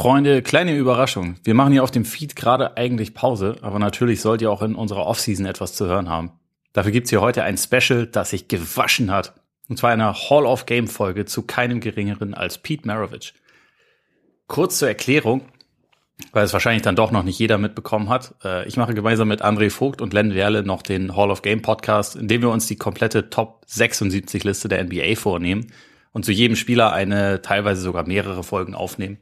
Freunde, kleine Überraschung. Wir machen hier auf dem Feed gerade eigentlich Pause, aber natürlich sollt ihr auch in unserer Offseason etwas zu hören haben. Dafür gibt's hier heute ein Special, das sich gewaschen hat. Und zwar eine Hall of Game Folge zu keinem geringeren als Pete Maravich. Kurz zur Erklärung, weil es wahrscheinlich dann doch noch nicht jeder mitbekommen hat. Äh, ich mache gemeinsam mit André Vogt und Len Werle noch den Hall of Game Podcast, in dem wir uns die komplette Top 76 Liste der NBA vornehmen und zu jedem Spieler eine, teilweise sogar mehrere Folgen aufnehmen,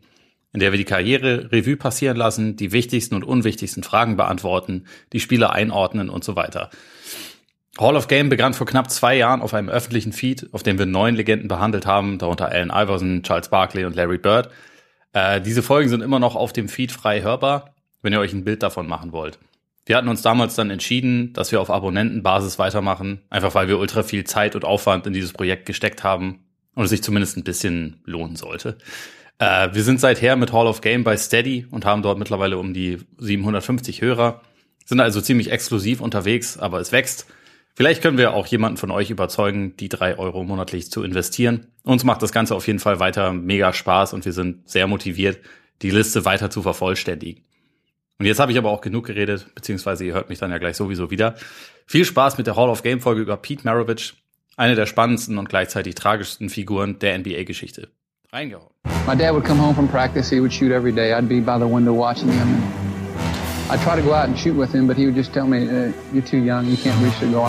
in der wir die Karriere Revue passieren lassen, die wichtigsten und unwichtigsten Fragen beantworten, die Spieler einordnen und so weiter. Hall of Game begann vor knapp zwei Jahren auf einem öffentlichen Feed, auf dem wir neun Legenden behandelt haben, darunter Allen Iverson, Charles Barkley und Larry Bird. Äh, diese Folgen sind immer noch auf dem Feed frei hörbar, wenn ihr euch ein Bild davon machen wollt. Wir hatten uns damals dann entschieden, dass wir auf Abonnentenbasis weitermachen, einfach weil wir ultra viel Zeit und Aufwand in dieses Projekt gesteckt haben und es sich zumindest ein bisschen lohnen sollte. Äh, wir sind seither mit Hall of Game bei Steady und haben dort mittlerweile um die 750 Hörer, sind also ziemlich exklusiv unterwegs, aber es wächst. Vielleicht können wir auch jemanden von euch überzeugen, die drei Euro monatlich zu investieren. Uns macht das Ganze auf jeden Fall weiter mega Spaß und wir sind sehr motiviert, die Liste weiter zu vervollständigen. Und jetzt habe ich aber auch genug geredet, beziehungsweise ihr hört mich dann ja gleich sowieso wieder. Viel Spaß mit der Hall of Game Folge über Pete Maravich, eine der spannendsten und gleichzeitig tragischsten Figuren der NBA-Geschichte. Reingehauen. My dad would come home from practice. He would shoot every day. I'd be by the window watching him. I'd try to go out and shoot with him, but he would just tell me, uh, "You're too young. You can't reach the goal."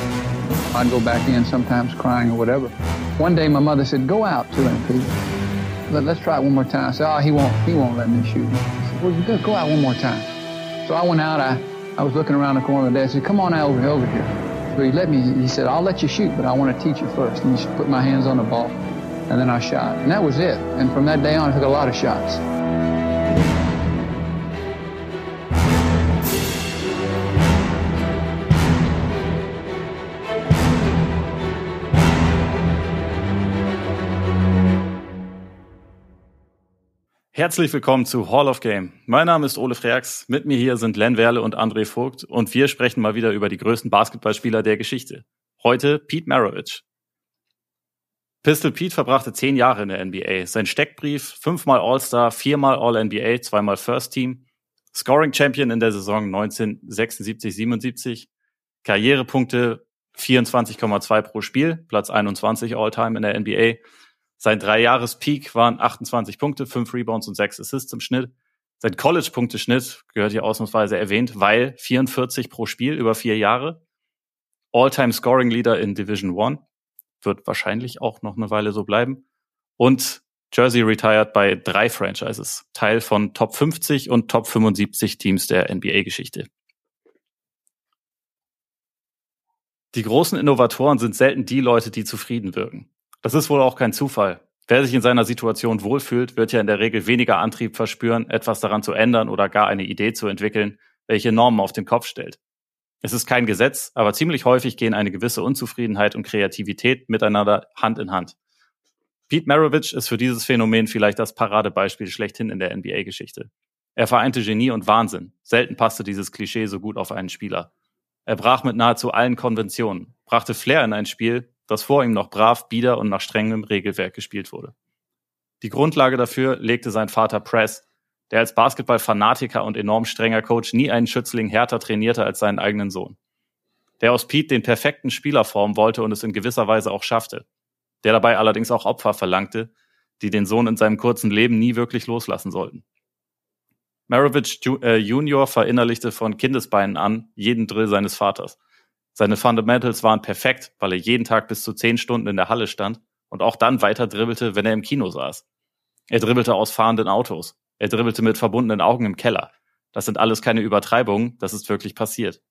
I'd go back in, sometimes crying or whatever. One day, my mother said, "Go out to him, Pete. Let, us try it one more time." I said, "Oh, he won't. He won't let me shoot." Said, "Well, go out one more time." So I went out. I, I was looking around the corner of the. I said, "Come on out over, over here." So he let me. He said, "I'll let you shoot, but I want to teach you first. And he put my hands on the ball, and then I shot. And that was it. And from that day on, I took a lot of shots. Herzlich willkommen zu Hall of Game. Mein Name ist Ole Freaks. Mit mir hier sind Len Werle und André Vogt und wir sprechen mal wieder über die größten Basketballspieler der Geschichte. Heute Pete Maravich. Pistol Pete verbrachte zehn Jahre in der NBA. Sein Steckbrief, fünfmal All-Star, viermal All-NBA, zweimal First Team, Scoring Champion in der Saison 1976-77, Karrierepunkte 24,2 pro Spiel, Platz 21 All-Time in der NBA, sein Dreijahres-Peak waren 28 Punkte, 5 Rebounds und 6 Assists im Schnitt. Sein College-Punkteschnitt gehört hier ausnahmsweise erwähnt, weil 44 pro Spiel über vier Jahre. All-Time Scoring Leader in Division One. Wird wahrscheinlich auch noch eine Weile so bleiben. Und Jersey retired bei drei Franchises. Teil von Top 50 und Top 75 Teams der NBA-Geschichte. Die großen Innovatoren sind selten die Leute, die zufrieden wirken. Das ist wohl auch kein Zufall. Wer sich in seiner Situation wohlfühlt, wird ja in der Regel weniger Antrieb verspüren, etwas daran zu ändern oder gar eine Idee zu entwickeln, welche Normen auf den Kopf stellt. Es ist kein Gesetz, aber ziemlich häufig gehen eine gewisse Unzufriedenheit und Kreativität miteinander Hand in Hand. Pete Maravich ist für dieses Phänomen vielleicht das Paradebeispiel schlechthin in der NBA-Geschichte. Er vereinte Genie und Wahnsinn. Selten passte dieses Klischee so gut auf einen Spieler. Er brach mit nahezu allen Konventionen, brachte Flair in ein Spiel, das vor ihm noch brav, bieder und nach strengem Regelwerk gespielt wurde. Die Grundlage dafür legte sein Vater Press, der als Basketball-Fanatiker und enorm strenger Coach nie einen Schützling härter trainierte als seinen eigenen Sohn. Der aus Pete den perfekten Spieler formen wollte und es in gewisser Weise auch schaffte. Der dabei allerdings auch Opfer verlangte, die den Sohn in seinem kurzen Leben nie wirklich loslassen sollten. Maravich äh, Junior verinnerlichte von Kindesbeinen an jeden Drill seines Vaters seine Fundamentals waren perfekt, weil er jeden Tag bis zu zehn Stunden in der Halle stand und auch dann weiter dribbelte, wenn er im Kino saß. Er dribbelte aus fahrenden Autos. Er dribbelte mit verbundenen Augen im Keller. Das sind alles keine Übertreibungen, das ist wirklich passiert.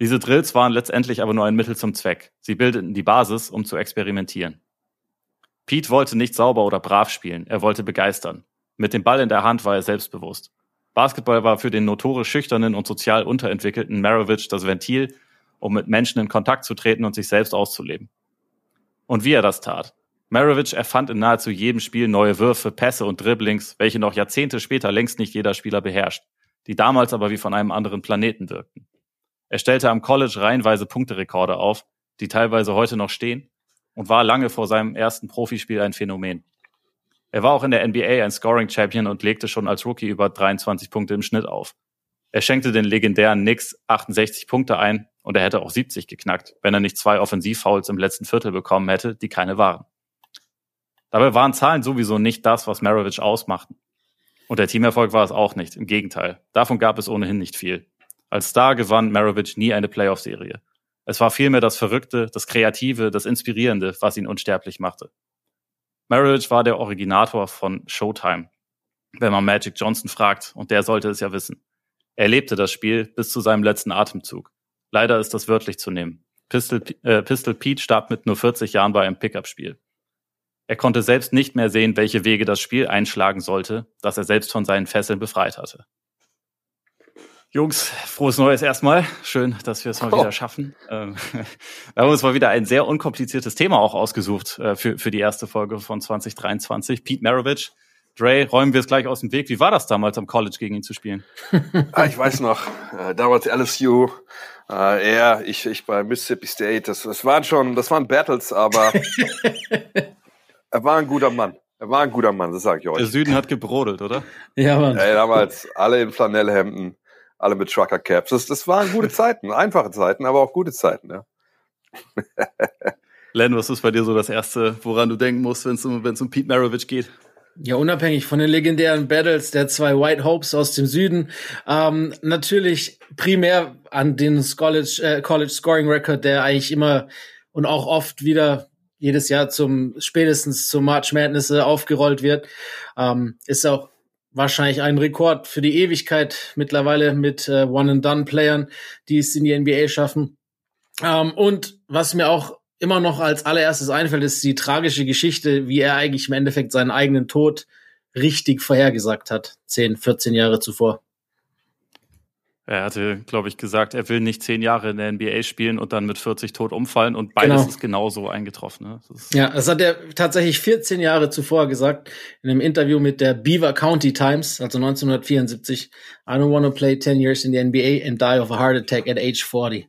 Diese Drills waren letztendlich aber nur ein Mittel zum Zweck. Sie bildeten die Basis, um zu experimentieren. Pete wollte nicht sauber oder brav spielen, er wollte begeistern. Mit dem Ball in der Hand war er selbstbewusst. Basketball war für den notorisch schüchternen und sozial unterentwickelten Maravich das Ventil, um mit Menschen in Kontakt zu treten und sich selbst auszuleben. Und wie er das tat. Maravich erfand in nahezu jedem Spiel neue Würfe, Pässe und Dribblings, welche noch Jahrzehnte später längst nicht jeder Spieler beherrscht, die damals aber wie von einem anderen Planeten wirkten. Er stellte am College reihenweise Punkterekorde auf, die teilweise heute noch stehen, und war lange vor seinem ersten Profispiel ein Phänomen. Er war auch in der NBA ein Scoring Champion und legte schon als Rookie über 23 Punkte im Schnitt auf. Er schenkte den legendären Knicks 68 Punkte ein und er hätte auch 70 geknackt, wenn er nicht zwei Offensivfouls im letzten Viertel bekommen hätte, die keine waren. Dabei waren Zahlen sowieso nicht das, was Maravich ausmachten. Und der Teamerfolg war es auch nicht, im Gegenteil. Davon gab es ohnehin nicht viel. Als Star gewann Maravich nie eine Playoff-Serie. Es war vielmehr das Verrückte, das Kreative, das Inspirierende, was ihn unsterblich machte. Maravich war der Originator von Showtime, wenn man Magic Johnson fragt, und der sollte es ja wissen. Er lebte das Spiel bis zu seinem letzten Atemzug. Leider ist das wörtlich zu nehmen. Pistol, äh, Pistol Pete starb mit nur 40 Jahren bei einem Pickup-Spiel. Er konnte selbst nicht mehr sehen, welche Wege das Spiel einschlagen sollte, das er selbst von seinen Fesseln befreit hatte. Jungs, frohes Neues erstmal. Schön, dass wir es mal oh. wieder schaffen. Ähm, wir haben uns mal wieder ein sehr unkompliziertes Thema auch ausgesucht äh, für, für die erste Folge von 2023. Pete Maravich. Dre, räumen wir es gleich aus dem Weg. Wie war das damals am College gegen ihn zu spielen? ah, ich weiß noch, äh, damals LSU, äh, er, ich, ich bei Mississippi State. Das, das waren schon, das waren Battles, aber Er war ein guter Mann. Er war ein guter Mann, das sage ich euch. Der Süden hat gebrodelt, oder? Ja, Mann. Ey, damals alle in Flanellhemden, alle mit Trucker Caps. Das, das waren gute Zeiten, einfache Zeiten, aber auch gute Zeiten, ja. Len, was ist bei dir so das Erste, woran du denken musst, wenn es um, wenn's um Pete Maravich geht? Ja, unabhängig von den legendären Battles der zwei White Hopes aus dem Süden, ähm, natürlich primär an den College, äh, College Scoring Record, der eigentlich immer und auch oft wieder jedes Jahr zum spätestens zum March Madness äh, aufgerollt wird. Ähm, ist auch wahrscheinlich ein Rekord für die Ewigkeit mittlerweile mit äh, One-and-Done-Playern, die es in die NBA schaffen. Ähm, und was mir auch immer noch als allererstes einfällt, ist die tragische Geschichte, wie er eigentlich im Endeffekt seinen eigenen Tod richtig vorhergesagt hat, 10, 14 Jahre zuvor. Er hatte, glaube ich, gesagt, er will nicht zehn Jahre in der NBA spielen und dann mit 40 tot umfallen und beides genau. ist genauso eingetroffen. Ne? Das ja, das hat er tatsächlich 14 Jahre zuvor gesagt in einem Interview mit der Beaver County Times, also 1974. I don't want to play 10 years in the NBA and die of a heart attack at age 40.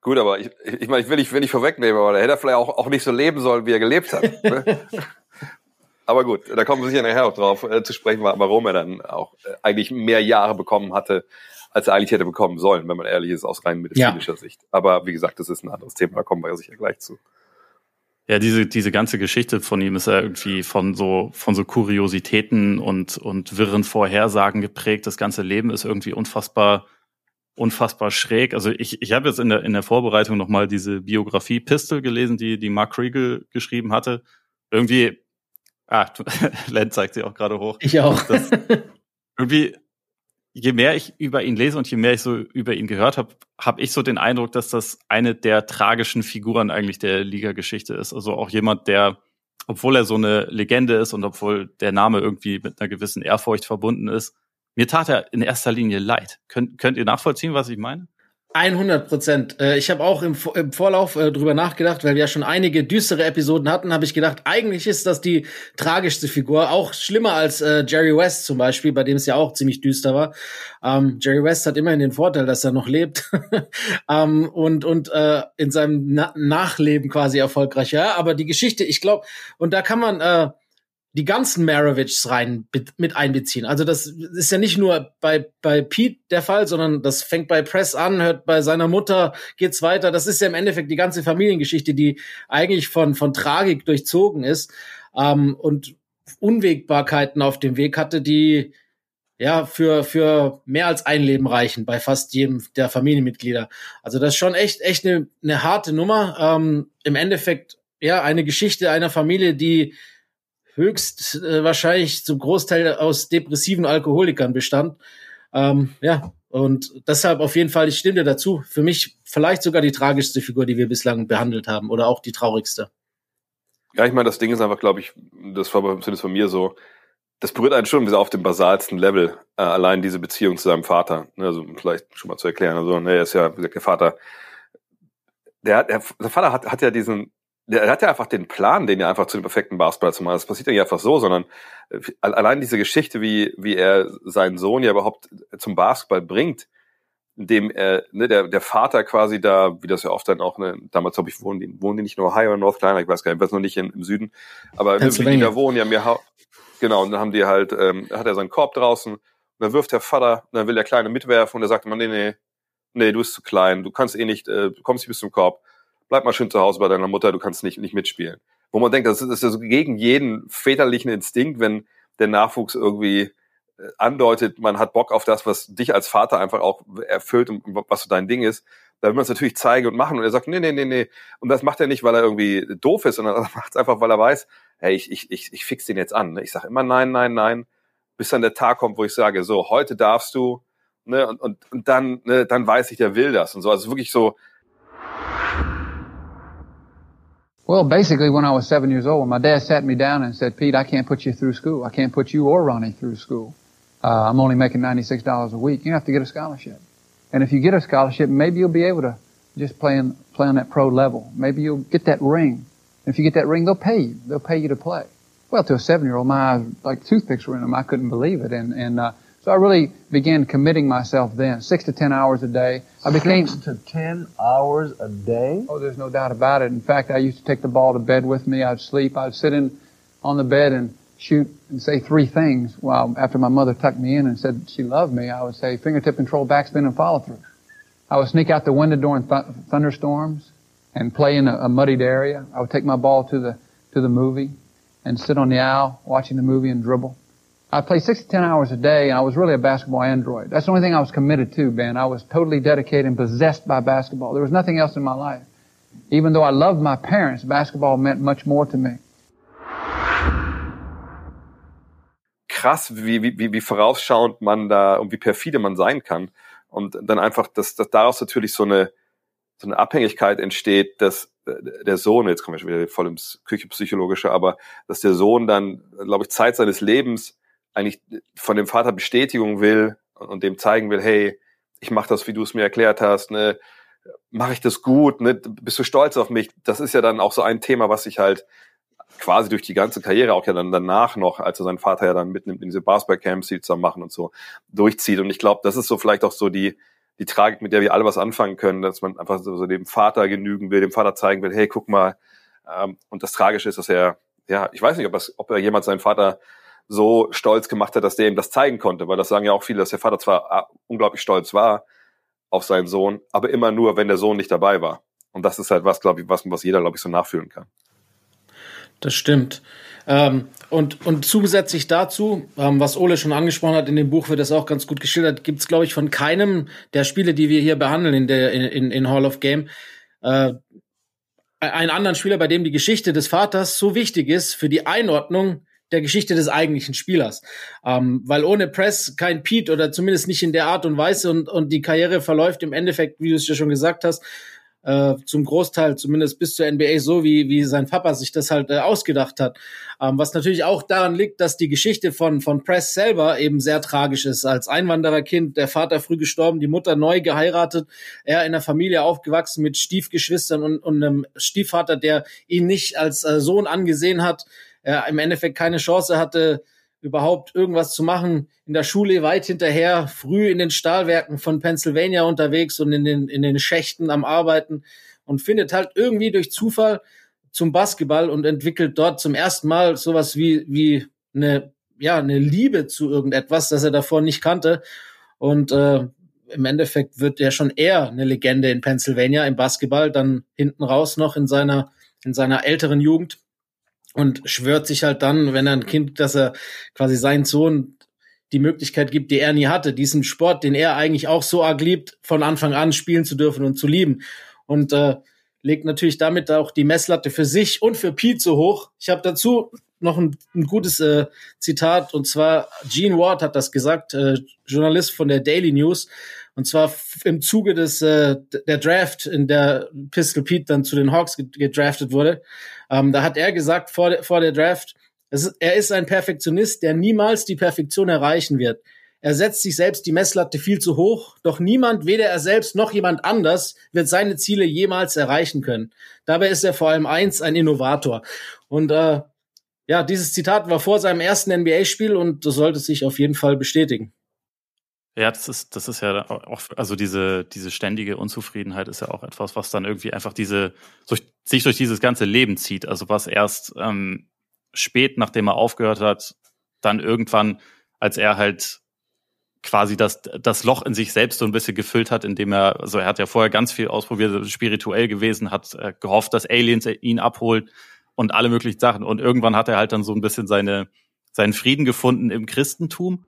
Gut, aber ich, ich meine, ich will nicht, will nicht vorwegnehmen, aber der hätte vielleicht auch, auch nicht so leben sollen, wie er gelebt hat. Ne? Aber gut, da kommen wir sicher nachher auch drauf äh, zu sprechen, warum er dann auch äh, eigentlich mehr Jahre bekommen hatte, als er eigentlich hätte bekommen sollen, wenn man ehrlich ist, aus rein medizinischer ja. Sicht. Aber wie gesagt, das ist ein anderes Thema, da kommen wir ja sicher gleich zu. Ja, diese, diese ganze Geschichte von ihm ist ja irgendwie von so, von so Kuriositäten und, und wirren Vorhersagen geprägt. Das ganze Leben ist irgendwie unfassbar, unfassbar schräg. Also ich, ich habe jetzt in der, in der Vorbereitung nochmal diese Biografie Pistol gelesen, die, die Mark Kriegel geschrieben hatte. Irgendwie Ah, Len zeigt sie auch gerade hoch. Ich auch. Das, irgendwie, je mehr ich über ihn lese und je mehr ich so über ihn gehört habe, habe ich so den Eindruck, dass das eine der tragischen Figuren eigentlich der Liga-Geschichte ist. Also auch jemand, der, obwohl er so eine Legende ist und obwohl der Name irgendwie mit einer gewissen Ehrfurcht verbunden ist, mir tat er in erster Linie leid. Könnt, könnt ihr nachvollziehen, was ich meine? 100 Prozent. Äh, ich habe auch im, im Vorlauf äh, drüber nachgedacht, weil wir ja schon einige düstere Episoden hatten, habe ich gedacht, eigentlich ist das die tragischste Figur, auch schlimmer als äh, Jerry West zum Beispiel, bei dem es ja auch ziemlich düster war. Ähm, Jerry West hat immerhin den Vorteil, dass er noch lebt ähm, und und äh, in seinem Na Nachleben quasi erfolgreich. Ja, aber die Geschichte, ich glaube, und da kann man äh, die ganzen Maravichs rein mit einbeziehen. Also das ist ja nicht nur bei, bei Pete der Fall, sondern das fängt bei Press an, hört bei seiner Mutter, geht's weiter. Das ist ja im Endeffekt die ganze Familiengeschichte, die eigentlich von, von Tragik durchzogen ist ähm, und Unwägbarkeiten auf dem Weg hatte, die ja für, für mehr als ein Leben reichen bei fast jedem der Familienmitglieder. Also das ist schon echt, echt eine, eine harte Nummer. Ähm, Im Endeffekt ja eine Geschichte einer Familie, die höchst äh, wahrscheinlich zum Großteil aus depressiven Alkoholikern bestand. Ähm, ja, und deshalb auf jeden Fall, ich stimme dir dazu. Für mich vielleicht sogar die tragischste Figur, die wir bislang behandelt haben oder auch die traurigste. Ja, ich meine, das Ding ist einfach, glaube ich, das war zumindest von mir so, das berührt einen schon auf dem basalsten Level, äh, allein diese Beziehung zu seinem Vater. Ne, also vielleicht schon mal zu erklären. Also, ne, er ist ja, wie gesagt, der Vater, der, der, der Vater hat, hat ja diesen der hat ja einfach den Plan, den ja einfach zu dem perfekten Basketball zu machen. Das passiert ja nicht einfach so, sondern äh, allein diese Geschichte, wie, wie er seinen Sohn ja überhaupt zum Basketball bringt, in dem äh, ne, der, der Vater quasi da, wie das ja oft dann auch, ne, damals glaube ich, wohnen die, wohnen die nicht in Ohio oder North Carolina, ich weiß gar nicht, ich weiß noch nicht in, im Süden, aber ne, wie die da wohnen, ja mir genau, und dann haben die halt, ähm, hat er seinen Korb draußen, und dann wirft der Vater, dann will der Kleine mitwerfen und er sagt immer, nee, nee, nee, du bist zu klein, du kannst eh nicht, äh, du kommst nicht bis zum Korb, bleib mal schön zu Hause bei deiner Mutter, du kannst nicht, nicht mitspielen. Wo man denkt, das ist, das ist so gegen jeden väterlichen Instinkt, wenn der Nachwuchs irgendwie äh, andeutet, man hat Bock auf das, was dich als Vater einfach auch erfüllt und was so dein Ding ist, da will man es natürlich zeigen und machen. Und er sagt, nee, nee, nee, nee. Und das macht er nicht, weil er irgendwie doof ist, sondern er macht es einfach, weil er weiß, hey, ich, ich, ich, ich fix den jetzt an. Ne? Ich sage immer nein, nein, nein, bis dann der Tag kommt, wo ich sage, so, heute darfst du, ne, und, und, und dann, ne, dann weiß ich, der will das und so. Also wirklich so. Well, basically, when I was seven years old, my dad sat me down and said, Pete, I can't put you through school. I can't put you or Ronnie through school. Uh, I'm only making $96 a week. You have to get a scholarship. And if you get a scholarship, maybe you'll be able to just play, in, play on that pro level. Maybe you'll get that ring. And if you get that ring, they'll pay you. They'll pay you to play. Well, to a seven-year-old, my eyes like toothpicks were in them. I couldn't believe it. And, and, uh, so I really began committing myself then, six to ten hours a day. I became six to ten hours a day. Oh, there's no doubt about it. In fact, I used to take the ball to bed with me. I'd sleep. I'd sit in on the bed and shoot and say three things while after my mother tucked me in and said she loved me, I would say fingertip control, backspin, and follow through. I would sneak out the window during th- thunderstorms and play in a, a, muddied area. I would take my ball to the to the movie and sit on the aisle watching the movie and dribble. I played six to ten hours a day, and I was really a basketball android. That's the only thing I was committed to, Ben. I was totally dedicated and possessed by basketball. There was nothing else in my life. Even though I loved my parents, basketball meant much more to me. krass, wie, wie, wie vorausschauend man da und wie perfide man sein kann. Und dann einfach, dass, dass daraus natürlich so eine, so eine Abhängigkeit entsteht, dass äh, der Sohn, jetzt kommen wir schon wieder voll ins Küchepsychologische, aber dass der Sohn dann, glaube ich, Zeit seines Lebens eigentlich von dem Vater Bestätigung will und, dem zeigen will, hey, ich mache das, wie du es mir erklärt hast, ne, mache ich das gut, ne, bist du stolz auf mich? Das ist ja dann auch so ein Thema, was sich halt quasi durch die ganze Karriere, auch ja dann danach noch, als er seinen Vater ja dann mitnimmt in diese Basketball-Camps, die zusammen machen und so, durchzieht. Und ich glaube, das ist so vielleicht auch so die, die Tragik, mit der wir alle was anfangen können, dass man einfach so, so dem Vater genügen will, dem Vater zeigen will, hey, guck mal. Ähm, und das Tragische ist, dass er, ja, ich weiß nicht, ob, das, ob er jemals seinen Vater so stolz gemacht hat, dass der ihm das zeigen konnte, weil das sagen ja auch viele, dass der Vater zwar ah, unglaublich stolz war auf seinen Sohn, aber immer nur, wenn der Sohn nicht dabei war. Und das ist halt was, glaube ich, was, was jeder, glaube ich, so nachfühlen kann. Das stimmt. Ähm, und, und zusätzlich dazu, ähm, was Ole schon angesprochen hat, in dem Buch wird das auch ganz gut geschildert, gibt es, glaube ich, von keinem der Spiele, die wir hier behandeln in, der, in, in Hall of Game, äh, einen anderen Spieler, bei dem die Geschichte des Vaters so wichtig ist für die Einordnung der Geschichte des eigentlichen Spielers. Ähm, weil ohne Press kein Pete oder zumindest nicht in der Art und Weise und, und die Karriere verläuft im Endeffekt, wie du es ja schon gesagt hast, äh, zum Großteil, zumindest bis zur NBA, so wie, wie sein Papa sich das halt äh, ausgedacht hat. Ähm, was natürlich auch daran liegt, dass die Geschichte von, von Press selber eben sehr tragisch ist. Als Einwandererkind, der Vater früh gestorben, die Mutter neu geheiratet, er in der Familie aufgewachsen mit Stiefgeschwistern und, und einem Stiefvater, der ihn nicht als äh, Sohn angesehen hat, er im Endeffekt keine Chance hatte, überhaupt irgendwas zu machen. In der Schule weit hinterher, früh in den Stahlwerken von Pennsylvania unterwegs und in den, in den Schächten am Arbeiten und findet halt irgendwie durch Zufall zum Basketball und entwickelt dort zum ersten Mal sowas wie, wie eine, ja, eine Liebe zu irgendetwas, das er davor nicht kannte. Und äh, im Endeffekt wird er schon eher eine Legende in Pennsylvania im Basketball, dann hinten raus noch in seiner, in seiner älteren Jugend und schwört sich halt dann, wenn er ein Kind, dass er quasi seinen Sohn die Möglichkeit gibt, die er nie hatte, diesen Sport, den er eigentlich auch so arg liebt, von Anfang an spielen zu dürfen und zu lieben. Und äh, legt natürlich damit auch die Messlatte für sich und für Pete so hoch. Ich habe dazu noch ein, ein gutes äh, Zitat und zwar Gene Ward hat das gesagt, äh, Journalist von der Daily News. Und zwar im Zuge des äh, der Draft, in der Pistol Pete dann zu den Hawks gedraftet wurde. Ähm, da hat er gesagt vor, der, vor der Draft, ist, er ist ein Perfektionist, der niemals die Perfektion erreichen wird. Er setzt sich selbst die Messlatte viel zu hoch, doch niemand, weder er selbst noch jemand anders, wird seine Ziele jemals erreichen können. Dabei ist er vor allem eins, ein Innovator. Und äh, ja, dieses Zitat war vor seinem ersten NBA-Spiel und das sollte sich auf jeden Fall bestätigen. Ja, das ist, das ist ja auch, also diese, diese ständige Unzufriedenheit ist ja auch etwas, was dann irgendwie einfach diese, durch, sich durch dieses ganze Leben zieht. Also was erst ähm, spät, nachdem er aufgehört hat, dann irgendwann, als er halt quasi das, das Loch in sich selbst so ein bisschen gefüllt hat, indem er, also er hat ja vorher ganz viel ausprobiert, spirituell gewesen, hat äh, gehofft, dass Aliens ihn abholt und alle möglichen Sachen. Und irgendwann hat er halt dann so ein bisschen seine, seinen Frieden gefunden im Christentum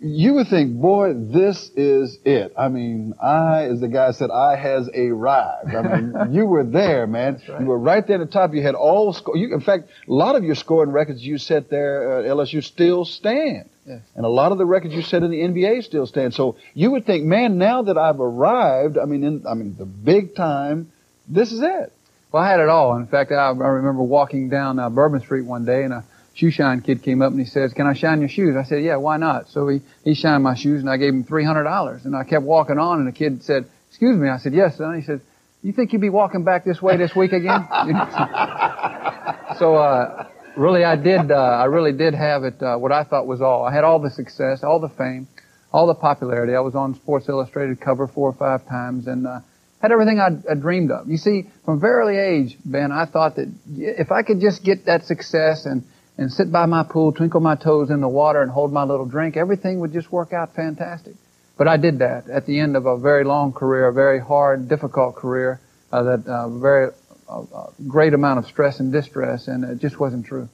you would think, boy, this is it. I mean, I, as the guy said, I has arrived. I mean, you were there, man. Right. You were right there at the top. You had all score. You, in fact, a lot of your scoring records you set there at LSU still stand. Yes. And a lot of the records you set in the NBA still stand. So you would think, man, now that I've arrived, I mean, in, I mean, the big time, this is it. Well, I had it all. In fact, I, I remember walking down uh, Bourbon Street one day and I shoe shine kid came up and he says, "Can I shine your shoes?" I said, "Yeah, why not?" So he he shined my shoes and I gave him three hundred dollars. And I kept walking on, and the kid said, "Excuse me." I said, "Yes, son." He said, "You think you'd be walking back this way this week again?" so uh, really, I did. Uh, I really did have it. Uh, what I thought was all. I had all the success, all the fame, all the popularity. I was on Sports Illustrated cover four or five times, and uh, had everything I, I dreamed of. You see, from very early age, Ben, I thought that if I could just get that success and and sit by my pool, twinkle my toes in the water and hold my little drink, everything would just work out fantastic. But I did that at the end of a very long career, a very hard, difficult career, uh, that uh, very uh, uh great amount of stress and distress, and it just wasn't true.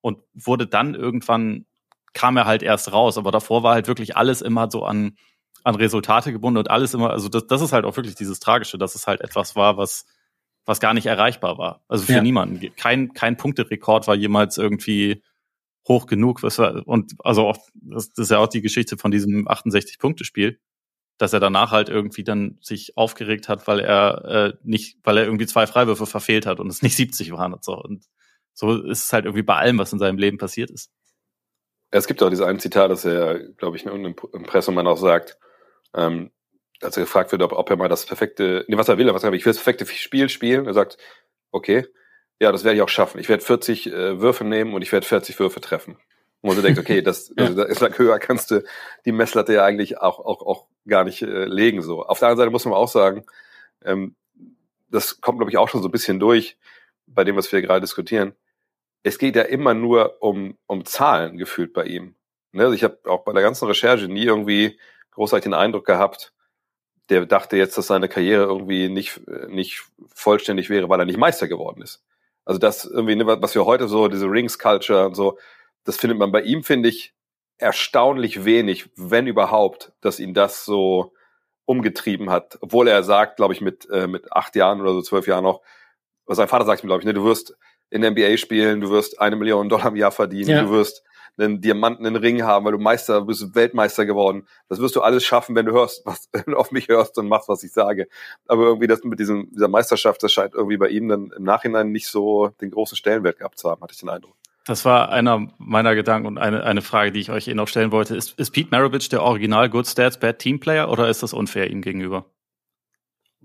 Und wurde dann irgendwann kam er halt erst raus, aber davor war halt wirklich alles immer so an an Resultate gebunden und alles immer, also das, das ist halt auch wirklich dieses Tragische, dass es halt etwas war, was was gar nicht erreichbar war. Also für ja. niemanden. Kein, kein Punkterekord war jemals irgendwie hoch genug. Und also auch, das, das ist ja auch die Geschichte von diesem 68-Punkte-Spiel, dass er danach halt irgendwie dann sich aufgeregt hat, weil er äh, nicht, weil er irgendwie zwei Freiwürfe verfehlt hat und es nicht 70 waren und so. Und so ist es halt irgendwie bei allem, was in seinem Leben passiert ist. Es gibt auch dieses eine Zitat, das er, glaube ich, in irgendeinem Impressum auch sagt, ähm, als er gefragt wird, ob, ob er mal das perfekte, nee, was er will, was er will, ich will das perfekte Spiel spielen. Er sagt, okay, ja, das werde ich auch schaffen. Ich werde 40 äh, Würfe nehmen und ich werde 40 Würfe treffen. Und du denkst, okay, das, ja. also, da ist höher kannst du die Messlatte ja eigentlich auch, auch, auch gar nicht äh, legen. So. Auf der anderen Seite muss man auch sagen, ähm, das kommt, glaube ich, auch schon so ein bisschen durch bei dem, was wir gerade diskutieren. Es geht ja immer nur um, um Zahlen gefühlt bei ihm. Ne? Also ich habe auch bei der ganzen Recherche nie irgendwie großartig den Eindruck gehabt, der dachte jetzt, dass seine Karriere irgendwie nicht, nicht vollständig wäre, weil er nicht Meister geworden ist. Also das irgendwie, ne, was wir heute so, diese Rings-Culture und so, das findet man bei ihm, finde ich, erstaunlich wenig, wenn überhaupt, dass ihn das so umgetrieben hat. Obwohl er sagt, glaube ich, mit, äh, mit acht Jahren oder so zwölf Jahren noch, was sein Vater sagt ihm, glaube ich, ne, du wirst in der NBA spielen, du wirst eine Million Dollar im Jahr verdienen, ja. du wirst einen diamantenen Ring haben, weil du Meister bist, Weltmeister geworden. Das wirst du alles schaffen, wenn du hörst, was wenn du auf mich hörst und machst, was ich sage. Aber irgendwie das mit diesem, dieser Meisterschaft, das scheint irgendwie bei ihm dann im Nachhinein nicht so den großen Stellenwert gehabt zu haben, hatte ich den Eindruck. Das war einer meiner Gedanken und eine, eine Frage, die ich euch eh noch stellen wollte. Ist, ist Pete Maravich der Original Good Stats Bad Team Player oder ist das unfair ihm gegenüber?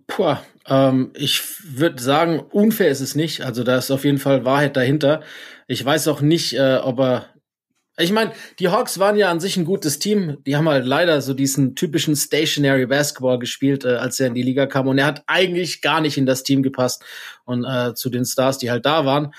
Puh, ähm, ich würde sagen, unfair ist es nicht. Also da ist auf jeden Fall Wahrheit dahinter. Ich weiß auch nicht, äh, ob er ich meine, die Hawks waren ja an sich ein gutes Team. Die haben halt leider so diesen typischen Stationary Basketball gespielt, äh, als er in die Liga kam. Und er hat eigentlich gar nicht in das Team gepasst und äh, zu den Stars, die halt da waren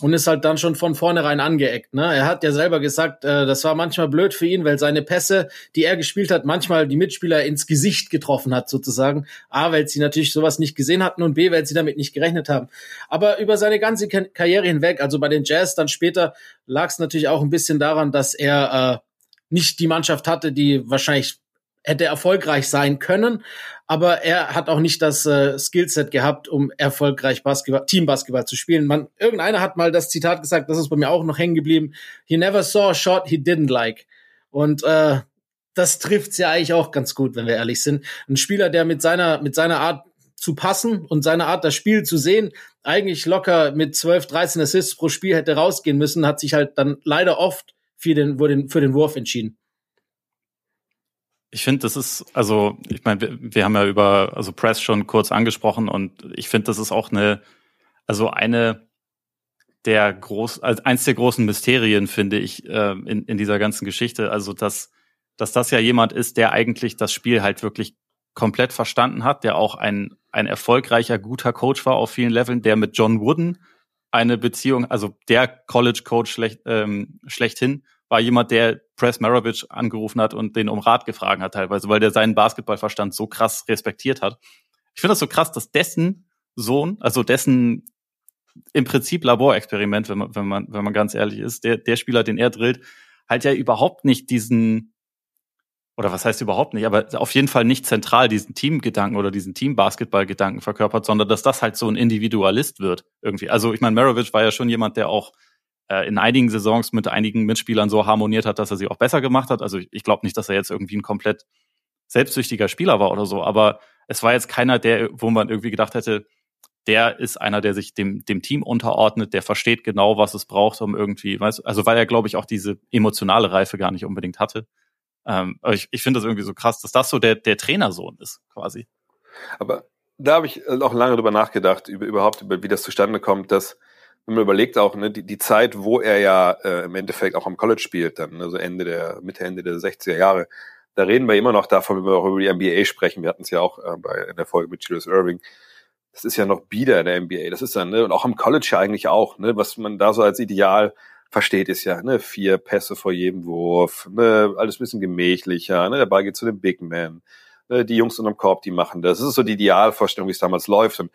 und ist halt dann schon von vornherein angeeckt. Ne? Er hat ja selber gesagt, äh, das war manchmal blöd für ihn, weil seine Pässe, die er gespielt hat, manchmal die Mitspieler ins Gesicht getroffen hat, sozusagen. A, weil sie natürlich sowas nicht gesehen hatten und B, weil sie damit nicht gerechnet haben. Aber über seine ganze Karriere hinweg, also bei den Jazz dann später, lag es natürlich auch ein bisschen daran, dass er äh, nicht die Mannschaft hatte, die wahrscheinlich hätte erfolgreich sein können, aber er hat auch nicht das äh, Skillset gehabt, um erfolgreich Basketball, Teambasketball zu spielen. Man, irgendeiner hat mal das Zitat gesagt, das ist bei mir auch noch hängen geblieben. He never saw a shot he didn't like. Und äh, das trifft's ja eigentlich auch ganz gut, wenn wir ehrlich sind. Ein Spieler, der mit seiner mit seiner Art zu passen und seine Art, das Spiel zu sehen, eigentlich locker mit 12, 13 Assists pro Spiel hätte rausgehen müssen, hat sich halt dann leider oft für den, für den Wurf entschieden. Ich finde, das ist, also, ich meine, wir, wir haben ja über also Press schon kurz angesprochen und ich finde, das ist auch eine, also eine der groß, als eins der großen Mysterien, finde ich, äh, in, in dieser ganzen Geschichte. Also, dass, dass das ja jemand ist, der eigentlich das Spiel halt wirklich komplett verstanden hat, der auch ein, ein erfolgreicher, guter Coach war auf vielen Leveln, der mit John Wooden eine Beziehung, also der College Coach schlecht, ähm, schlechthin, war jemand, der Press Maravich angerufen hat und den um Rat gefragt hat teilweise, weil der seinen Basketballverstand so krass respektiert hat. Ich finde das so krass, dass dessen Sohn, also dessen im Prinzip Laborexperiment, wenn man, wenn man, wenn man ganz ehrlich ist, der, der Spieler, den er drillt, halt ja überhaupt nicht diesen, oder was heißt überhaupt nicht, aber auf jeden Fall nicht zentral diesen Teamgedanken oder diesen Teambasketballgedanken verkörpert, sondern dass das halt so ein Individualist wird irgendwie. Also ich meine, Maravich war ja schon jemand, der auch äh, in einigen Saisons mit einigen Mitspielern so harmoniert hat, dass er sie auch besser gemacht hat. Also ich, glaube nicht, dass er jetzt irgendwie ein komplett selbstsüchtiger Spieler war oder so, aber es war jetzt keiner, der, wo man irgendwie gedacht hätte, der ist einer, der sich dem, dem Team unterordnet, der versteht genau, was es braucht, um irgendwie, weißt, also weil er, glaube ich, auch diese emotionale Reife gar nicht unbedingt hatte. Ähm, aber ich, ich finde das irgendwie so krass, dass das so der, der Trainersohn ist, quasi. Aber da habe ich auch lange drüber nachgedacht, über überhaupt, über wie das zustande kommt, dass wenn man überlegt auch, ne, die, die Zeit, wo er ja äh, im Endeffekt auch am College spielt, dann, also Ende der, Mitte, Ende der 60er Jahre, da reden wir immer noch davon, wenn wir auch über die NBA sprechen. Wir hatten es ja auch äh, bei, in der Folge mit Julius Irving. Das ist ja noch bieder in der NBA. Das ist dann, ne, und auch am College ja eigentlich auch, ne, was man da so als Ideal versteht, ist ja, ne, vier Pässe vor jedem Wurf, ne, alles ein bisschen gemächlicher, ne, der Ball geht zu dem Big Man. Ne, die Jungs unterm Korb, die machen das. Das ist so die Idealvorstellung, wie es damals läuft. Und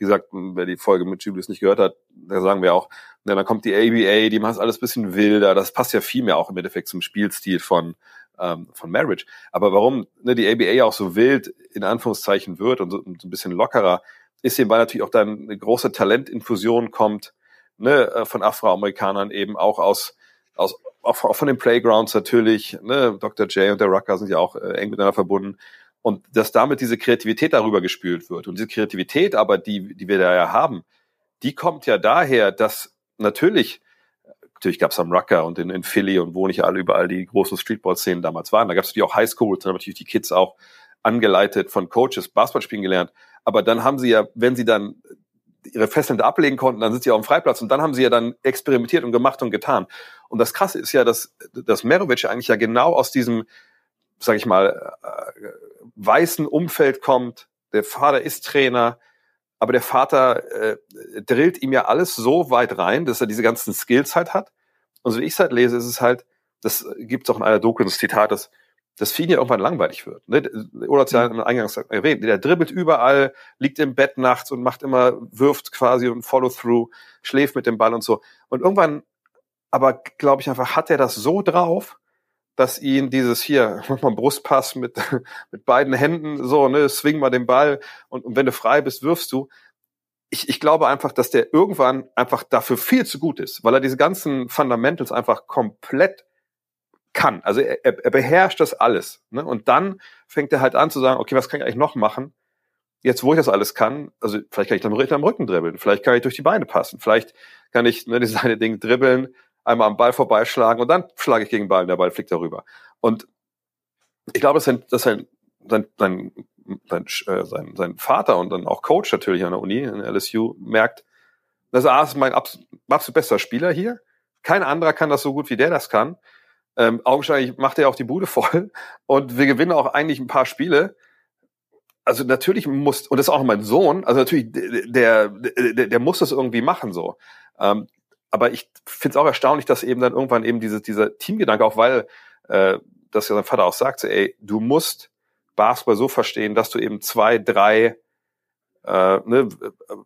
wie gesagt, wer die Folge mit Julius nicht gehört hat, da sagen wir auch, ne, dann kommt die ABA, die macht alles bisschen wilder. Das passt ja viel mehr auch im Endeffekt zum Spielstil von, ähm, von Marriage. Aber warum ne, die ABA auch so wild in Anführungszeichen wird und so, und so ein bisschen lockerer, ist eben, weil natürlich auch dann eine große Talentinfusion kommt ne, äh, von Afroamerikanern eben auch aus, aus auch von den Playgrounds natürlich. Ne, Dr. J und der Rucker sind ja auch äh, eng miteinander verbunden. Und dass damit diese Kreativität darüber gespült wird. Und diese Kreativität aber, die, die wir da ja haben, die kommt ja daher, dass natürlich natürlich gab es am Rucker und in, in Philly und wo nicht alle überall die großen Streetball-Szenen damals waren. Da gab es natürlich auch Highschools, dann haben natürlich die Kids auch angeleitet von Coaches Basketball spielen gelernt. Aber dann haben sie ja, wenn sie dann ihre Fesseln ablegen konnten, dann sind sie auf dem Freiplatz und dann haben sie ja dann experimentiert und gemacht und getan. Und das Krasse ist ja, dass, dass Merovic eigentlich ja genau aus diesem, sag ich mal, äh, weißen Umfeld kommt. Der Vater ist Trainer, aber der Vater äh, drillt ihm ja alles so weit rein, dass er diese ganzen Skills halt hat. Und so wie ich es halt lese, ist es halt, das gibt es auch in einer Doku, das Zitat, dass das Vieh ja irgendwann langweilig wird. Ne? Oder hat ja mhm. eingangs erwähnt, der dribbelt überall, liegt im Bett nachts und macht immer, wirft quasi und Follow-through, schläft mit dem Ball und so. Und irgendwann, aber glaube ich einfach, hat er das so drauf, dass ihn dieses hier, mach mal Brustpass mit, mit beiden Händen, so, ne, swing mal den Ball und, und wenn du frei bist, wirfst du. Ich, ich glaube einfach, dass der irgendwann einfach dafür viel zu gut ist, weil er diese ganzen Fundamentals einfach komplett kann. Also er, er beherrscht das alles. Ne? Und dann fängt er halt an zu sagen, okay, was kann ich eigentlich noch machen? Jetzt, wo ich das alles kann, also vielleicht kann ich dann am Rücken dribbeln, vielleicht kann ich durch die Beine passen, vielleicht kann ich ne, dieses eine Ding dribbeln, einmal am Ball vorbeischlagen und dann schlage ich gegen den Ball und der Ball fliegt darüber. Und ich glaube, dass sein, sein, sein, sein, sein, äh, sein, sein Vater und dann auch Coach natürlich an der Uni, in LSU, merkt, dass er ist mein absolut bester Spieler hier. Kein anderer kann das so gut, wie der das kann. Ähm, augenscheinlich macht er auch die Bude voll und wir gewinnen auch eigentlich ein paar Spiele. Also natürlich muss, und das ist auch mein Sohn, also natürlich, der, der, der muss das irgendwie machen so. Ähm, aber ich finde es auch erstaunlich, dass eben dann irgendwann eben diese, dieser Teamgedanke, auch weil äh, das ja sein Vater auch sagt, so, ey, du musst Basketball so verstehen, dass du eben zwei, drei äh, ne,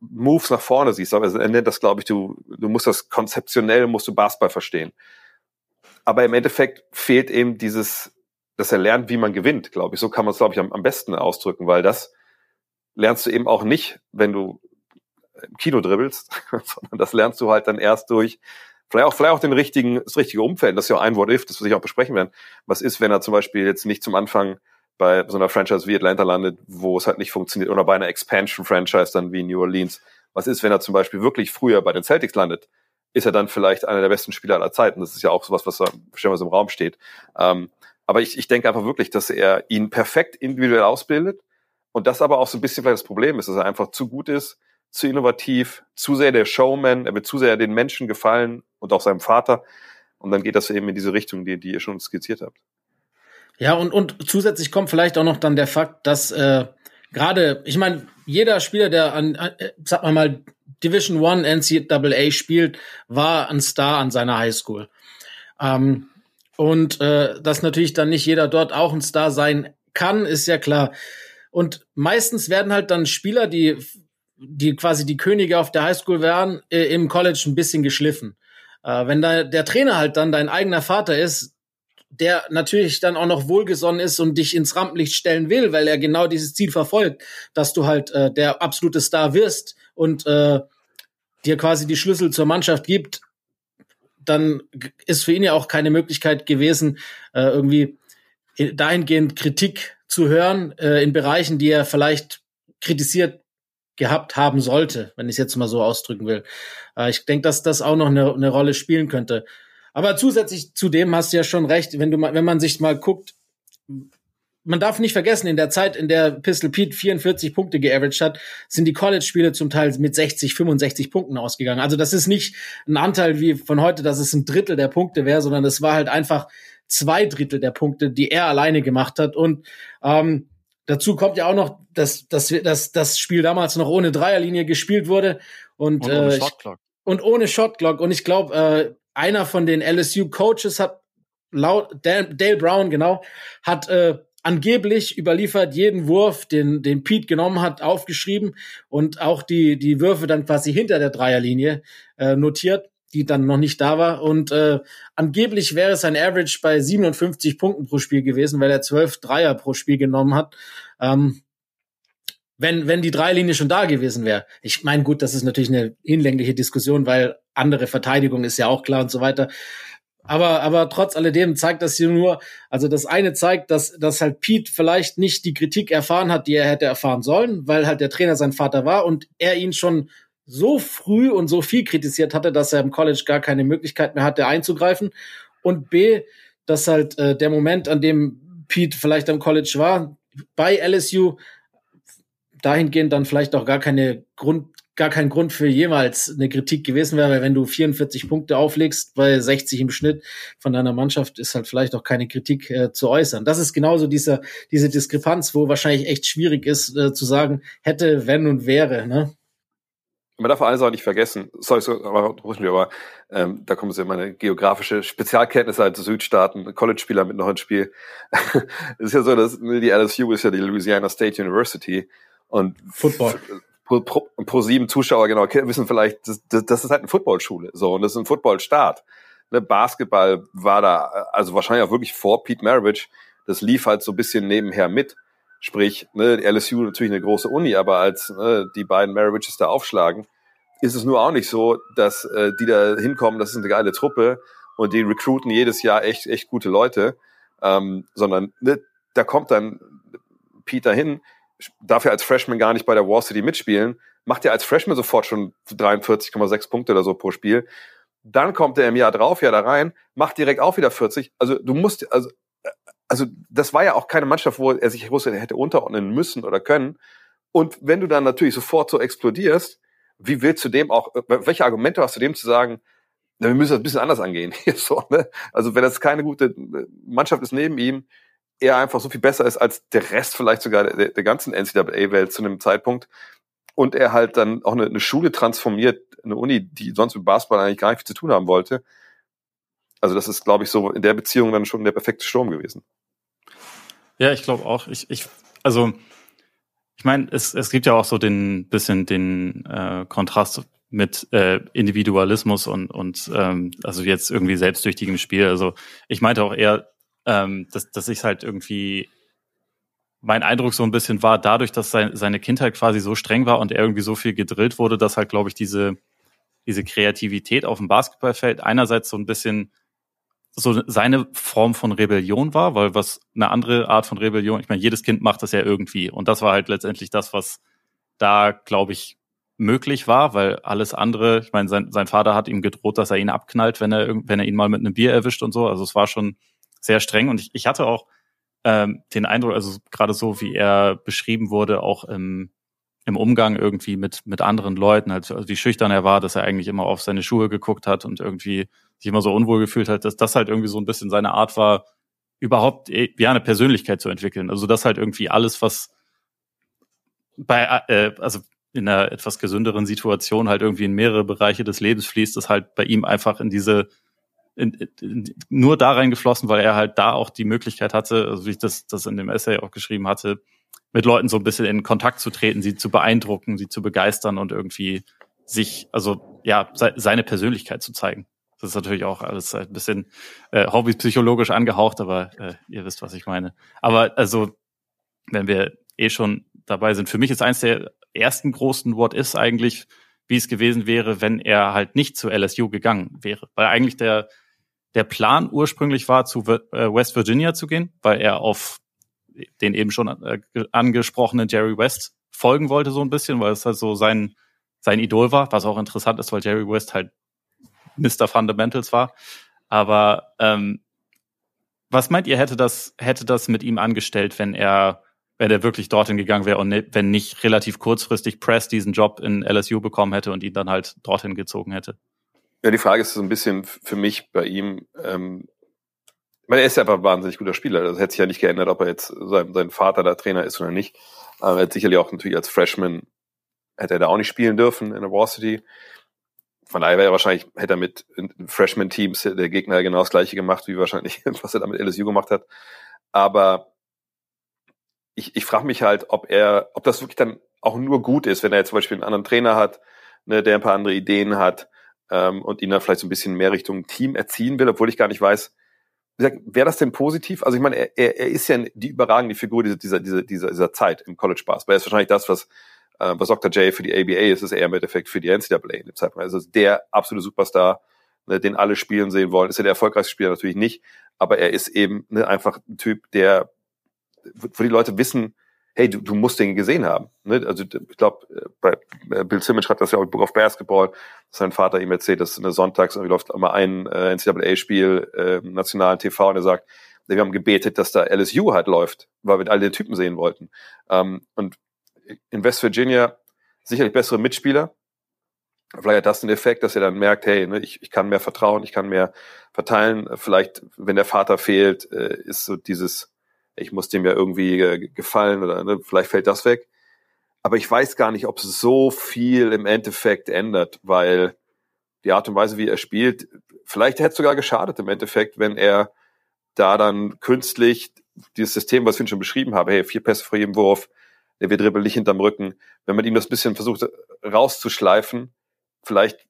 Moves nach vorne siehst. Aber er nennt das, glaube ich, du, du musst das konzeptionell, musst du Basketball verstehen. Aber im Endeffekt fehlt eben dieses, dass er lernt, wie man gewinnt, glaube ich. So kann man es, glaube ich, am, am besten ausdrücken, weil das lernst du eben auch nicht, wenn du im Kino dribbelst, sondern das lernst du halt dann erst durch vielleicht auch, vielleicht auch den richtigen, das richtige Umfeld. Das ist ja auch ein Wort if, das wir sich auch besprechen werden. Was ist, wenn er zum Beispiel jetzt nicht zum Anfang bei so einer Franchise wie Atlanta landet, wo es halt nicht funktioniert, oder bei einer Expansion-Franchise dann wie New Orleans? Was ist, wenn er zum Beispiel wirklich früher bei den Celtics landet? Ist er dann vielleicht einer der besten Spieler aller Zeiten? Das ist ja auch sowas, was da stellenweise im Raum steht. Ähm, aber ich, ich denke einfach wirklich, dass er ihn perfekt individuell ausbildet und das aber auch so ein bisschen vielleicht das Problem ist, dass er einfach zu gut ist, zu innovativ, zu sehr der Showman, er wird zu sehr den Menschen gefallen und auch seinem Vater. Und dann geht das eben in diese Richtung, die, die ihr schon skizziert habt. Ja, und, und zusätzlich kommt vielleicht auch noch dann der Fakt, dass äh, gerade, ich meine, jeder Spieler, der an, äh, sag mal mal, Division One NCAA spielt, war ein Star an seiner Highschool. Ähm, und äh, dass natürlich dann nicht jeder dort auch ein Star sein kann, ist ja klar. Und meistens werden halt dann Spieler, die, die quasi die Könige auf der Highschool wären, äh, im College ein bisschen geschliffen. Äh, wenn da der Trainer halt dann dein eigener Vater ist, der natürlich dann auch noch wohlgesonnen ist und dich ins Rampenlicht stellen will, weil er genau dieses Ziel verfolgt, dass du halt äh, der absolute Star wirst und äh, dir quasi die Schlüssel zur Mannschaft gibt, dann ist für ihn ja auch keine Möglichkeit gewesen, äh, irgendwie dahingehend Kritik zu hören äh, in Bereichen, die er vielleicht kritisiert gehabt haben sollte, wenn ich es jetzt mal so ausdrücken will. Äh, ich denke, dass das auch noch eine, eine Rolle spielen könnte. Aber zusätzlich zu dem hast du ja schon recht, wenn du mal, wenn man sich mal guckt, man darf nicht vergessen, in der Zeit, in der Pistol Pete 44 Punkte geaveraged hat, sind die College-Spiele zum Teil mit 60, 65 Punkten ausgegangen. Also das ist nicht ein Anteil wie von heute, dass es ein Drittel der Punkte wäre, sondern es war halt einfach zwei Drittel der Punkte, die er alleine gemacht hat. Und ähm, dazu kommt ja auch noch, dass, dass, dass das Spiel damals noch ohne Dreierlinie gespielt wurde. Und, und ohne äh, Shotclock. Und ohne Shotclock. Und ich glaube, äh, einer von den LSU-Coaches hat laut Dale Brown, genau, hat äh, angeblich überliefert jeden Wurf, den, den Pete genommen hat, aufgeschrieben und auch die, die Würfe dann quasi hinter der Dreierlinie äh, notiert, die dann noch nicht da war. Und äh, angeblich wäre sein Average bei 57 Punkten pro Spiel gewesen, weil er zwölf Dreier pro Spiel genommen hat. Ähm, wenn, wenn die Dreilinie schon da gewesen wäre. Ich meine, gut, das ist natürlich eine hinlängliche Diskussion, weil andere Verteidigung ist ja auch klar und so weiter. Aber, aber trotz alledem zeigt das hier nur, also das eine zeigt, dass, dass halt Pete vielleicht nicht die Kritik erfahren hat, die er hätte erfahren sollen, weil halt der Trainer sein Vater war und er ihn schon so früh und so viel kritisiert hatte, dass er im College gar keine Möglichkeit mehr hatte einzugreifen. Und B, dass halt äh, der Moment, an dem Pete vielleicht am College war, bei LSU, dahingehend dann vielleicht auch gar keine Grund, gar kein Grund für jemals eine Kritik gewesen wäre, weil wenn du 44 Punkte auflegst bei 60 im Schnitt von deiner Mannschaft, ist halt vielleicht auch keine Kritik äh, zu äußern. Das ist genauso diese, diese Diskrepanz, wo wahrscheinlich echt schwierig ist äh, zu sagen, hätte, wenn und wäre. Ne? Man darf eines auch nicht vergessen, sorry, aber, aber ähm, da kommt jetzt meine geografische Spezialkenntnisse als Südstaaten, College-Spieler mit noch ein Spiel. es ist ja so, dass die LSU ist ja die Louisiana State University und Football. Pro, pro, pro sieben Zuschauer genau wissen vielleicht, das, das, das ist halt eine Footballschule, so und das ist ein Footballstaat. Ne, Basketball war da, also wahrscheinlich auch wirklich vor Pete Maravich. Das lief halt so ein bisschen nebenher mit. Sprich, ne, LSU natürlich eine große Uni, aber als ne, die beiden Maraviches da aufschlagen, ist es nur auch nicht so, dass äh, die da hinkommen, das ist eine geile Truppe und die recruiten jedes Jahr echt, echt gute Leute, ähm, sondern ne, da kommt dann Peter hin, darf ja als Freshman gar nicht bei der War City mitspielen, macht ja als Freshman sofort schon 43,6 Punkte oder so pro Spiel. Dann kommt er im Jahr drauf ja da rein, macht direkt auch wieder 40. Also du musst, also, also das war ja auch keine Mannschaft, wo er sich er hätte unterordnen müssen oder können. Und wenn du dann natürlich sofort so explodierst, wie willst du dem auch, welche Argumente hast du dem zu sagen, na, wir müssen das ein bisschen anders angehen. so, ne? Also wenn das keine gute Mannschaft ist neben ihm, er einfach so viel besser ist als der Rest vielleicht sogar der, der ganzen NCAA-Welt zu einem Zeitpunkt und er halt dann auch eine, eine, Schule transformiert, eine Uni, die sonst mit Basketball eigentlich gar nicht viel zu tun haben wollte. Also das ist, glaube ich, so in der Beziehung dann schon der perfekte Sturm gewesen. Ja, ich glaube auch. Ich, ich, also ich meine, es, es gibt ja auch so den bisschen den äh, Kontrast mit äh, Individualismus und und ähm, also jetzt irgendwie selbstsüchtigem Spiel. Also ich meinte auch eher ähm, dass, dass ich halt irgendwie mein Eindruck so ein bisschen war, dadurch, dass sein, seine Kindheit quasi so streng war und er irgendwie so viel gedrillt wurde, dass halt, glaube ich, diese, diese Kreativität auf dem Basketballfeld einerseits so ein bisschen so seine Form von Rebellion war, weil was eine andere Art von Rebellion, ich meine, jedes Kind macht das ja irgendwie. Und das war halt letztendlich das, was da, glaube ich, möglich war, weil alles andere, ich meine, sein, sein Vater hat ihm gedroht, dass er ihn abknallt, wenn er, wenn er ihn mal mit einem Bier erwischt und so. Also es war schon sehr streng. Und ich, ich hatte auch ähm, den Eindruck, also gerade so, wie er beschrieben wurde, auch im im Umgang irgendwie mit, mit anderen Leuten, also wie schüchtern er war, dass er eigentlich immer auf seine Schuhe geguckt hat und irgendwie sich immer so unwohl gefühlt hat, dass das halt irgendwie so ein bisschen seine Art war, überhaupt eh, ja eine Persönlichkeit zu entwickeln. Also das halt irgendwie alles, was bei, äh, also in einer etwas gesünderen Situation halt irgendwie in mehrere Bereiche des Lebens fließt, ist halt bei ihm einfach in diese in, in, nur da reingeflossen, weil er halt da auch die Möglichkeit hatte, also wie ich das, das in dem Essay auch geschrieben hatte, mit Leuten so ein bisschen in Kontakt zu treten, sie zu beeindrucken, sie zu begeistern und irgendwie sich, also ja, se seine Persönlichkeit zu zeigen. Das ist natürlich auch alles ein bisschen äh, hobbypsychologisch angehaucht, aber äh, ihr wisst, was ich meine. Aber also, wenn wir eh schon dabei sind, für mich ist eins der ersten großen What-Ifs eigentlich, wie es gewesen wäre, wenn er halt nicht zu LSU gegangen wäre. Weil eigentlich der, der Plan ursprünglich war, zu äh, West Virginia zu gehen, weil er auf den eben schon äh, angesprochenen Jerry West folgen wollte so ein bisschen, weil es halt so sein, sein Idol war, was auch interessant ist, weil Jerry West halt Mr. Fundamentals war. Aber ähm, was meint ihr, hätte das, hätte das mit ihm angestellt, wenn er, wenn er wirklich dorthin gegangen wäre und ne, wenn nicht relativ kurzfristig Press diesen Job in LSU bekommen hätte und ihn dann halt dorthin gezogen hätte? Ja, die Frage ist so ein bisschen für mich bei ihm, ähm, weil er ist ja einfach ein wahnsinnig guter Spieler. Das hätte sich ja nicht geändert, ob er jetzt sein, sein Vater da Trainer ist oder nicht. Aber er hat sicherlich auch natürlich als Freshman hätte er da auch nicht spielen dürfen in der Varsity. Von daher wäre er wahrscheinlich, hätte er mit Freshman-Teams der Gegner genau das gleiche gemacht, wie wahrscheinlich, was er da mit LSU gemacht hat. Aber ich, ich frage mich halt, ob er, ob das wirklich dann auch nur gut ist, wenn er jetzt zum Beispiel einen anderen Trainer hat, ne, der ein paar andere Ideen hat ähm, und ihn dann vielleicht so ein bisschen mehr Richtung Team erziehen will, obwohl ich gar nicht weiß, wäre das denn positiv? Also ich meine, er, er ist ja die überragende Figur dieser, dieser, dieser, dieser Zeit im College Basketball. Er ist wahrscheinlich das, was, äh, was Dr. J für die ABA ist, ist er im Endeffekt für die NCAA in dem Zeitpunkt. Also der absolute Superstar, ne, den alle spielen sehen wollen. Ist er der erfolgreichste Spieler natürlich nicht, aber er ist eben ne, einfach ein Typ, der, wo die Leute wissen, hey, du, du musst den gesehen haben. Ne? Also ich glaube, bei äh, Bill Simmons schreibt das ja auch im Book of Basketball, dass sein Vater ihm erzählt, dass eine Sonntags irgendwie läuft immer ein äh, NCAA-Spiel äh, im nationalen TV und er sagt, wir haben gebetet, dass da LSU halt läuft, weil wir alle den Typen sehen wollten. Ähm, und in West Virginia sicherlich bessere Mitspieler. Vielleicht hat das den Effekt, dass er dann merkt, hey, ne, ich, ich kann mehr vertrauen, ich kann mehr verteilen. Vielleicht, wenn der Vater fehlt, äh, ist so dieses ich muss dem ja irgendwie äh, gefallen oder ne, vielleicht fällt das weg. Aber ich weiß gar nicht, ob es so viel im Endeffekt ändert, weil die Art und Weise, wie er spielt, vielleicht hätte es sogar geschadet im Endeffekt, wenn er da dann künstlich dieses System, was ich schon beschrieben habe, hey, vier Pässe vor jedem Wurf, der wird dribbelt nicht hinterm Rücken, wenn man ihm das bisschen versucht rauszuschleifen, vielleicht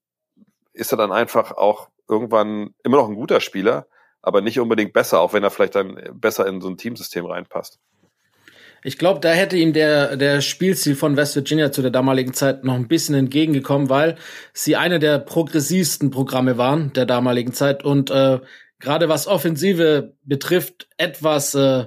ist er dann einfach auch irgendwann immer noch ein guter Spieler, aber nicht unbedingt besser, auch wenn er vielleicht dann besser in so ein Teamsystem reinpasst. Ich glaube, da hätte ihm der, der Spielstil von West Virginia zu der damaligen Zeit noch ein bisschen entgegengekommen, weil sie eine der progressivsten Programme waren der damaligen Zeit und äh, gerade was Offensive betrifft, etwas äh,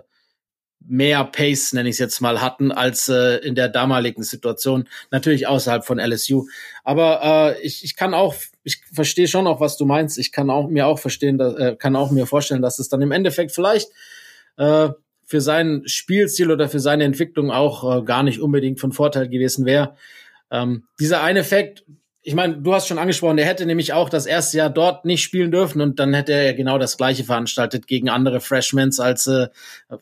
mehr Pace, nenne ich es jetzt mal, hatten als äh, in der damaligen Situation, natürlich außerhalb von LSU. Aber äh, ich, ich kann auch, ich verstehe schon auch, was du meinst. Ich kann auch mir auch verstehen, dass, äh, kann auch mir vorstellen, dass es dann im Endeffekt vielleicht äh, für seinen Spielstil oder für seine Entwicklung auch äh, gar nicht unbedingt von Vorteil gewesen wäre. Ähm, dieser eine Effekt, ich meine, du hast schon angesprochen, der hätte nämlich auch das erste Jahr dort nicht spielen dürfen und dann hätte er ja genau das gleiche veranstaltet gegen andere Freshmans, als äh,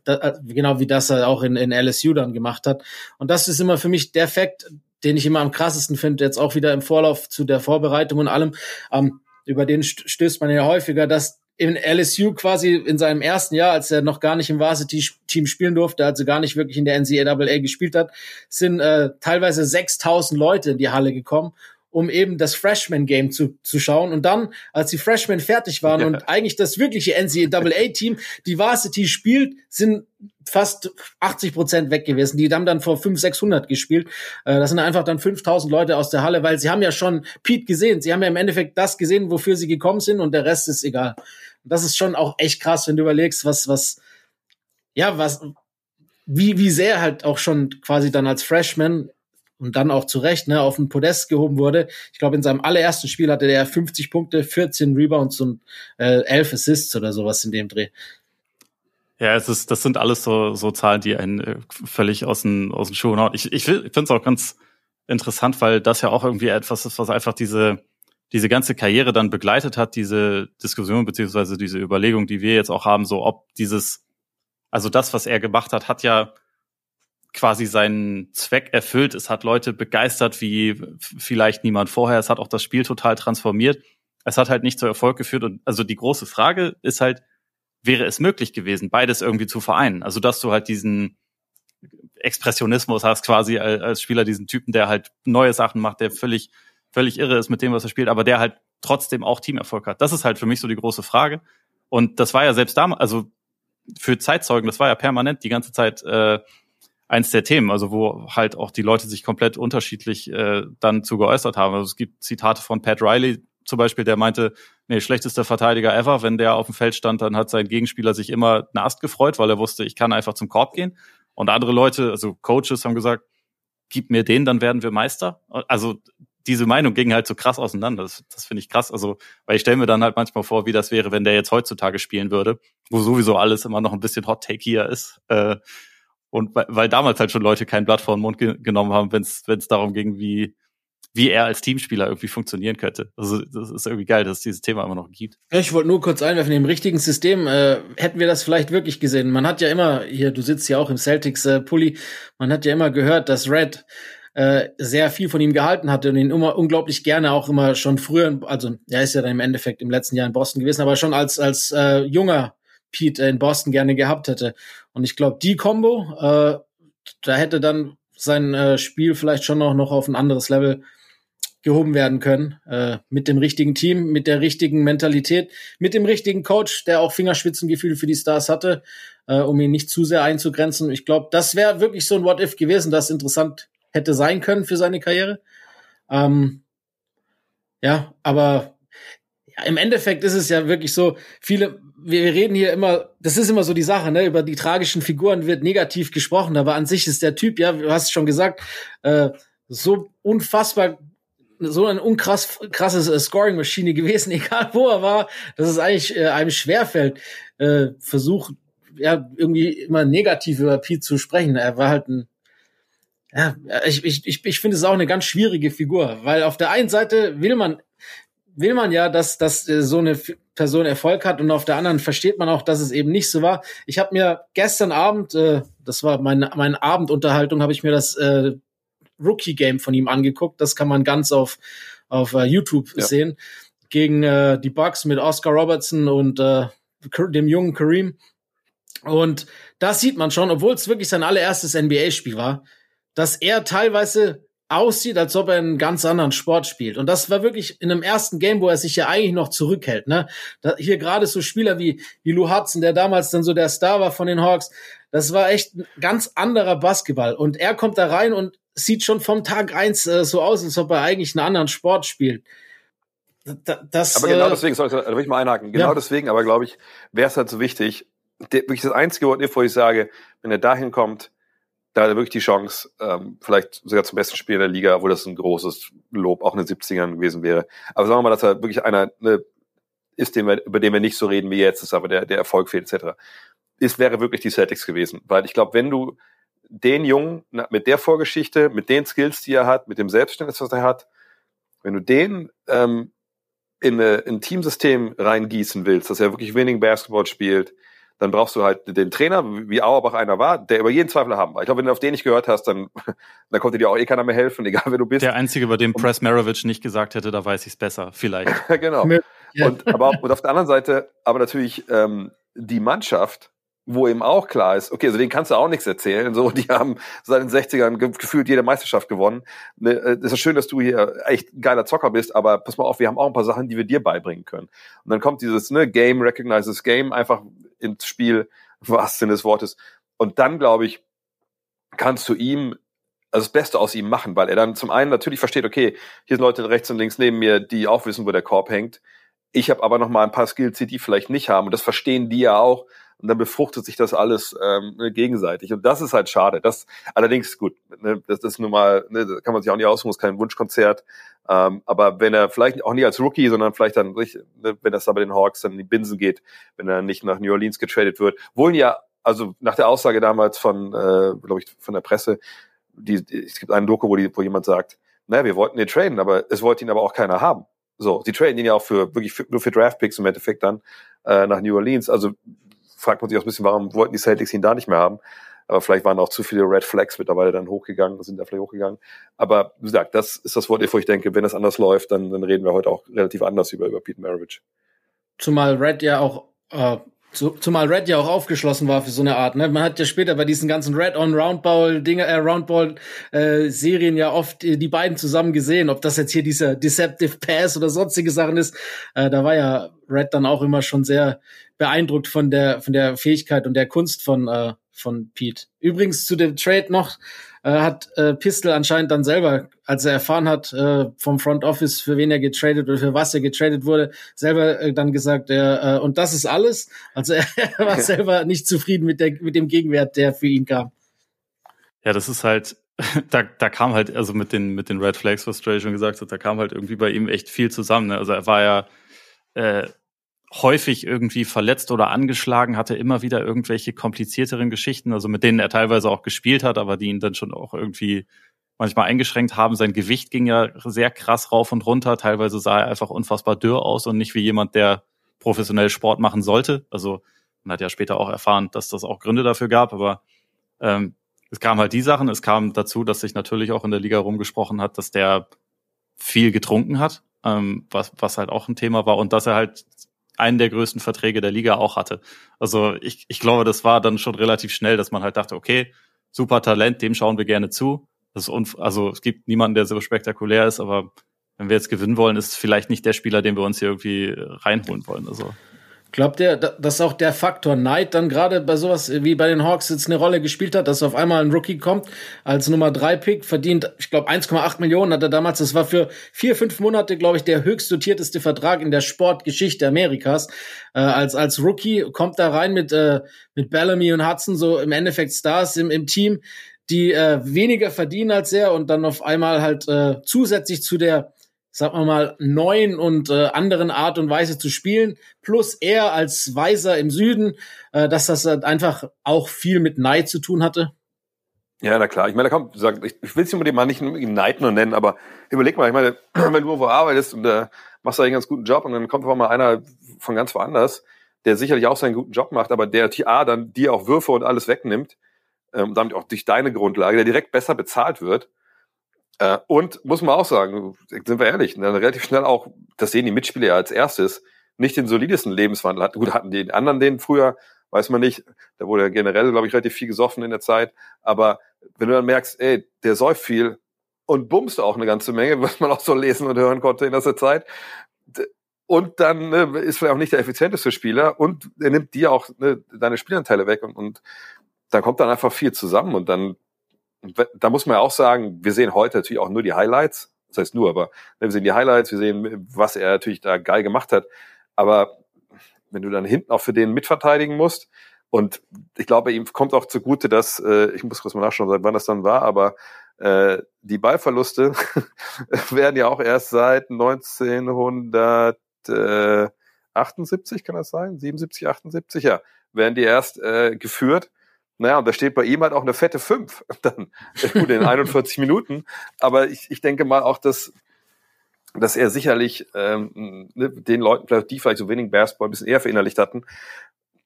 da, genau wie das er auch in, in LSU dann gemacht hat. Und das ist immer für mich der Fakt, den ich immer am krassesten finde, jetzt auch wieder im Vorlauf zu der Vorbereitung und allem. Ähm, über den stößt man ja häufiger, dass in LSU quasi in seinem ersten Jahr, als er noch gar nicht im Varsity-Team spielen durfte, also gar nicht wirklich in der NCAA gespielt hat, sind äh, teilweise 6000 Leute in die Halle gekommen um eben das Freshman-Game zu, zu schauen. Und dann, als die Freshmen fertig waren ja. und eigentlich das wirkliche NCAA-Team die Varsity spielt, sind fast 80 Prozent weg gewesen. Die haben dann vor 500, 600 gespielt. Äh, das sind einfach dann 5000 Leute aus der Halle, weil sie haben ja schon Pete gesehen. Sie haben ja im Endeffekt das gesehen, wofür sie gekommen sind und der Rest ist egal. Und das ist schon auch echt krass, wenn du überlegst, was, was, ja, was, wie, wie sehr halt auch schon quasi dann als Freshman und dann auch zu Recht ne, auf den Podest gehoben wurde. Ich glaube, in seinem allerersten Spiel hatte er 50 Punkte, 14 Rebounds und äh, 11 Assists oder sowas in dem Dreh. Ja, es ist, das sind alles so, so Zahlen, die einen äh, völlig aus den, aus den Schuhen hauen. Ich, ich finde es auch ganz, interessant, weil das ja auch irgendwie etwas ist, was einfach diese, diese ganze Karriere dann begleitet hat, diese Diskussion beziehungsweise diese Überlegung, die wir jetzt auch haben, so ob dieses, also das, was er gemacht hat, hat ja quasi seinen Zweck erfüllt. Es hat Leute begeistert wie vielleicht niemand vorher. Es hat auch das Spiel total transformiert. Es hat halt nicht zu Erfolg geführt. Und also die große Frage ist halt, wäre es möglich gewesen, beides irgendwie zu vereinen? Also dass du halt diesen Expressionismus hast, quasi als Spieler diesen Typen, der halt neue Sachen macht, der völlig, völlig irre ist mit dem, was er spielt, aber der halt trotzdem auch Teamerfolg hat. Das ist halt für mich so die große Frage. Und das war ja selbst damals, also für Zeitzeugen, das war ja permanent die ganze Zeit äh, eins der Themen, also wo halt auch die Leute sich komplett unterschiedlich äh, dann zu geäußert haben. Also es gibt Zitate von Pat Riley zum Beispiel, der meinte, nee, schlechtester Verteidiger ever. Wenn der auf dem Feld stand, dann hat sein Gegenspieler sich immer einen Ast gefreut, weil er wusste, ich kann einfach zum Korb gehen. Und andere Leute, also Coaches haben gesagt, gib mir den, dann werden wir Meister. Also diese Meinung ging halt so krass auseinander. Das, das finde ich krass. Also, weil ich stelle mir dann halt manchmal vor, wie das wäre, wenn der jetzt heutzutage spielen würde, wo sowieso alles immer noch ein bisschen Hot Take hier ist. Äh, und weil, weil damals halt schon Leute kein Blatt vor den Mund ge genommen haben, wenn es darum ging, wie, wie er als Teamspieler irgendwie funktionieren könnte. Also das ist irgendwie geil, dass es dieses Thema immer noch gibt. Ich wollte nur kurz einwerfen, im richtigen System äh, hätten wir das vielleicht wirklich gesehen. Man hat ja immer, hier, du sitzt ja auch im Celtics-Pulli, äh, man hat ja immer gehört, dass Red äh, sehr viel von ihm gehalten hatte und ihn immer unglaublich gerne auch immer schon früher, also er ist ja dann im Endeffekt im letzten Jahr in Boston gewesen, aber schon als als äh, junger Pete in Boston gerne gehabt hätte. Und ich glaube, die Combo, äh, da hätte dann sein äh, Spiel vielleicht schon noch, noch auf ein anderes Level gehoben werden können. Äh, mit dem richtigen Team, mit der richtigen Mentalität, mit dem richtigen Coach, der auch Fingerspitzengefühl für die Stars hatte, äh, um ihn nicht zu sehr einzugrenzen. Ich glaube, das wäre wirklich so ein What-If gewesen, das interessant hätte sein können für seine Karriere. Ähm, ja, aber ja, im Endeffekt ist es ja wirklich so, viele wir reden hier immer, das ist immer so die Sache, ne? Über die tragischen Figuren wird negativ gesprochen, aber an sich ist der Typ, ja, du hast schon gesagt, äh, so unfassbar, so ein unkrass krasses äh, Scoring-Maschine gewesen, egal wo er war, dass es eigentlich äh, einem schwerfällt, äh, versucht, ja, irgendwie immer negativ über Pete zu sprechen. Er war halt ein ja, ich, ich, ich, ich finde es auch eine ganz schwierige Figur, weil auf der einen Seite will man will man ja, dass, dass äh, so eine Person Erfolg hat und auf der anderen versteht man auch, dass es eben nicht so war. Ich habe mir gestern Abend, äh, das war meine, meine Abendunterhaltung, habe ich mir das äh, Rookie-Game von ihm angeguckt. Das kann man ganz auf, auf uh, YouTube ja. sehen. Gegen äh, die Bucks mit Oscar Robertson und äh, dem jungen Kareem. Und da sieht man schon, obwohl es wirklich sein allererstes NBA-Spiel war, dass er teilweise aussieht, als ob er einen ganz anderen Sport spielt. Und das war wirklich in einem ersten Game, wo er sich ja eigentlich noch zurückhält. Ne? Da, hier gerade so Spieler wie, wie Lou Hudson, der damals dann so der Star war von den Hawks, das war echt ein ganz anderer Basketball. Und er kommt da rein und sieht schon vom Tag eins äh, so aus, als ob er eigentlich einen anderen Sport spielt. Da, das, aber genau äh, deswegen, sorry, da will ich mal einhaken. Genau ja. deswegen, aber glaube ich, wäre es halt so wichtig, der, wirklich das einzige Wort, wo ich sage, wenn er dahin kommt, da hat er wirklich die Chance, ähm, vielleicht sogar zum besten Spieler der Liga, obwohl das ein großes Lob auch in den 70ern gewesen wäre. Aber sagen wir mal, dass er wirklich einer ne, ist, den wir, über den wir nicht so reden wie jetzt, ist aber der, der Erfolg fehlt, etc. Ist, wäre wirklich die Celtics gewesen. Weil ich glaube, wenn du den Jungen mit der Vorgeschichte, mit den Skills, die er hat, mit dem Selbstverständnis, was er hat, wenn du den ähm, in, eine, in ein Teamsystem reingießen willst, dass er wirklich Winning Basketball spielt, dann brauchst du halt den Trainer, wie Auerbach einer war, der über jeden Zweifel haben war. Ich glaube, wenn du auf den nicht gehört hast, dann, dann konnte dir auch eh keiner mehr helfen, egal wer du bist. Der Einzige, über den Press Maravich nicht gesagt hätte, da weiß ich es besser, vielleicht. genau. Und, aber, und auf der anderen Seite, aber natürlich ähm, die Mannschaft, wo eben auch klar ist, okay, also denen kannst du auch nichts erzählen. So, die haben seit den 60ern gefühlt jede Meisterschaft gewonnen. Ne, äh, es ist schön, dass du hier echt geiler Zocker bist, aber pass mal auf, wir haben auch ein paar Sachen, die wir dir beibringen können. Und dann kommt dieses ne, Game recognizes Game einfach ins Spiel, was Sinn des Wortes. Und dann, glaube ich, kannst du ihm also das Beste aus ihm machen, weil er dann zum einen natürlich versteht, okay, hier sind Leute rechts und links neben mir, die auch wissen, wo der Korb hängt. Ich habe aber noch mal ein paar Skills, die die vielleicht nicht haben. Und das verstehen die ja auch und dann befruchtet sich das alles ähm, gegenseitig. Und das ist halt schade. Das allerdings gut, ne, das, das ist nun mal, ne, das kann man sich auch nicht aussuchen, ist kein Wunschkonzert. Ähm, aber wenn er vielleicht auch nicht als Rookie, sondern vielleicht dann, ne, wenn das da bei den Hawks dann in die Binsen geht, wenn er nicht nach New Orleans getradet wird, wollen ja, also nach der Aussage damals von, äh, glaube ich, von der Presse, die, es gibt einen Doku, wo, die, wo jemand sagt, naja, wir wollten den traden, aber es wollte ihn aber auch keiner haben. So, die traden ihn ja auch für wirklich für, nur für Draftpicks im Endeffekt dann äh, nach New Orleans. Also fragt man sich auch ein bisschen, warum wollten die Celtics ihn da nicht mehr haben? Aber vielleicht waren auch zu viele Red Flags mittlerweile dann hochgegangen, sind da vielleicht hochgegangen. Aber wie gesagt, das ist das Wort, wo ich denke, wenn das anders läuft, dann, dann reden wir heute auch relativ anders über, über Pete Maravich. Zumal Red ja auch äh, Zumal Red ja auch aufgeschlossen war für so eine Art. Ne? Man hat ja später bei diesen ganzen Red-on-Roundball-Dinger, äh, Roundball-Serien äh, ja oft äh, die beiden zusammen gesehen. Ob das jetzt hier dieser Deceptive Pass oder sonstige Sachen ist, äh, da war ja Red dann auch immer schon sehr beeindruckt von der von der Fähigkeit und der Kunst von äh, von Pete. Übrigens zu dem Trade noch äh, hat äh, Pistol anscheinend dann selber, als er erfahren hat äh, vom Front Office, für wen er getradet oder für was er getradet wurde, selber äh, dann gesagt, er, äh, und das ist alles. Also er, er war selber nicht zufrieden mit der mit dem Gegenwert, der für ihn kam. Ja, das ist halt da, da kam halt, also mit den, mit den Red Flags, was Trey schon gesagt hat, da kam halt irgendwie bei ihm echt viel zusammen. Ne? Also er war ja äh, häufig irgendwie verletzt oder angeschlagen, hatte immer wieder irgendwelche komplizierteren Geschichten, also mit denen er teilweise auch gespielt hat, aber die ihn dann schon auch irgendwie manchmal eingeschränkt haben. Sein Gewicht ging ja sehr krass rauf und runter. Teilweise sah er einfach unfassbar dürr aus und nicht wie jemand, der professionell Sport machen sollte. Also man hat ja später auch erfahren, dass das auch Gründe dafür gab, aber ähm, es kam halt die Sachen. Es kam dazu, dass sich natürlich auch in der Liga rumgesprochen hat, dass der viel getrunken hat, ähm, was, was halt auch ein Thema war und dass er halt einen der größten Verträge der Liga auch hatte. Also ich, ich glaube, das war dann schon relativ schnell, dass man halt dachte, okay, super Talent, dem schauen wir gerne zu. Das ist also es gibt niemanden, der so spektakulär ist, aber wenn wir jetzt gewinnen wollen, ist es vielleicht nicht der Spieler, den wir uns hier irgendwie reinholen wollen. Also Glaubt ihr, dass auch der Faktor Neid dann gerade bei sowas wie bei den Hawks jetzt eine Rolle gespielt hat, dass auf einmal ein Rookie kommt als Nummer 3 Pick, verdient, ich glaube, 1,8 Millionen hat er damals. Das war für vier, fünf Monate, glaube ich, der höchst dotierteste Vertrag in der Sportgeschichte Amerikas. Äh, als, als Rookie kommt da rein mit, äh, mit Bellamy und Hudson, so im Endeffekt Stars im, im Team, die äh, weniger verdienen als er und dann auf einmal halt äh, zusätzlich zu der sagen wir mal, neuen und äh, anderen Art und Weise zu spielen, plus er als Weiser im Süden, äh, dass das halt einfach auch viel mit Neid zu tun hatte? Ja, na klar. Ich meine, da kommt, sag, ich, ich will es unbedingt mal nicht Neid nur nennen, aber überleg mal, ich meine, wenn du wo arbeitest und äh, machst da einen ganz guten Job und dann kommt einfach mal einer von ganz woanders, der sicherlich auch seinen guten Job macht, aber der TA dann dir auch Würfe und alles wegnimmt, ähm, damit auch durch deine Grundlage, der direkt besser bezahlt wird, äh, und muss man auch sagen, sind wir ehrlich, dann relativ schnell auch, das sehen die Mitspieler ja als erstes, nicht den solidesten Lebenswandel hatten. Gut, hatten die anderen den früher, weiß man nicht. Da wurde ja generell, glaube ich, relativ viel gesoffen in der Zeit. Aber wenn du dann merkst, ey, der säuft viel und bummst auch eine ganze Menge, was man auch so lesen und hören konnte in der Zeit. Und dann ne, ist vielleicht auch nicht der effizienteste Spieler und er nimmt dir auch ne, deine Spielanteile weg und, und dann kommt dann einfach viel zusammen und dann da muss man ja auch sagen, wir sehen heute natürlich auch nur die Highlights. Das heißt nur, aber wir sehen die Highlights, wir sehen, was er natürlich da geil gemacht hat. Aber wenn du dann hinten auch für den mitverteidigen musst, und ich glaube, ihm kommt auch zugute, dass, äh, ich muss kurz mal nachschauen, wann das dann war, aber äh, die Ballverluste werden ja auch erst seit 1978, kann das sein? 77, 78, ja, werden die erst äh, geführt. Naja, und da steht bei ihm halt auch eine fette 5 dann gut in 41 Minuten. Aber ich, ich denke mal auch, dass, dass er sicherlich ähm, ne, den Leuten, die vielleicht so wenig Basketball ein bisschen eher verinnerlicht hatten,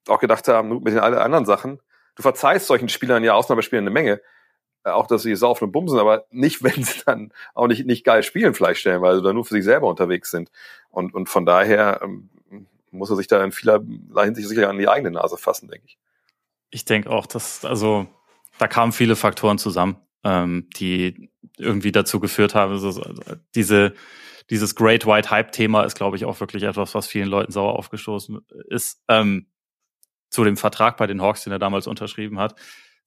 auch gedacht haben, mit den anderen Sachen, du verzeihst solchen Spielern ja Ausnahmespielern eine Menge, äh, auch dass sie saufen und bumsen, aber nicht, wenn sie dann auch nicht, nicht geil spielen vielleicht stellen, weil sie dann nur für sich selber unterwegs sind. Und, und von daher ähm, muss er sich da in vieler Hinsicht sicher an die eigene Nase fassen, denke ich. Ich denke auch, dass, also da kamen viele Faktoren zusammen, ähm, die irgendwie dazu geführt haben. Also, diese, dieses Great White Hype-Thema ist, glaube ich, auch wirklich etwas, was vielen Leuten sauer aufgestoßen ist. Ähm, zu dem Vertrag bei den Hawks, den er damals unterschrieben hat.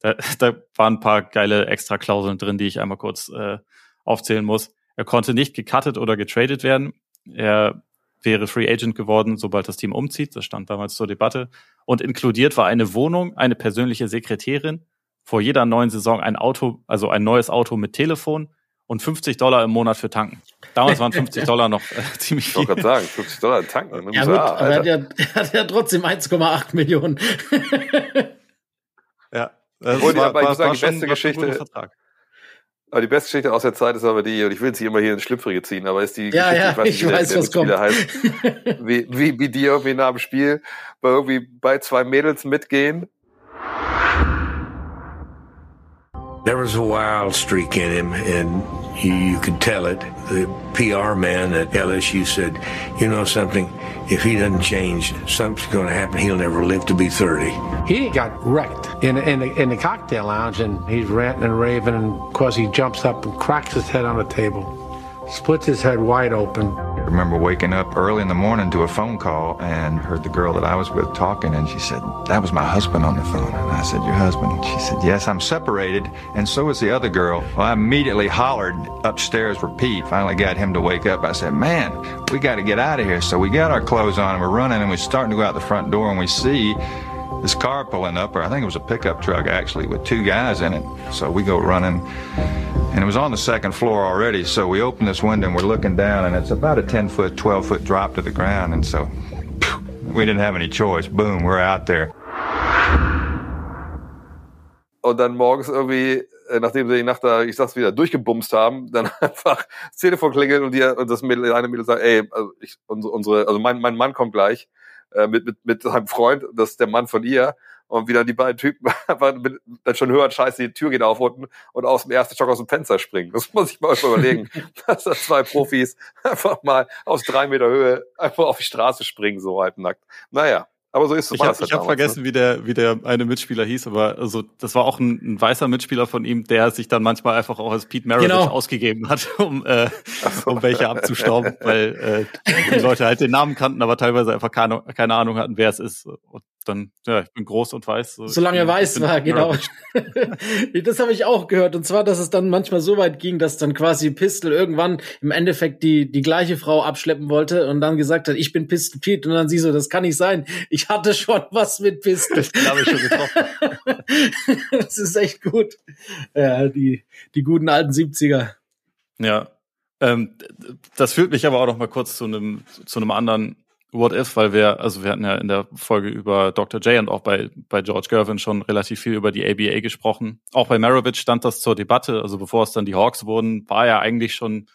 Da, da waren ein paar geile Extra-Klauseln drin, die ich einmal kurz äh, aufzählen muss. Er konnte nicht gecuttet oder getradet werden. Er wäre Free Agent geworden, sobald das Team umzieht. Das stand damals zur Debatte. Und inkludiert war eine Wohnung, eine persönliche Sekretärin, vor jeder neuen Saison ein Auto, also ein neues Auto mit Telefon und 50 Dollar im Monat für Tanken. Damals waren 50 Dollar noch äh, ziemlich viel. Ich wollte gerade sagen, 50 Dollar tanken. Ja, gut, aber er hat ja, er hat ja trotzdem 1,8 Millionen. ja. Das war, war, war, war, war schon, die beste Geschichte. Aber die beste Geschichte aus der Zeit ist aber die, und ich will sie immer hier ins Schlüpfrige ziehen, aber ist die ja, Geschichte, ja, ich, nicht, ich weiß, der, was kommt. Heißt, wie, wie, wie die irgendwie nach dem Spiel bei irgendwie bei zwei Mädels mitgehen. There was a wild streak in him, and you, you could tell it. The PR man at LSU said, you know something, if he doesn't change, something's going to happen. He'll never live to be 30. He got wrecked in, in, the, in the cocktail lounge, and he's ranting and raving, and of course he jumps up and cracks his head on the table splits his head wide open. I remember waking up early in the morning to a phone call and heard the girl that I was with talking, and she said, That was my husband on the phone. And I said, Your husband? She said, Yes, I'm separated, and so is the other girl. Well, I immediately hollered upstairs for Pete, finally got him to wake up. I said, Man, we got to get out of here. So we got our clothes on and we're running, and we're starting to go out the front door, and we see this car pulling up, or I think it was a pickup truck actually, with two guys in it. So we go running, and it was on the second floor already. So we open this window and we're looking down, and it's about a 10 foot, 12 foot drop to the ground. And so we didn't have any choice. Boom, we're out there. Und dann morgens irgendwie, äh, nachdem sie die Nacht da, ich sag's wieder, durchgebumst haben, dann einfach das Telefon klingelt und, die, und das Mädel, eine Mädel sagt, ey, also ich, unsere, also mein, mein Mann kommt gleich äh, mit, mit, mit seinem Freund, das ist der Mann von ihr. Und wieder die beiden Typen dann schon hören, scheiße, die Tür geht auf unten und aus dem ersten Stock aus dem Fenster springen. Das muss ich mal überlegen, dass da zwei Profis einfach mal aus drei Meter Höhe einfach auf die Straße springen, so halbnackt. Naja, aber so ist es. Ich habe hab vergessen, ne? wie der wie der eine Mitspieler hieß, aber also das war auch ein, ein, weißer Mitspieler von ihm, der sich dann manchmal einfach auch als Pete Maravich genau. ausgegeben hat, um äh, so. um welche abzustauben, weil äh, die Leute halt den Namen kannten, aber teilweise einfach keine, keine Ahnung hatten, wer es ist. Und dann, ja, ich bin groß und weiß. So Solange er weiß war, genau. das habe ich auch gehört. Und zwar, dass es dann manchmal so weit ging, dass dann quasi Pistol irgendwann im Endeffekt die, die gleiche Frau abschleppen wollte und dann gesagt hat, ich bin Pistol Pete. Und dann sie so, das kann nicht sein. Ich hatte schon was mit Pistol. Das habe ich schon getroffen. das ist echt gut. Ja, die, die guten alten 70er. Ja. Ähm, das führt mich aber auch noch mal kurz zu einem, zu einem anderen What If, weil wir, also wir hatten ja in der Folge über Dr. J und auch bei, bei George Gervin schon relativ viel über die ABA gesprochen. Auch bei Maravich stand das zur Debatte, also bevor es dann die Hawks wurden, war er eigentlich schon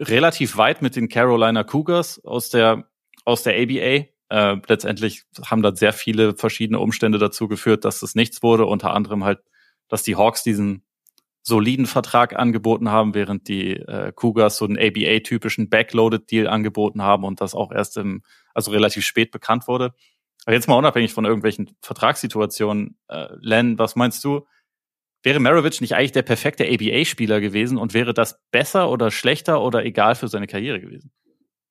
relativ weit mit den Carolina Cougars aus der, aus der ABA. Äh, letztendlich haben da sehr viele verschiedene Umstände dazu geführt, dass es nichts wurde, unter anderem halt, dass die Hawks diesen soliden Vertrag angeboten haben, während die äh, Cougars so einen ABA-typischen Backloaded-Deal angeboten haben und das auch erst im, also relativ spät bekannt wurde. Aber jetzt mal unabhängig von irgendwelchen Vertragssituationen, äh, Len, was meinst du? Wäre Maravich nicht eigentlich der perfekte ABA-Spieler gewesen und wäre das besser oder schlechter oder egal für seine Karriere gewesen?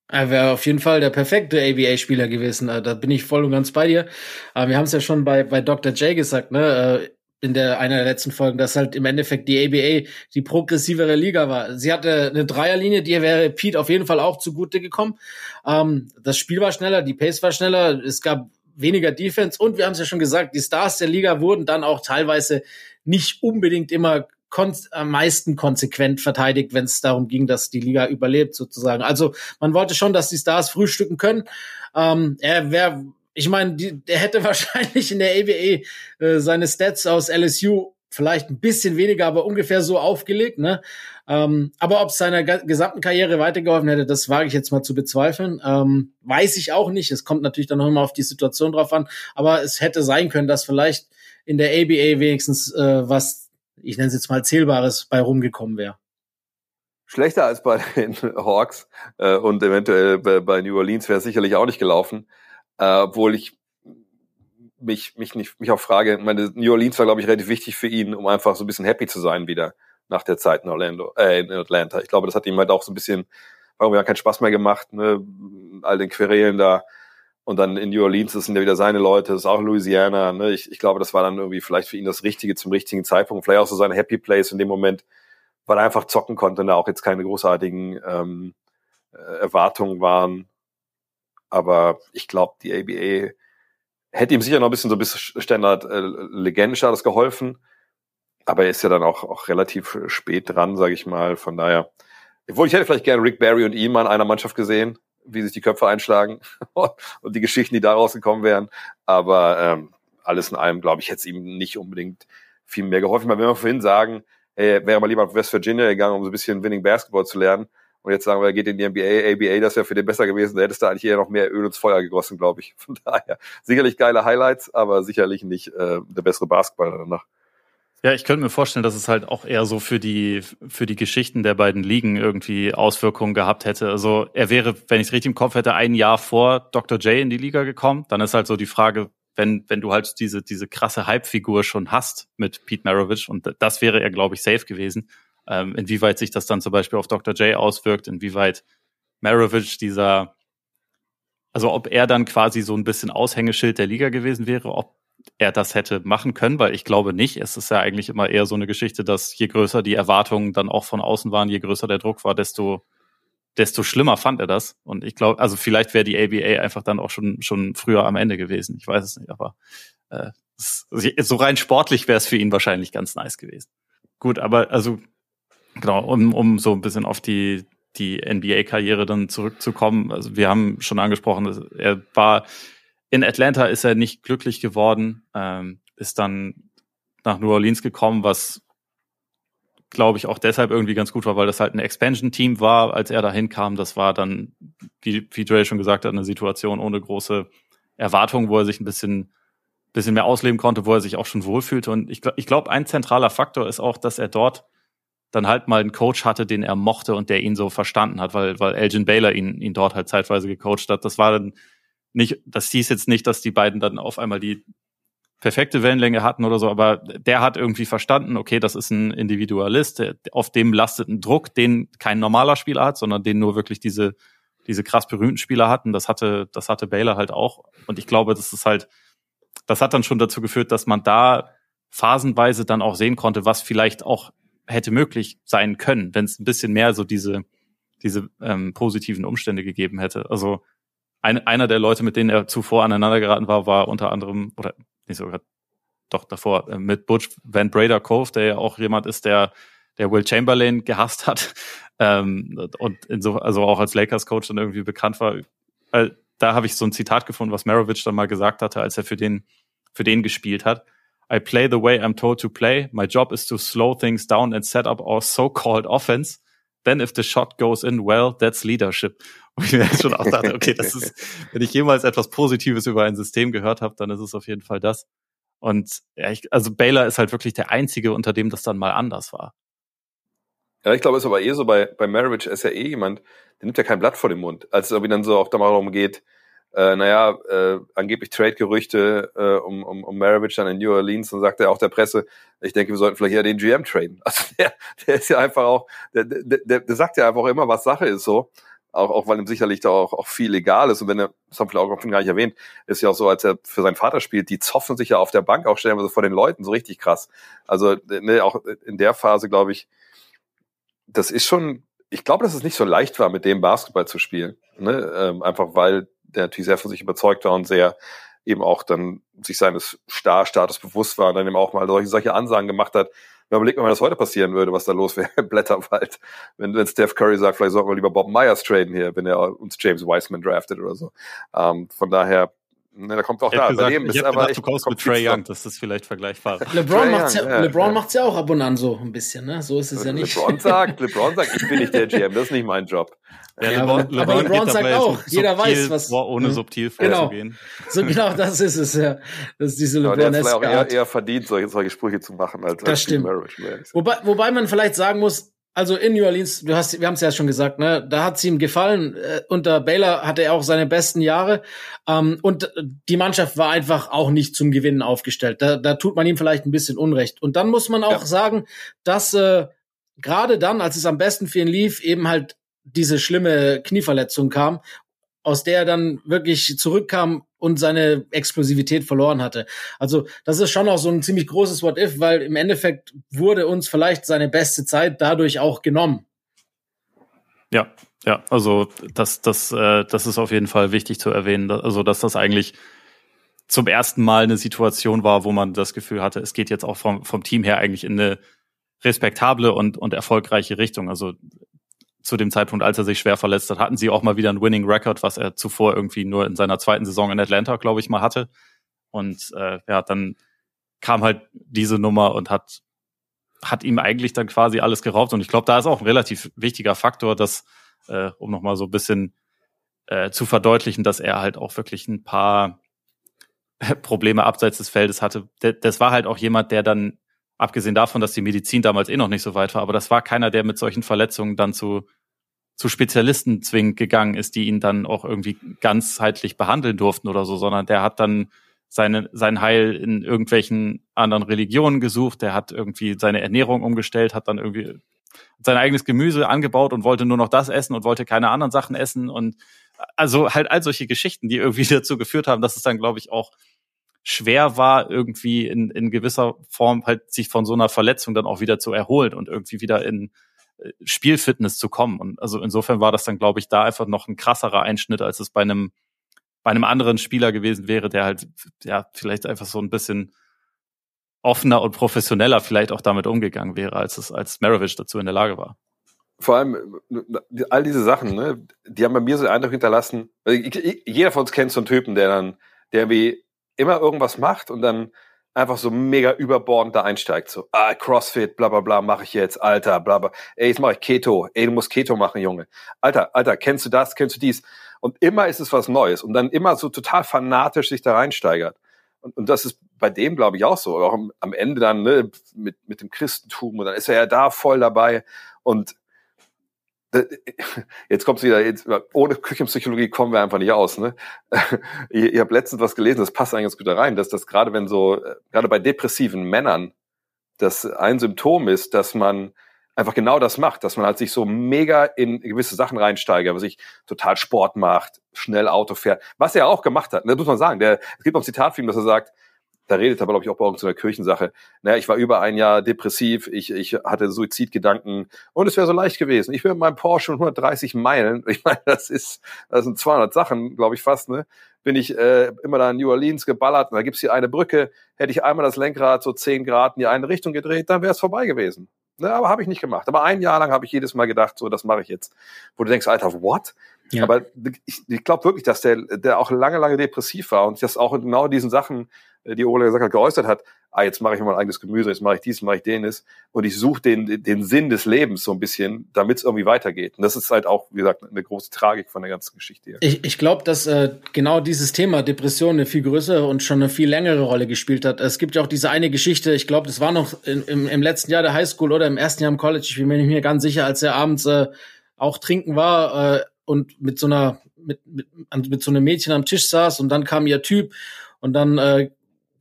Er wäre auf jeden Fall der perfekte ABA-Spieler gewesen. Da bin ich voll und ganz bei dir. Aber wir haben es ja schon bei, bei Dr. J gesagt, ne? In der einer der letzten Folgen, dass halt im Endeffekt die ABA die progressivere Liga war. Sie hatte eine Dreierlinie, die wäre Pete auf jeden Fall auch zugute gekommen. Ähm, das Spiel war schneller, die Pace war schneller, es gab weniger Defense und wir haben es ja schon gesagt, die Stars der Liga wurden dann auch teilweise nicht unbedingt immer am meisten konsequent verteidigt, wenn es darum ging, dass die Liga überlebt sozusagen. Also man wollte schon, dass die Stars frühstücken können. Ähm, er wäre ich meine, der hätte wahrscheinlich in der ABA äh, seine Stats aus LSU vielleicht ein bisschen weniger, aber ungefähr so aufgelegt. Ne? Ähm, aber ob es seiner gesamten Karriere weitergeholfen hätte, das wage ich jetzt mal zu bezweifeln. Ähm, weiß ich auch nicht. Es kommt natürlich dann noch immer auf die Situation drauf an. Aber es hätte sein können, dass vielleicht in der ABA wenigstens äh, was, ich nenne es jetzt mal Zählbares, bei rumgekommen wäre. Schlechter als bei den Hawks äh, und eventuell bei, bei New Orleans wäre sicherlich auch nicht gelaufen äh, obwohl ich mich, mich, nicht, mich auch frage, meine New Orleans war, glaube ich, relativ wichtig für ihn, um einfach so ein bisschen happy zu sein wieder nach der Zeit in Orlando, äh, in Atlanta. Ich glaube, das hat ihm halt auch so ein bisschen, warum ja keinen Spaß mehr gemacht, ne, all den Querelen da. Und dann in New Orleans, das sind ja wieder seine Leute, das ist auch Louisiana, ne. Ich, ich glaube, das war dann irgendwie vielleicht für ihn das Richtige zum richtigen Zeitpunkt, vielleicht auch so seine Happy Place in dem Moment, weil er einfach zocken konnte und da auch jetzt keine großartigen ähm, äh, Erwartungen waren aber ich glaube, die ABA hätte ihm sicher noch ein bisschen so ein bisschen Standard äh, Legendenstatus geholfen. Aber er ist ja dann auch, auch relativ spät dran, sage ich mal. Von daher, obwohl ich hätte vielleicht gerne Rick Barry und ihn mal in einer Mannschaft gesehen, wie sich die Köpfe einschlagen und die Geschichten, die daraus gekommen wären. Aber ähm, alles in allem, glaube ich, hätte es ihm nicht unbedingt viel mehr geholfen. Weil wenn wir vorhin sagen, hey, wäre mal lieber nach West Virginia gegangen, um so ein bisschen Winning Basketball zu lernen. Und jetzt sagen wir, er geht in die NBA, ABA, das wäre für den besser gewesen. Da hättest du eigentlich eher noch mehr Öl ins Feuer gegossen, glaube ich. Von daher sicherlich geile Highlights, aber sicherlich nicht äh, der bessere Basketballer danach. Ja, ich könnte mir vorstellen, dass es halt auch eher so für die, für die Geschichten der beiden Ligen irgendwie Auswirkungen gehabt hätte. Also er wäre, wenn ich es richtig im Kopf hätte, ein Jahr vor Dr. J in die Liga gekommen. Dann ist halt so die Frage, wenn, wenn du halt diese, diese krasse Hype-Figur schon hast mit Pete Maravich und das wäre er, glaube ich, safe gewesen. Ähm, inwieweit sich das dann zum Beispiel auf Dr. J auswirkt, inwieweit Maravich dieser, also ob er dann quasi so ein bisschen Aushängeschild der Liga gewesen wäre, ob er das hätte machen können, weil ich glaube nicht. Es ist ja eigentlich immer eher so eine Geschichte, dass je größer die Erwartungen dann auch von außen waren, je größer der Druck war, desto, desto schlimmer fand er das. Und ich glaube, also vielleicht wäre die ABA einfach dann auch schon, schon früher am Ende gewesen. Ich weiß es nicht, aber äh, so rein sportlich wäre es für ihn wahrscheinlich ganz nice gewesen. Gut, aber also genau, um, um so ein bisschen auf die, die NBA-Karriere dann zurückzukommen. Also wir haben schon angesprochen, er war in Atlanta ist er nicht glücklich geworden, ähm, ist dann nach New Orleans gekommen, was glaube ich auch deshalb irgendwie ganz gut war, weil das halt ein Expansion-Team war, als er dahin kam. Das war dann, wie, wie Dre schon gesagt hat, eine Situation ohne große Erwartungen, wo er sich ein bisschen, bisschen mehr ausleben konnte, wo er sich auch schon wohlfühlte. Und ich, ich glaube, ein zentraler Faktor ist auch, dass er dort dann halt mal einen Coach hatte, den er mochte und der ihn so verstanden hat, weil, weil Elgin Baylor ihn, ihn dort halt zeitweise gecoacht hat. Das war dann nicht, das hieß jetzt nicht, dass die beiden dann auf einmal die perfekte Wellenlänge hatten oder so, aber der hat irgendwie verstanden, okay, das ist ein Individualist, auf dem lastet ein Druck, den kein normaler Spieler hat, sondern den nur wirklich diese, diese krass berühmten Spieler hatten. Das hatte, das hatte Baylor halt auch. Und ich glaube, das ist halt, das hat dann schon dazu geführt, dass man da phasenweise dann auch sehen konnte, was vielleicht auch hätte möglich sein können, wenn es ein bisschen mehr so diese, diese ähm, positiven Umstände gegeben hätte. Also ein, einer der Leute, mit denen er zuvor aneinander geraten war, war unter anderem, oder nicht sogar, doch davor, äh, mit Butch Van Brader Cove, der ja auch jemand ist, der, der Will Chamberlain gehasst hat ähm, und inso, also auch als Lakers-Coach dann irgendwie bekannt war. Weil da habe ich so ein Zitat gefunden, was Marovich dann mal gesagt hatte, als er für den, für den gespielt hat. I play the way I'm told to play. My job is to slow things down and set up our so-called offense. Then if the shot goes in, well, that's leadership. Und ich mir jetzt schon auch dachte, okay, das ist, wenn ich jemals etwas Positives über ein System gehört habe, dann ist es auf jeden Fall das. Und ja, ich, also Baylor ist halt wirklich der einzige, unter dem das dann mal anders war. Ja, ich glaube, es ist aber eh so bei, bei Marriage ist ja eh jemand, der nimmt ja kein Blatt vor den Mund. Als es irgendwie dann so auch darum geht, äh, naja, äh, angeblich Trade-Gerüchte äh, um, um, um Maravich dann in New Orleans und sagt er auch der Presse, ich denke, wir sollten vielleicht eher den GM traden. Also der, der ist ja einfach auch, der, der, der, sagt ja einfach auch immer, was Sache ist so. Auch, auch weil ihm sicherlich da auch, auch viel egal ist. Und wenn er, das haben vielleicht auch gar nicht erwähnt, ist ja auch so, als er für seinen Vater spielt, die zoffen sich ja auf der Bank auch stellenweise vor den Leuten, so richtig krass. Also ne, auch in der Phase, glaube ich, das ist schon, ich glaube, dass es nicht so leicht war, mit dem Basketball zu spielen. Ne? Ähm, einfach weil der natürlich sehr von sich überzeugt war und sehr eben auch dann sich seines Star-Status bewusst war und dann eben auch mal solche, solche Ansagen gemacht hat. Man überlegt, wenn das heute passieren würde, was da los wäre im Blätterwald. Wenn, wenn Steph Curry sagt, vielleicht sollten wir lieber Bob Myers traden hier, wenn er uns James Wiseman draftet oder so. Ähm, von daher, Ne, da kommt auch da. Gesagt, Bei ich aber gedacht, du kommst mit Trey Young, das ist vielleicht vergleichbar. LeBron macht's ja, ja, LeBron ja. macht's ja auch ab und an so ein bisschen, ne? So ist es ja nicht. LeBron sagt, LeBron sagt, ich bin nicht der GM, das ist nicht mein Job. Ja, ja LeBron, LeBron, aber LeBron sagt auch, jeder subtil, weiß, was. Ohne subtil genau. vorzugehen. So genau, das ist es ja. Das ist diese LeBron. Ja, auch eher, eher verdient, solche, solche Sprüche zu machen als, das als stimmt. Marriage. Wobei, wobei man vielleicht sagen muss, also in New Orleans, du hast, wir haben es ja schon gesagt, ne, da hat es ihm gefallen. Äh, unter Baylor hatte er auch seine besten Jahre ähm, und die Mannschaft war einfach auch nicht zum Gewinnen aufgestellt. Da, da tut man ihm vielleicht ein bisschen Unrecht. Und dann muss man auch ja. sagen, dass äh, gerade dann, als es am besten für ihn lief, eben halt diese schlimme Knieverletzung kam aus der er dann wirklich zurückkam und seine Explosivität verloren hatte. Also das ist schon auch so ein ziemlich großes What If, weil im Endeffekt wurde uns vielleicht seine beste Zeit dadurch auch genommen. Ja, ja, also das, das, äh, das ist auf jeden Fall wichtig zu erwähnen. Also dass das eigentlich zum ersten Mal eine Situation war, wo man das Gefühl hatte, es geht jetzt auch vom, vom Team her eigentlich in eine respektable und, und erfolgreiche Richtung. Also zu dem Zeitpunkt, als er sich schwer verletzt hat, hatten sie auch mal wieder einen Winning Record, was er zuvor irgendwie nur in seiner zweiten Saison in Atlanta, glaube ich, mal hatte. Und äh, ja, dann kam halt diese Nummer und hat hat ihm eigentlich dann quasi alles geraubt. Und ich glaube, da ist auch ein relativ wichtiger Faktor, dass, äh, um nochmal so ein bisschen äh, zu verdeutlichen, dass er halt auch wirklich ein paar Probleme abseits des Feldes hatte. Das war halt auch jemand, der dann, abgesehen davon, dass die Medizin damals eh noch nicht so weit war, aber das war keiner, der mit solchen Verletzungen dann zu, zu Spezialisten zwingend gegangen ist, die ihn dann auch irgendwie ganzheitlich behandeln durften oder so, sondern der hat dann seine, sein Heil in irgendwelchen anderen Religionen gesucht, der hat irgendwie seine Ernährung umgestellt, hat dann irgendwie sein eigenes Gemüse angebaut und wollte nur noch das essen und wollte keine anderen Sachen essen und also halt all solche Geschichten, die irgendwie dazu geführt haben, dass es dann, glaube ich, auch schwer war, irgendwie in, in gewisser Form halt sich von so einer Verletzung dann auch wieder zu erholen und irgendwie wieder in Spielfitness zu kommen. Und also insofern war das dann, glaube ich, da einfach noch ein krasserer Einschnitt, als es bei einem bei einem anderen Spieler gewesen wäre, der halt ja vielleicht einfach so ein bisschen offener und professioneller vielleicht auch damit umgegangen wäre, als es als Maravich dazu in der Lage war. Vor allem all diese Sachen, ne, die haben bei mir so einen Eindruck hinterlassen. Jeder von uns kennt so einen Typen, der dann, der wie immer irgendwas macht und dann einfach so mega überbordend da einsteigt. So, ah, CrossFit, bla bla bla, mache ich jetzt, Alter, bla bla. Ey, jetzt mache ich Keto. Ey, du musst Keto machen, Junge. Alter, Alter, kennst du das, kennst du dies? Und immer ist es was Neues und dann immer so total fanatisch sich da reinsteigert. Und, und das ist bei dem, glaube ich, auch so. Auch am, am Ende dann ne, mit, mit dem Christentum und dann ist er ja da voll dabei. Und jetzt kommt's wieder, jetzt, ohne Küchenpsychologie kommen wir einfach nicht aus. Ne? ihr, ihr habt letztens was gelesen, das passt eigentlich ganz gut da rein, dass das gerade wenn so, gerade bei depressiven Männern, das ein Symptom ist, dass man einfach genau das macht, dass man halt sich so mega in gewisse Sachen reinsteigert, was sich total Sport macht, schnell Auto fährt, was er auch gemacht hat. Ne, das muss man sagen. Der, es gibt noch ein Zitat für ihn, dass er sagt, da redet er, glaube ich, auch bei irgendeiner Kirchensache. Naja, ich war über ein Jahr depressiv, ich, ich hatte Suizidgedanken und es wäre so leicht gewesen. Ich bin mit meinem Porsche 130 Meilen, ich meine, das ist, das sind 200 Sachen, glaube ich fast, ne? Bin ich äh, immer da in New Orleans geballert und da gibt's hier eine Brücke, hätte ich einmal das Lenkrad so 10 Grad in die eine Richtung gedreht, dann wäre es vorbei gewesen. Ne, aber habe ich nicht gemacht. Aber ein Jahr lang habe ich jedes Mal gedacht, so, das mache ich jetzt. Wo du denkst, Alter, what? Ja. Aber ich, ich glaube wirklich, dass der, der auch lange, lange depressiv war und das auch in genau diesen Sachen, die Ola gesagt hat, geäußert hat, ah, jetzt mache ich mein eigenes Gemüse, jetzt mache ich dies, mache ich jenes. Und ich suche den, den Sinn des Lebens so ein bisschen, damit es irgendwie weitergeht. Und das ist halt auch, wie gesagt, eine große Tragik von der ganzen Geschichte hier. Ich, ich glaube, dass äh, genau dieses Thema Depression eine viel größere und schon eine viel längere Rolle gespielt hat. Es gibt ja auch diese eine Geschichte, ich glaube, das war noch in, im, im letzten Jahr der Highschool oder im ersten Jahr im College, ich bin mir nicht mehr ganz sicher, als er abends äh, auch trinken war äh, und mit so einer mit, mit, mit so einem Mädchen am Tisch saß und dann kam ihr Typ und dann äh,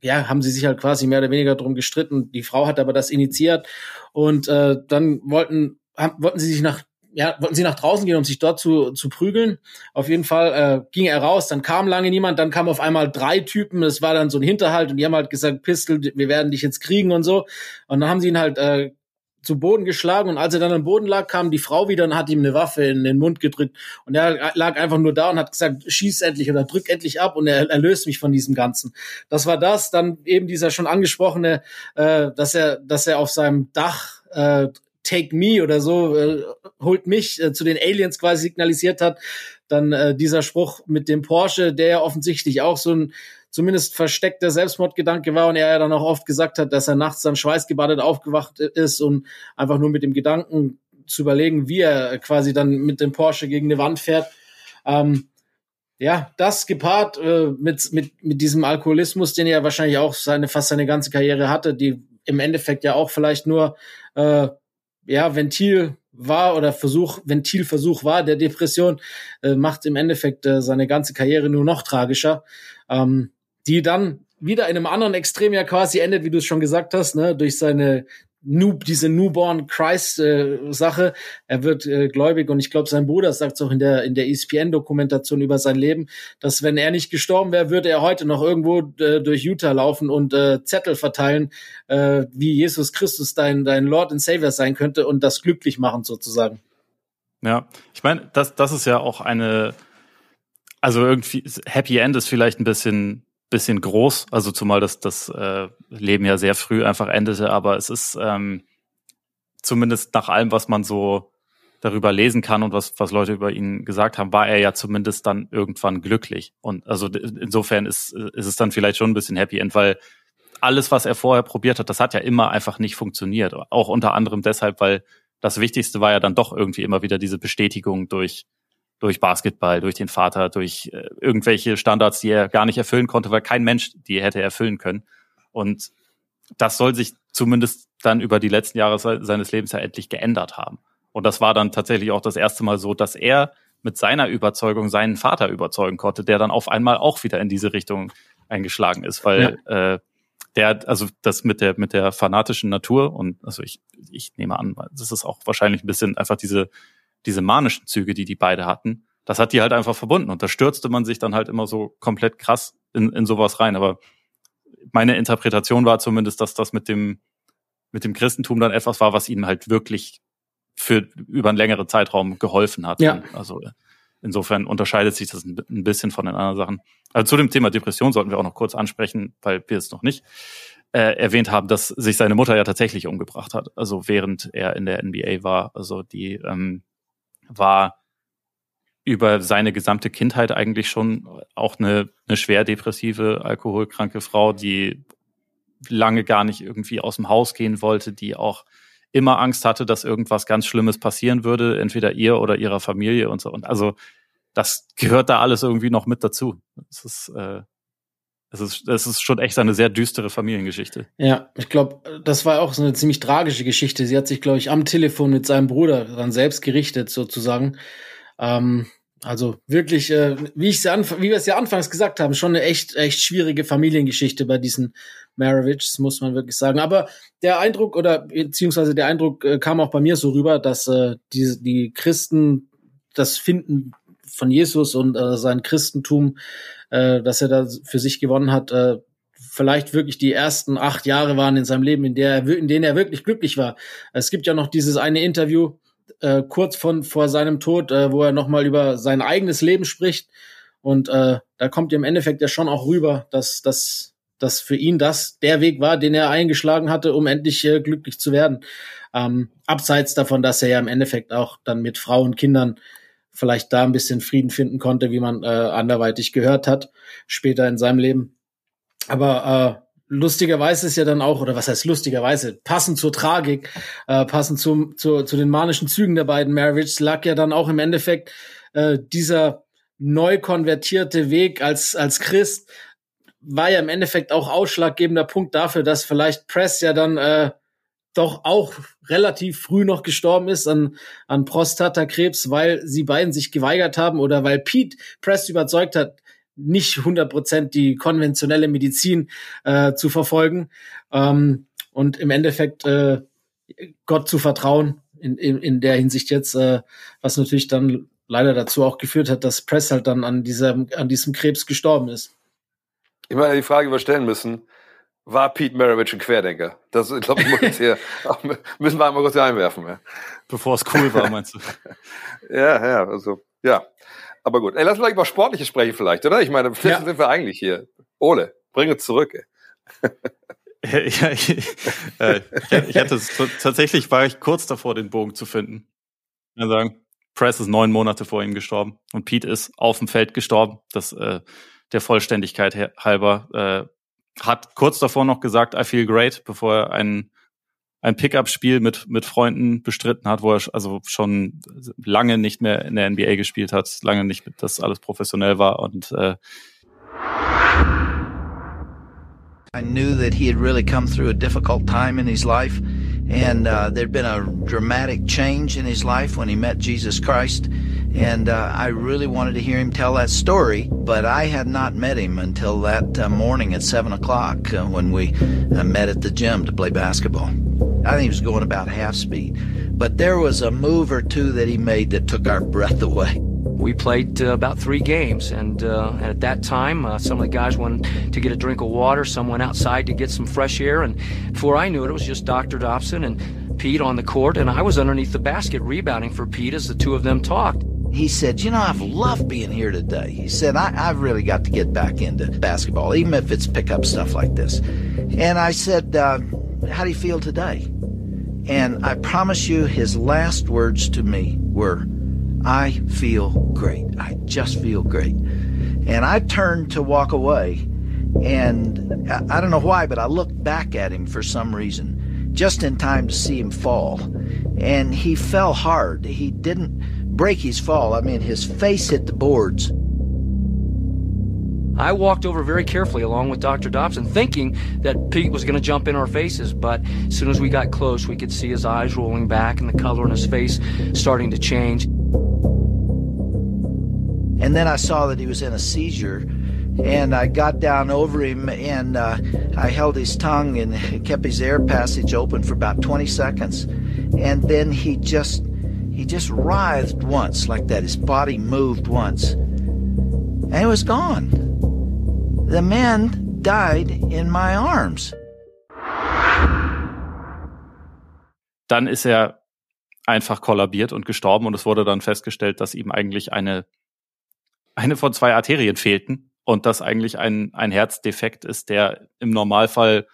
ja, haben sie sich halt quasi mehr oder weniger drum gestritten. Die Frau hat aber das initiiert und äh, dann wollten haben, wollten sie sich nach ja, wollten sie nach draußen gehen, um sich dort zu, zu prügeln. Auf jeden Fall äh, ging er raus, dann kam lange niemand, dann kam auf einmal drei Typen, das war dann so ein Hinterhalt und die haben halt gesagt, Pistol, wir werden dich jetzt kriegen und so. Und dann haben sie ihn halt äh, zu Boden geschlagen und als er dann am Boden lag, kam die Frau wieder und hat ihm eine Waffe in den Mund gedrückt und er lag einfach nur da und hat gesagt, schieß endlich oder drück endlich ab und er erlöst mich von diesem Ganzen. Das war das, dann eben dieser schon angesprochene, äh, dass er, dass er auf seinem Dach äh, Take Me oder so, äh, holt mich äh, zu den Aliens quasi signalisiert hat. Dann äh, dieser Spruch mit dem Porsche, der ja offensichtlich auch so ein zumindest versteckter Selbstmordgedanke war und er ja dann auch oft gesagt hat, dass er nachts dann schweißgebadet aufgewacht ist und einfach nur mit dem Gedanken zu überlegen, wie er quasi dann mit dem Porsche gegen eine Wand fährt. Ähm, ja, das gepaart äh, mit, mit, mit diesem Alkoholismus, den er wahrscheinlich auch seine, fast seine ganze Karriere hatte, die im Endeffekt ja auch vielleicht nur äh, ja, Ventil war oder Versuch, Ventilversuch war der Depression, äh, macht im Endeffekt äh, seine ganze Karriere nur noch tragischer. Ähm, die dann wieder in einem anderen Extrem ja quasi endet, wie du es schon gesagt hast, ne, durch seine Noob, diese Newborn Christ äh, Sache. Er wird äh, gläubig und ich glaube, sein Bruder sagt es auch in der in der ESPN Dokumentation über sein Leben, dass wenn er nicht gestorben wäre, würde er heute noch irgendwo äh, durch Utah laufen und äh, Zettel verteilen, äh, wie Jesus Christus dein dein Lord and Savior sein könnte und das glücklich machen sozusagen. Ja, ich meine, das das ist ja auch eine also irgendwie Happy End ist vielleicht ein bisschen bisschen groß, also zumal das, das äh, Leben ja sehr früh einfach endete, aber es ist ähm, zumindest nach allem, was man so darüber lesen kann und was, was Leute über ihn gesagt haben, war er ja zumindest dann irgendwann glücklich. Und also insofern ist, ist es dann vielleicht schon ein bisschen Happy End, weil alles, was er vorher probiert hat, das hat ja immer einfach nicht funktioniert. Auch unter anderem deshalb, weil das Wichtigste war ja dann doch irgendwie immer wieder diese Bestätigung durch, durch Basketball, durch den Vater, durch äh, irgendwelche Standards, die er gar nicht erfüllen konnte, weil kein Mensch die hätte erfüllen können. Und das soll sich zumindest dann über die letzten Jahre seines Lebens ja endlich geändert haben. Und das war dann tatsächlich auch das erste Mal so, dass er mit seiner Überzeugung seinen Vater überzeugen konnte, der dann auf einmal auch wieder in diese Richtung eingeschlagen ist, weil ja. äh, der, also das mit der mit der fanatischen Natur und also ich ich nehme an, das ist auch wahrscheinlich ein bisschen einfach diese diese manischen Züge, die die beide hatten. Das hat die halt einfach verbunden und da stürzte man sich dann halt immer so komplett krass in, in sowas rein. Aber meine Interpretation war zumindest, dass das mit dem mit dem Christentum dann etwas war, was ihnen halt wirklich für über einen längeren Zeitraum geholfen hat. Ja. Also insofern unterscheidet sich das ein bisschen von den anderen Sachen. Also zu dem Thema Depression sollten wir auch noch kurz ansprechen, weil wir es noch nicht äh, erwähnt haben, dass sich seine Mutter ja tatsächlich umgebracht hat. Also während er in der NBA war. Also die ähm, war über seine gesamte Kindheit eigentlich schon auch eine, eine schwer depressive, alkoholkranke Frau, die lange gar nicht irgendwie aus dem Haus gehen wollte, die auch immer Angst hatte, dass irgendwas ganz Schlimmes passieren würde, entweder ihr oder ihrer Familie und so. Und also das gehört da alles irgendwie noch mit dazu. Es ist, äh, es ist, es ist schon echt eine sehr düstere Familiengeschichte. Ja, ich glaube, das war auch so eine ziemlich tragische Geschichte. Sie hat sich, glaube ich, am Telefon mit seinem Bruder dann selbst gerichtet, sozusagen. Ähm, also wirklich, äh, wie ich wie wir es ja anfangs gesagt haben, schon eine echt, echt schwierige Familiengeschichte bei diesen Maravich, muss man wirklich sagen. Aber der Eindruck oder beziehungsweise der Eindruck äh, kam auch bei mir so rüber, dass äh, die, die Christen das Finden von Jesus und äh, sein Christentum, äh, dass er da für sich gewonnen hat, äh, vielleicht wirklich die ersten acht Jahre waren in seinem Leben, in, der er, in denen er wirklich glücklich war. Es gibt ja noch dieses eine Interview äh, kurz von vor seinem Tod, äh, wo er nochmal über sein eigenes Leben spricht. Und äh, da kommt im Endeffekt ja schon auch rüber, dass, dass dass für ihn das der Weg war, den er eingeschlagen hatte, um endlich äh, glücklich zu werden. Ähm, abseits davon, dass er ja im Endeffekt auch dann mit Frau und Kindern vielleicht da ein bisschen Frieden finden konnte, wie man äh, anderweitig gehört hat, später in seinem Leben. Aber äh, lustigerweise ist ja dann auch, oder was heißt lustigerweise, passend zur Tragik, äh, passend zum, zu, zu den manischen Zügen der beiden Marriages, lag ja dann auch im Endeffekt äh, dieser neu konvertierte Weg als, als Christ war ja im Endeffekt auch ausschlaggebender Punkt dafür, dass vielleicht Press ja dann äh, doch auch relativ früh noch gestorben ist an, an Prostatakrebs, weil sie beiden sich geweigert haben oder weil Pete Press überzeugt hat, nicht 100% die konventionelle Medizin äh, zu verfolgen ähm, und im Endeffekt äh, Gott zu vertrauen in, in, in der Hinsicht jetzt, äh, was natürlich dann leider dazu auch geführt hat, dass Press halt dann an diesem, an diesem Krebs gestorben ist. Ich meine, die Frage, die wir stellen müssen, war Pete Maravich ein Querdenker? Das, ich glaube, hier, müssen wir einmal kurz hier einwerfen. Ja. Bevor es cool war, meinst du? ja, ja, also, ja. Aber gut. Ey, lass uns gleich über Sportliches sprechen vielleicht, oder? Ich meine, ja. sind wir eigentlich hier. Ole, bring uns zurück. Ey. ja, ich, äh, ich hätte tatsächlich war ich kurz davor, den Bogen zu finden. Ich kann sagen, Press ist neun Monate vor ihm gestorben und Pete ist auf dem Feld gestorben. Das äh, der Vollständigkeit halber, äh, hat kurz davor noch gesagt, I feel great, bevor er ein, ein Pickup-Spiel mit, mit Freunden bestritten hat, wo er also schon lange nicht mehr in der NBA gespielt hat, lange nicht, dass alles professionell war und äh, I knew that he had really come through a difficult time in his life, and uh, there'd been a dramatic change in his life when he met Jesus Christ. And uh, I really wanted to hear him tell that story, but I had not met him until that uh, morning at 7 o'clock uh, when we uh, met at the gym to play basketball. I think he was going about half speed. But there was a move or two that he made that took our breath away. We played uh, about three games, and, uh, and at that time, uh, some of the guys went to get a drink of water, some went outside to get some fresh air, and before I knew it, it was just Dr. Dobson and Pete on the court, and I was underneath the basket rebounding for Pete as the two of them talked. He said, You know, I've loved being here today. He said, I, have really got to get back into basketball, even if it's pickup stuff like this. And I said, uh, How do you feel today? And I promise you, his last words to me were, I feel great. I just feel great. And I turned to walk away. And I don't know why, but I looked back at him for some reason, just in time to see him fall. And he fell hard. He didn't break his fall. I mean, his face hit the boards. I walked over very carefully along with Dr. Dobson, thinking that Pete was going to jump in our faces. But as soon as we got close, we could see his eyes rolling back and the color in his face starting to change. And then I saw that he was in a seizure. And I got down over him and uh, I held his tongue and kept his air passage open for about 20 seconds. And then he just, he just writhed once like that. His body moved once. And it was gone. The man died in my arms. Dann ist er einfach kollabiert und gestorben und es wurde dann festgestellt, dass ihm eigentlich eine, eine von zwei Arterien fehlten und dass eigentlich ein, ein Herzdefekt ist, der im Normalfall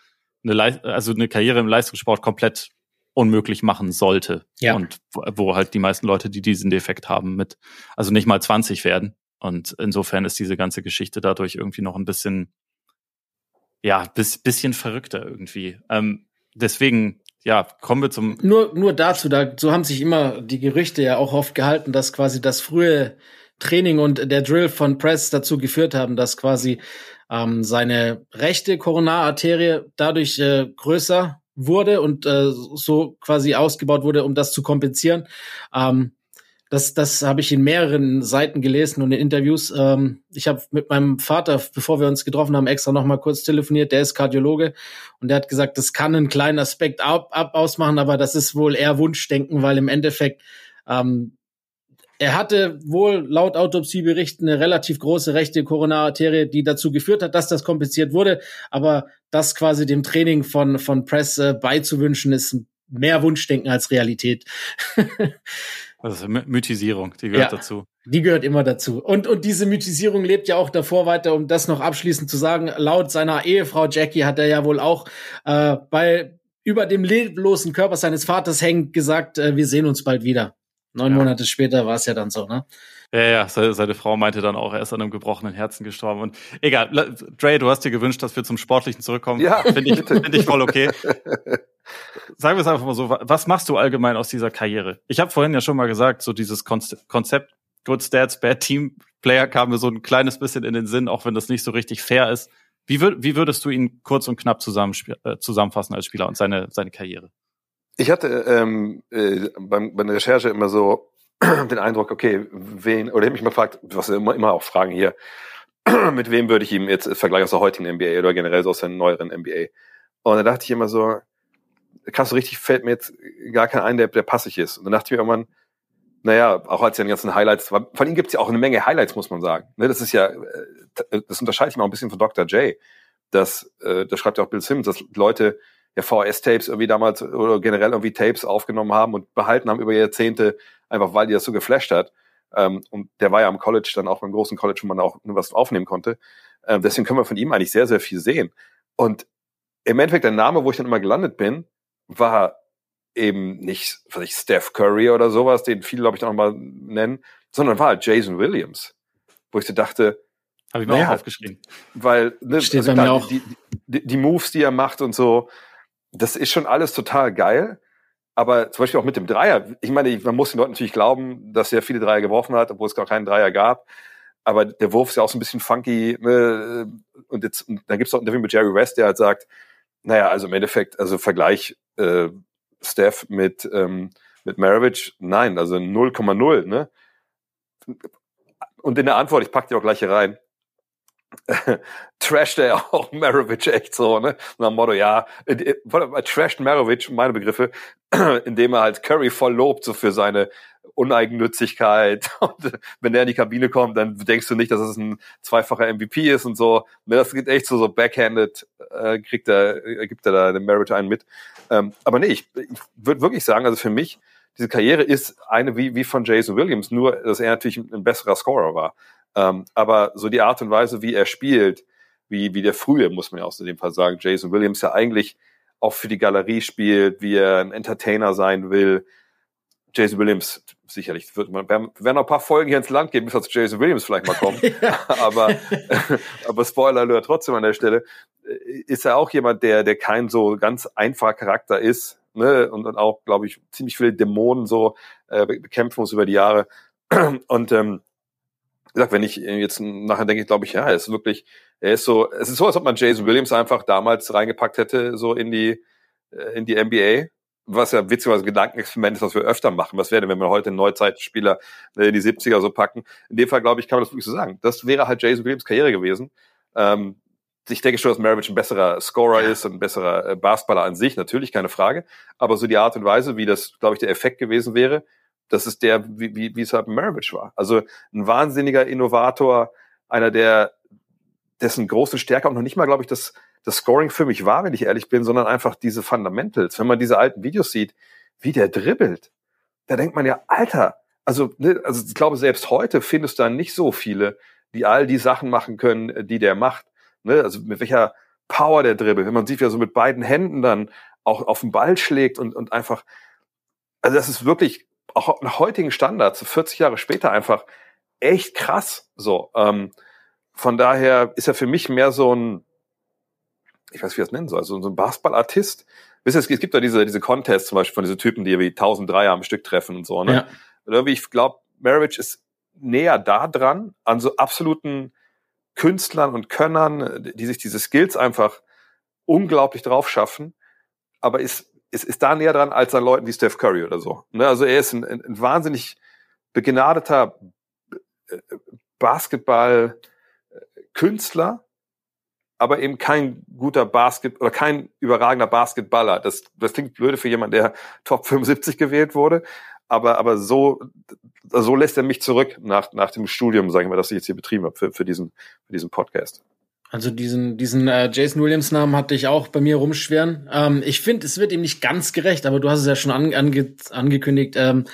eine, also eine Karriere im Leistungssport komplett unmöglich machen sollte. Ja. Und wo, halt die meisten Leute, die diesen Defekt haben, mit, also nicht mal 20 werden. Und insofern ist diese ganze Geschichte dadurch irgendwie noch ein bisschen, ja, bis, bisschen verrückter irgendwie. Ähm, deswegen, ja, kommen wir zum. Nur, nur dazu, da, so haben sich immer die Gerüchte ja auch oft gehalten, dass quasi das frühe Training und der Drill von Press dazu geführt haben, dass quasi ähm, seine rechte Koronararterie dadurch äh, größer wurde und äh, so quasi ausgebaut wurde, um das zu kompensieren. Ähm, das, das habe ich in mehreren Seiten gelesen und in Interviews. Ähm, ich habe mit meinem Vater, bevor wir uns getroffen haben, extra noch mal kurz telefoniert. Der ist Kardiologe und der hat gesagt, das kann einen kleinen Aspekt ab, ab ausmachen, aber das ist wohl eher Wunschdenken, weil im Endeffekt ähm, er hatte wohl laut Autopsiebericht eine relativ große rechte Koronararterie, die dazu geführt hat, dass das kompliziert wurde. Aber das quasi dem Training von, von Press äh, beizuwünschen, ist mehr Wunschdenken als Realität. Also Mythisierung, die gehört Ja. dazu. Die gehört immer dazu. Und, und diese Mythisierung lebt ja auch davor weiter, um das noch abschließend zu sagen. Laut seiner Ehefrau Jackie hat er ja wohl auch äh, bei über dem leblosen Körper seines Vaters hängend gesagt, äh, wir sehen uns bald wieder. Neun Ja. Monate später war es ja dann so, ne? Ja, ja, seine, Frau meinte dann auch, er ist an einem gebrochenen Herzen gestorben. Und egal, Dre, du hast dir gewünscht, dass wir zum Sportlichen zurückkommen. Ja, finde ich, finde ich voll okay. Sagen wir es einfach mal so, wa- was machst du allgemein aus dieser Karriere? Ich habe vorhin ja schon mal gesagt, so dieses Konz- Konzept Good Stats, Bad Team Player kam mir so ein kleines bisschen in den Sinn, auch wenn das nicht so richtig fair ist. Wie, würd, wie würdest du ihn kurz und knapp äh, zusammenfassen als Spieler und seine, seine Karriere? Ich hatte ähm, äh, beim, bei der Recherche immer so den Eindruck, okay, wen, oder ich hab mich mal gefragt, was immer, immer auch fragen hier, mit wem würde ich ihm jetzt äh, vergleichen aus der heutigen NBA oder generell so aus der neueren NBA? Und da dachte ich immer so, krass, so richtig fällt mir jetzt gar kein ein, der, der passig ist. Und dann dachte ich mir irgendwann, naja, auch als er die ganzen Highlights, von ihm gibt's ja auch eine Menge Highlights, muss man sagen. Ne, das ist ja, äh, das unterscheidet mich auch ein bisschen von Dr. J. Das, äh, das schreibt ja auch Bill Simmons, dass Leute ja VHS-Tapes irgendwie damals oder generell irgendwie Tapes aufgenommen haben und behalten haben über Jahrzehnte, einfach weil die das so geflasht hat. Ähm, und der war ja am College dann auch beim großen College, wo man auch nur was aufnehmen konnte. Ähm, deswegen können wir von ihm eigentlich sehr, sehr viel sehen. Und im Endeffekt der Name, wo ich dann immer gelandet bin, war eben nicht, was ich, Steph Curry oder sowas, den viele, glaube ich, noch mal nennen, sondern war halt Jason Williams. Wo ich so dachte, Habe ich mir Naja. auch aufgeschrieben. weil ne, Steht bei mir auch. Die, die, die Moves, die er macht und so, das ist schon alles total geil. Aber zum Beispiel auch mit dem Dreier. Ich meine, man muss den Leuten natürlich glauben, dass er viele Dreier geworfen hat, obwohl es gar keinen Dreier gab. Aber der Wurf ist ja auch so ein bisschen funky. Ne? Und, jetzt, und dann gibt es auch ein Interview mit Jerry West, der halt sagt, naja, also im Endeffekt, also Vergleich äh, Steph mit, ähm, mit Maravich, nein, also 0,0. Ne? Und in der Antwort, ich pack die auch gleich hier rein, trasht er auch Maravich echt so, ne? Nach dem Motto, ja, trasht Maravich, meine Begriffe, indem er halt Curry voll lobt, so für seine Uneigennützigkeit. Und wenn der in die Kabine kommt, dann denkst du nicht, dass es ein zweifacher MVP ist und so. Ne, das geht echt so, so backhanded, äh, kriegt er, äh, gibt er da den Maravich einen mit. Ähm, aber nee, ich, ich würde wirklich sagen, also für mich, diese Karriere ist eine wie, wie von Jason Williams, nur dass er natürlich ein besserer Scorer war. Ähm, aber so die Art und Weise, wie er spielt, wie, wie der frühe, muss man ja auch in dem Fall sagen, Jason Williams ja eigentlich auch für die Galerie spielt, wie er ein Entertainer sein will, Jason Williams sicherlich wird man, werden, werden noch ein paar Folgen hier ins Land gehen, bis das Jason Williams vielleicht mal kommt. aber, aber Spoiler Alert trotzdem an der Stelle, ist er auch jemand, der, der kein so ganz einfacher Charakter ist, ne, und, und auch, glaube ich, ziemlich viele Dämonen so äh, bekämpfen muss über die Jahre. Und ähm, gesagt, wenn ich jetzt nachher denke, glaube ich, ja, er ist wirklich, er ist so, es ist so, als ob man Jason Williams einfach damals reingepackt hätte, so in die, äh, in die NBA was ja witzigerweise Gedankenexperiment ist, was wir öfter machen. Was wäre denn, wenn wir heute einen Neuzeitspieler äh, in die 70er so packen? In dem Fall, glaube ich, kann man das wirklich so sagen. Das wäre halt Jason Williams Karriere gewesen. Ähm, ich denke schon, dass Maravich ein besserer Scorer ist und ein besserer äh, Basketballer an sich, natürlich, keine Frage. Aber so die Art und Weise, wie das, glaube ich, der Effekt gewesen wäre, das ist der, wie, wie, wie es halt Maravich war. Also ein wahnsinniger Innovator, einer der, dessen großen Stärke auch noch nicht mal, glaube ich, das das Scoring für mich war, wenn ich ehrlich bin, sondern einfach diese Fundamentals. Wenn man diese alten Videos sieht, wie der dribbelt, da denkt man ja, Alter, also, ne, also ich glaube, selbst heute findest du da nicht so viele, die all die Sachen machen können, die der macht. Ne? Also mit welcher Power der dribbelt. Wenn man sieht, wie er so mit beiden Händen dann auch auf den Ball schlägt und, und einfach, also das ist wirklich auch nach heutigen Standards, 40 Jahre später einfach echt krass. So, ähm, von daher ist er für mich mehr so ein, ich weiß, wie ich das nennen soll, also so ein Basketballartist. Wisst ihr, es gibt da diese, diese Contests zum Beispiel von diesen Typen, die wie 1000 Dreier am Stück treffen und so, ne? Ja. Und irgendwie, ich glaube, Maravich ist näher da dran, an so absoluten Künstlern und Könnern, die sich diese Skills einfach unglaublich drauf schaffen, aber ist, ist, ist da näher dran als an Leuten wie Steph Curry oder so. Ne? Also er ist ein, ein, ein wahnsinnig begnadeter Basketball-Künstler, aber eben kein guter Basket oder kein überragender Basketballer. Das, das klingt blöde für jemanden, der Top 75 gewählt wurde. Aber, aber so, so lässt er mich zurück nach, nach dem Studium, sagen wir, das ich jetzt hier betrieben habe für, für, diesen, für diesen Podcast. Also diesen, diesen äh, Jason Williams Namen hatte ich auch bei mir rumschweren. Ähm, ich finde, es wird ihm nicht ganz gerecht, aber du hast es ja schon an, ange, angekündigt, ähm,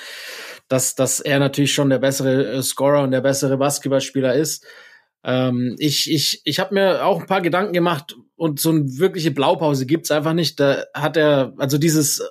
dass, dass er natürlich schon der bessere äh, Scorer und der bessere Basketballspieler ist. Ähm, ich ich, ich habe mir auch ein paar Gedanken gemacht und so eine wirkliche Blaupause gibt's einfach nicht. Da hat er, also dieses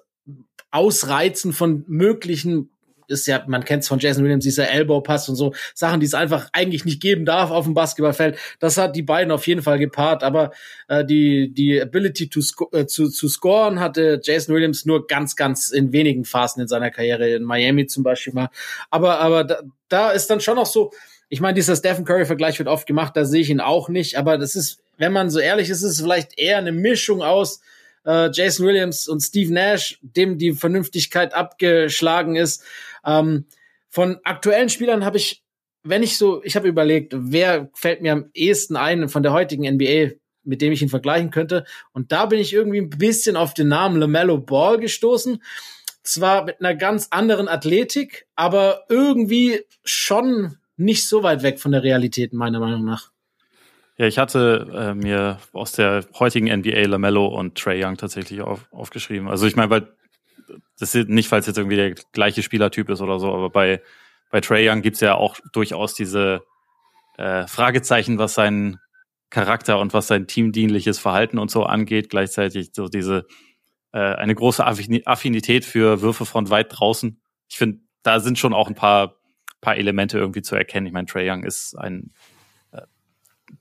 Ausreizen von möglichen ist ja, man kennt es von Jason Williams, dieser Elbow-Pass und so, Sachen, die es einfach eigentlich nicht geben darf auf dem Basketballfeld. Das hat die beiden auf jeden Fall gepaart, aber äh, die, die Ability to äh, zu, zu scoren hatte Jason Williams nur ganz, ganz in wenigen Phasen in seiner Karriere, in Miami zum Beispiel mal. Aber, aber da, da ist dann schon noch so, ich meine, dieser Stephen Curry-Vergleich wird oft gemacht, da sehe ich ihn auch nicht, aber das ist, wenn man so ehrlich ist, ist es vielleicht eher eine Mischung aus äh, Jason Williams und Steve Nash, dem die Vernünftigkeit abgeschlagen ist. Ähm, von aktuellen Spielern habe ich, wenn ich so, ich habe überlegt, wer fällt mir am ehesten ein von der heutigen NBA, mit dem ich ihn vergleichen könnte. Und da bin ich irgendwie ein bisschen auf den Namen LaMelo Ball gestoßen. Zwar mit einer ganz anderen Athletik, aber irgendwie schon nicht so weit weg von der Realität, meiner Meinung nach. Ja, ich hatte äh, mir aus der heutigen NBA Lamello und Trey Young tatsächlich auf, aufgeschrieben. Also ich meine, weil das ist nicht, falls jetzt irgendwie der gleiche Spielertyp ist oder so, aber bei, bei Trey Young gibt's ja auch durchaus diese äh, Fragezeichen, was seinen Charakter und was sein teamdienliches Verhalten und so angeht. Gleichzeitig so diese äh, eine große Affinität für Würfe von weit draußen. Ich finde, da sind schon auch ein paar paar Elemente irgendwie zu erkennen. Ich meine, Trey Young ist ein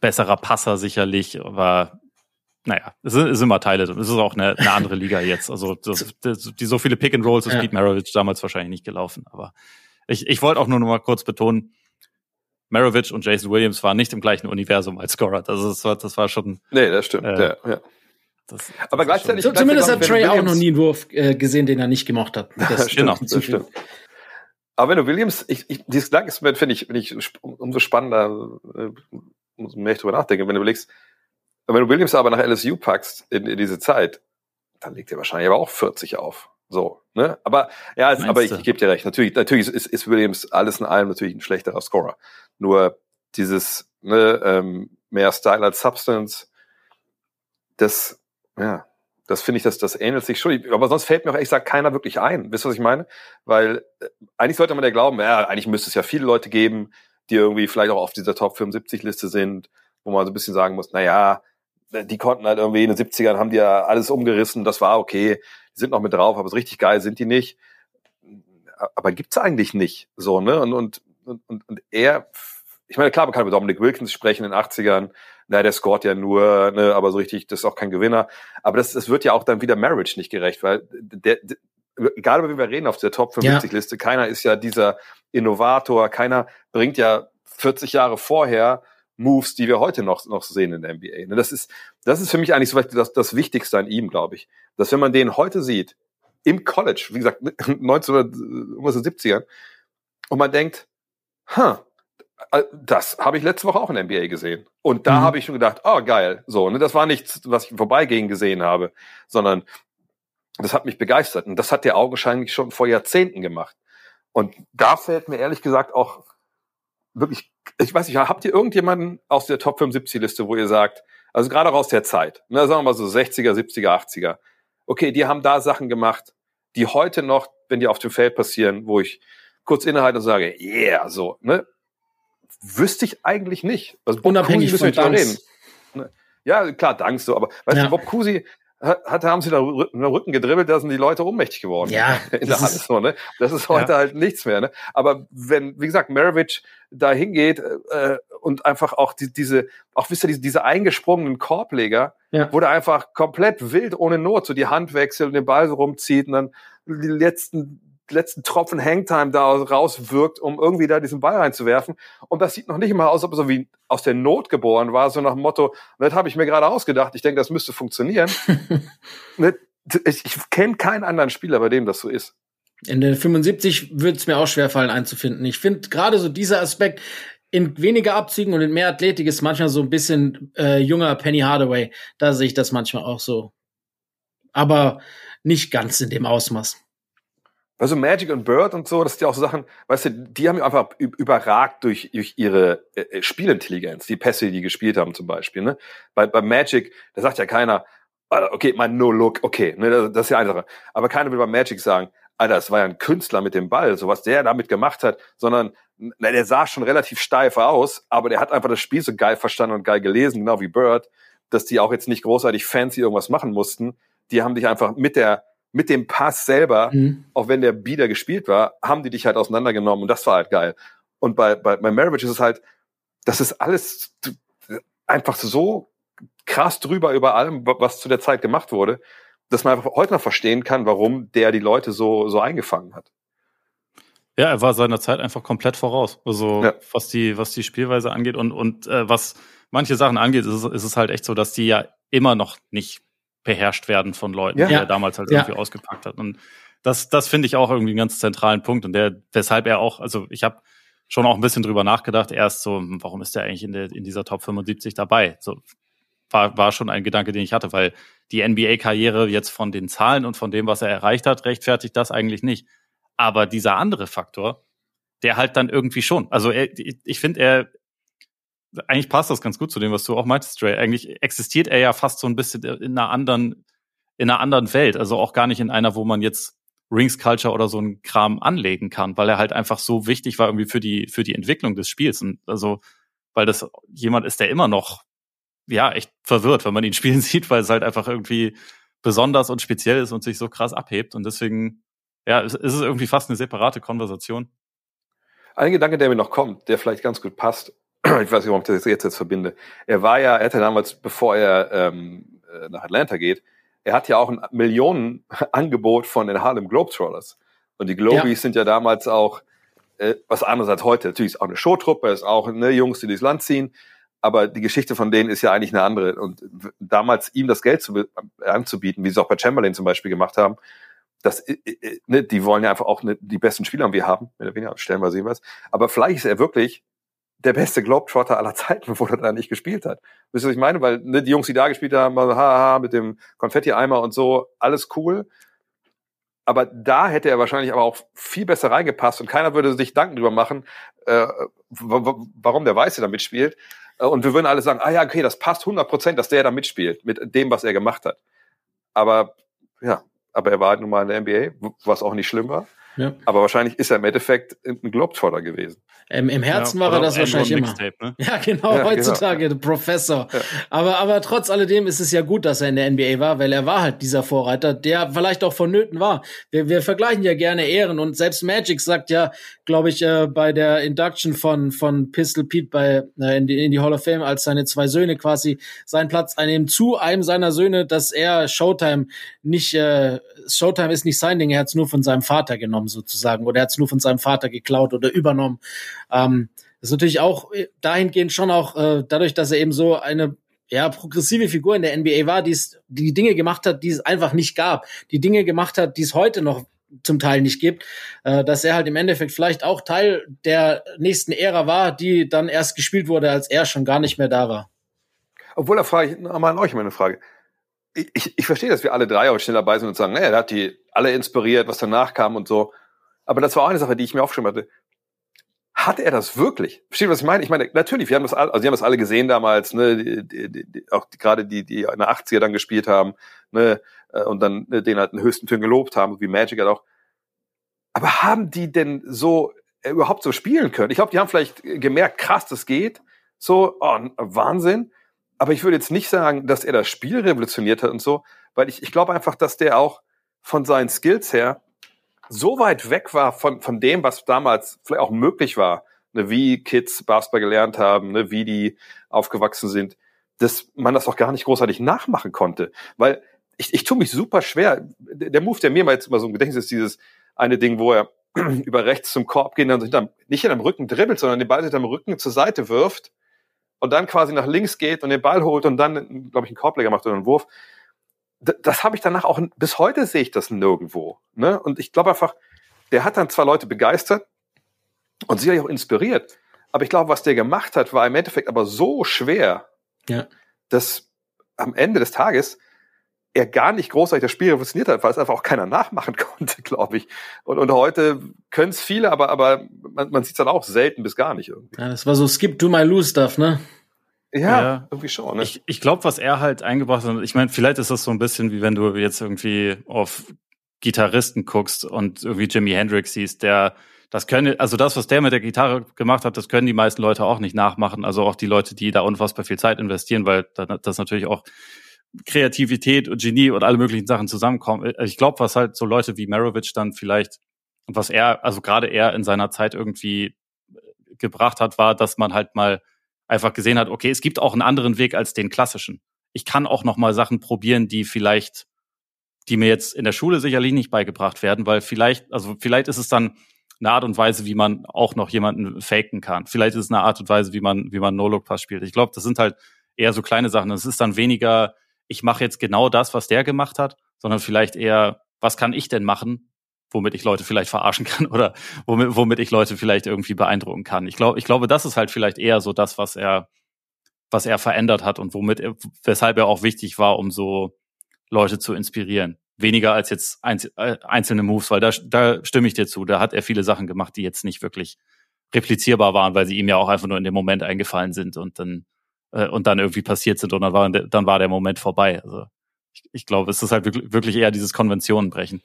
besserer Passer sicherlich, aber naja, es ist, ist immer Teile. Es ist auch eine, eine andere Liga jetzt. Also das, das, die so viele Pick and Rolls ist ja. Pete Maravich damals wahrscheinlich nicht gelaufen. Aber ich, ich wollte auch nur noch mal kurz betonen, Maravich und Jason Williams waren nicht im gleichen Universum als Scorer. Das, ist, das war schon. Nee, das stimmt. Äh, ja, ja. Das, aber gleichzeitig. So, zumindest hat Trey auch noch nie einen Wurf äh, gesehen, den er nicht gemacht hat. Das genau, das stimmt. Aber wenn du Williams, ich, ich, dieses Gedankenexperiment finde ich, finde ich umso spannender, äh, mehr ich drüber nachdenke. Wenn du überlegst, wenn du Williams aber nach LSU packst in, in diese Zeit, dann legt er wahrscheinlich aber auch 40 auf. So, ne? Aber ja, es, aber ich, ich gebe dir recht. Natürlich, natürlich ist, ist Williams alles in allem natürlich ein schlechterer Scorer. Nur dieses ne, ähm, mehr Style als Substance, das, ja, das finde ich, das, das ähnelt sich schon. Aber sonst fällt mir auch ehrlich gesagt keiner wirklich ein. Wisst ihr, was ich meine? Weil äh, eigentlich sollte man ja glauben, ja, eigentlich müsste es ja viele Leute geben, die irgendwie vielleicht auch auf dieser Top 75 Liste sind, wo man so ein bisschen sagen muss, na ja, die konnten halt irgendwie in den 70ern haben die ja alles umgerissen, das war okay, die sind noch mit drauf, aber so richtig geil sind die nicht. aber gibt's eigentlich nicht so, ne? Und, und, und, und er, ich meine, klar, man kann über Dominic Wilkins sprechen in den 80ern, na, der scoret ja nur, ne, aber so richtig, das ist auch kein Gewinner. Aber das, das wird ja auch dann wieder Marriage nicht gerecht, weil der egal über wen wir reden auf der Top 50 Liste, ja. keiner ist ja dieser Innovator, keiner bringt ja 40 Jahre vorher Moves, die wir heute noch, noch sehen in der NBA. Ne, das ist, das ist für mich eigentlich so das, das Wichtigste an ihm, glaube ich. Dass wenn man den heute sieht, im College, wie gesagt, 1970ern, und man denkt, huh, äh, das habe ich letzte Woche auch in der NBA gesehen. Und da mhm. habe ich schon gedacht, oh geil, so, ne, das war nichts, was ich vorbeigehen gesehen habe, sondern das hat mich begeistert. Und das hat der augenscheinlich schon vor Jahrzehnten gemacht. Und da fällt mir ehrlich gesagt auch wirklich, ich weiß nicht, habt ihr irgendjemanden aus der Top 75 Liste, wo ihr sagt, also gerade auch aus der Zeit, ne, sagen wir mal so 60er, 70er, 80er, okay, die haben da Sachen gemacht, die heute noch, wenn die auf dem Feld passieren, wo ich kurz innehalte und sage, yeah, so, ne, wüsste ich eigentlich nicht. Also Unabhängig Kusi von Reden. Ne? Ja, klar, Dank so, aber weißt ja. du, Bob Cousy hat, haben sie da den Rücken gedribbelt, da sind die Leute ohnmächtig geworden. Ja. In der Hand so, ne? Das ist heute ja. halt nichts mehr, ne? Aber wenn, wie gesagt, Maravich da hingeht äh, und einfach auch die, diese, auch wisst ihr, diese, diese eingesprungenen Korbleger, ja. wo der einfach komplett wild ohne Not so die Hand wechselt und den Ball so rumzieht und dann die letzten letzten Tropfen Hangtime da rauswirkt, um irgendwie da diesen Ball reinzuwerfen. Und das sieht noch nicht mal aus, ob er so wie aus der Not geboren war, so nach dem Motto, das habe ich mir gerade ausgedacht, ich denke, das müsste funktionieren. Ne, ich, ich kenne keinen anderen Spieler, bei dem das so ist. In der 75 würde es mir auch schwerfallen einzufinden. Ich finde gerade so dieser Aspekt, in weniger Abzügen und in mehr Athletik ist manchmal so ein bisschen äh, junger Penny Hardaway. Da sehe ich das manchmal auch so. Aber nicht ganz in dem Ausmaß. Also Magic und Bird und so, das sind ja auch so Sachen, weißt du, die haben einfach überragt durch, durch ihre äh, äh, Spielintelligenz, die Pässe, die die gespielt haben zum Beispiel. Ne? Bei, bei Magic, da sagt ja keiner, okay, mein No-Look, okay, ne, das ist ja eine Sache. Aber keiner will bei Magic sagen, Alter, das war ja ein Künstler mit dem Ball, so was der damit gemacht hat, sondern na, der sah schon relativ steif aus, aber der hat einfach das Spiel so geil verstanden und geil gelesen, genau wie Bird, dass die auch jetzt nicht großartig fancy irgendwas machen mussten. Die haben dich einfach mit der mit dem Pass selber, mhm. auch wenn der Bieder gespielt war, haben die dich halt auseinandergenommen und das war halt geil. Und bei, bei, bei Marriage ist es halt, das ist alles einfach so krass drüber über allem, was zu der Zeit gemacht wurde, dass man einfach heute noch verstehen kann, warum der die Leute so, so eingefangen hat. Ja, er war seiner Zeit einfach komplett voraus. Also ja. was die, was die Spielweise angeht und, und äh, was manche Sachen angeht, ist ist es halt echt so, dass die ja immer noch nicht beherrscht werden von Leuten, ja. die er damals halt ja. irgendwie ausgepackt hat. Und das, das finde ich auch irgendwie einen ganz zentralen Punkt und der, weshalb er auch, also ich habe schon auch ein bisschen drüber nachgedacht, erst so, warum ist der eigentlich in, der, in dieser Top 75 dabei? So war, war schon ein Gedanke, den ich hatte, weil die NBA-Karriere jetzt von den Zahlen und von dem, was er erreicht hat, rechtfertigt das eigentlich nicht. Aber dieser andere Faktor, der halt dann irgendwie schon. Also er, ich finde, er, eigentlich passt das ganz gut zu dem, was du auch meintest, Dre. Eigentlich existiert er ja fast so ein bisschen in einer anderen, in einer anderen Welt. Also auch gar nicht in einer, wo man jetzt Rings Culture oder so einen Kram anlegen kann, weil er halt einfach so wichtig war irgendwie für die, für die Entwicklung des Spiels. Und also, weil das jemand ist, der immer noch, ja, echt verwirrt, wenn man ihn spielen sieht, weil es halt einfach irgendwie besonders und speziell ist und sich so krass abhebt. Und deswegen, ja, ist es irgendwie fast eine separate Konversation. Ein Gedanke, der mir noch kommt, der vielleicht ganz gut passt, ich weiß nicht, warum ich das jetzt, jetzt verbinde. Er war ja, er hatte damals, bevor er ähm, äh, nach Atlanta geht, er hat ja auch ein Millionenangebot von den Harlem Globetrotters. Und die Globies ja. sind ja damals auch äh, was anderes als heute. Natürlich ist auch eine Showtruppe, ist auch ne, Jungs, die durchs Land ziehen. Aber die Geschichte von denen ist ja eigentlich eine andere. Und damals ihm das Geld zu, anzubieten, wie sie es auch bei Chamberlain zum Beispiel gemacht haben, das, äh, äh, ne, die wollen ja einfach auch ne, die besten Spieler, wie wir haben, mehr oder weniger, stellen wir sehen was. Aber vielleicht ist er wirklich der beste Globetrotter aller Zeiten, er da nicht gespielt hat. Wisst ihr, was ich meine? Weil ne, die Jungs, die da gespielt haben, haha, mit dem Konfetti-Eimer und so, alles cool. Aber da hätte er wahrscheinlich aber auch viel besser reingepasst und keiner würde sich Danken drüber machen, äh, warum der Weiße da mitspielt. Äh, und wir würden alle sagen, ah ja, okay, das passt 100 Prozent, dass der da mitspielt, mit dem, was er gemacht hat. Aber ja, aber er war halt nun mal in der NBA, was auch nicht schlimm war. Ja. Aber wahrscheinlich ist er im Endeffekt ein Globetrotter gewesen. Ähm, Im Herzen ja, war er das wahrscheinlich immer. Ne? Ja, genau, ja, heutzutage, genau. der Professor. Ja. Aber, aber trotz alledem ist es ja gut, dass er in der NBA war, weil er war halt dieser Vorreiter, der vielleicht auch vonnöten war. Wir, wir vergleichen ja gerne Ehren und selbst Magic sagt ja, glaube ich, äh, bei der Induction von, von Pistol Pete bei, äh, in, die, in die Hall of Fame, als seine zwei Söhne quasi seinen Platz einnehmen, zu einem seiner Söhne, dass er Showtime nicht, äh, Showtime ist nicht sein Ding, er hat es nur von seinem Vater genommen sozusagen oder er hat es nur von seinem Vater geklaut oder übernommen. Ähm, ist natürlich auch äh, dahingehend schon auch äh, dadurch, dass er eben so eine ja, progressive Figur in der NBA war, die die Dinge gemacht hat, die es einfach nicht gab, die Dinge gemacht hat, die es heute noch zum Teil nicht gibt, äh, dass er halt im Endeffekt vielleicht auch Teil der nächsten Ära war, die dann erst gespielt wurde, als er schon gar nicht mehr da war. Obwohl, da frage ich nochmal an euch meine Frage. Ich, ich, verstehe, dass wir alle drei heute schnell dabei sind und sagen, naja, er hat die alle inspiriert, was danach kam und so. Aber das war auch eine Sache, die ich mir aufgeschrieben hatte. Hat er das wirklich? Versteht, was ich meine? Ich meine, natürlich, wir haben das alle, also wir haben das alle gesehen damals, ne, die, die, die, auch die, gerade die, die in der 80er dann gespielt haben, ne, äh, und dann ne, den halt den höchsten Tönen gelobt haben, wie Magic halt auch. Aber haben die denn so äh, überhaupt so spielen können? Ich glaube, die haben vielleicht gemerkt, krass, das geht. So, oh, Wahnsinn. Aber ich würde jetzt nicht sagen, dass er das Spiel revolutioniert hat und so, weil ich, ich glaube einfach, dass der auch von seinen Skills her so weit weg war von, von dem, was damals vielleicht auch möglich war, ne, wie Kids Basketball gelernt haben, ne, wie die aufgewachsen sind, dass man das auch gar nicht großartig nachmachen konnte. Weil ich, ich tue mich super schwer. Der, Move, der mir mal jetzt immer so im Gedächtnis ist, dieses eine Ding, wo er über rechts zum Korb geht und hinterm, nicht hinterm Rücken dribbelt, sondern den Ball hinterm Rücken zur Seite wirft und dann quasi nach links geht und den Ball holt und dann, glaube ich, einen Korbleger macht oder einen Wurf das habe ich danach auch, bis heute sehe ich das nirgendwo. Ne? Und ich glaube einfach, der hat dann zwar Leute begeistert und sicherlich auch inspiriert, aber ich glaube, was der gemacht hat, war im Endeffekt aber so schwer, ja. dass am Ende des Tages er gar nicht großartig das Spiel revolutioniert hat, weil es einfach auch keiner nachmachen konnte, glaube ich. Und, und heute können es viele, aber, aber man, man sieht es dann auch selten bis gar nicht irgendwie. Ja, das war so Skip to my lose Stuff, ne? Ja, ja, irgendwie schon. Ne? Ich, ich glaube, was er halt eingebracht hat, ich meine, vielleicht ist das so ein bisschen wie wenn du jetzt irgendwie auf Gitarristen guckst und irgendwie Jimi Hendrix siehst, der das können, also das, was der mit der Gitarre gemacht hat, das können die meisten Leute auch nicht nachmachen. Also auch die Leute, die da unfassbar viel Zeit investieren, weil das natürlich auch Kreativität und Genie und alle möglichen Sachen zusammenkommen. Ich glaube, was halt so Leute wie Marovich dann vielleicht was er, also gerade er in seiner Zeit irgendwie gebracht hat, war, dass man halt mal einfach gesehen hat, okay, es gibt auch einen anderen Weg als den klassischen. Ich kann auch noch mal Sachen probieren, die vielleicht, die mir jetzt in der Schule sicherlich nicht beigebracht werden, weil vielleicht, also vielleicht ist es dann eine Art und Weise, wie man auch noch jemanden faken kann. Vielleicht ist es eine Art und Weise, wie man, wie man No-Look-Pass spielt. Ich glaube, das sind halt eher so kleine Sachen. Es ist dann weniger, ich mache jetzt genau das, was der gemacht hat, sondern vielleicht eher, was kann ich denn machen, womit ich Leute vielleicht verarschen kann oder womit, womit ich Leute vielleicht irgendwie beeindrucken kann. Ich glaube, ich glaube, das ist halt vielleicht eher so das, was er, was er verändert hat und womit, er, weshalb er auch wichtig war, um so Leute zu inspirieren. Weniger als jetzt äh, einzelne Moves, weil da, da stimme ich dir zu. Da hat er viele Sachen gemacht, die jetzt nicht wirklich replizierbar waren, weil sie ihm ja auch einfach nur in dem Moment eingefallen sind und dann äh, und dann irgendwie passiert sind und dann war dann war der Moment vorbei. Also ich, ich glaube, es ist halt wirklich, eher dieses Konventionenbrechen.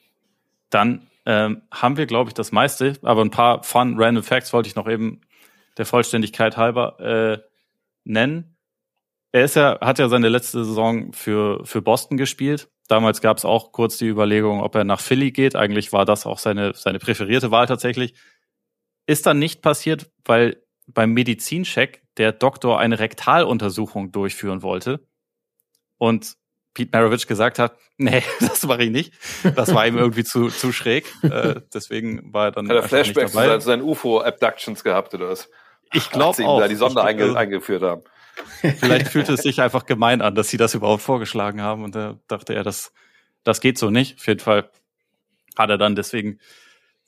Dann ähm, haben wir, glaube ich, das meiste. Aber ein paar fun random Facts wollte ich noch eben der Vollständigkeit halber äh, nennen. Er ist ja, hat ja seine letzte Saison für, für Boston gespielt. Damals gab es auch kurz die Überlegung, ob er nach Philly geht. Eigentlich war das auch seine, seine präferierte Wahl tatsächlich. Ist dann nicht passiert, weil beim Medizincheck der Doktor eine Rektaluntersuchung durchführen wollte. Und Pete Maravich gesagt hat, nee, das mache ich nicht. Das war ihm irgendwie zu, zu schräg. Äh, deswegen war er dann. Hat er Flashbacks zu seinen UFO-Abductions gehabt oder was? Ich glaube auch. Da die Sonde einge eingeführt haben. Vielleicht fühlte es sich einfach gemein an, dass sie das überhaupt vorgeschlagen haben und da dachte er, das, das geht so nicht. Auf jeden Fall hat er dann deswegen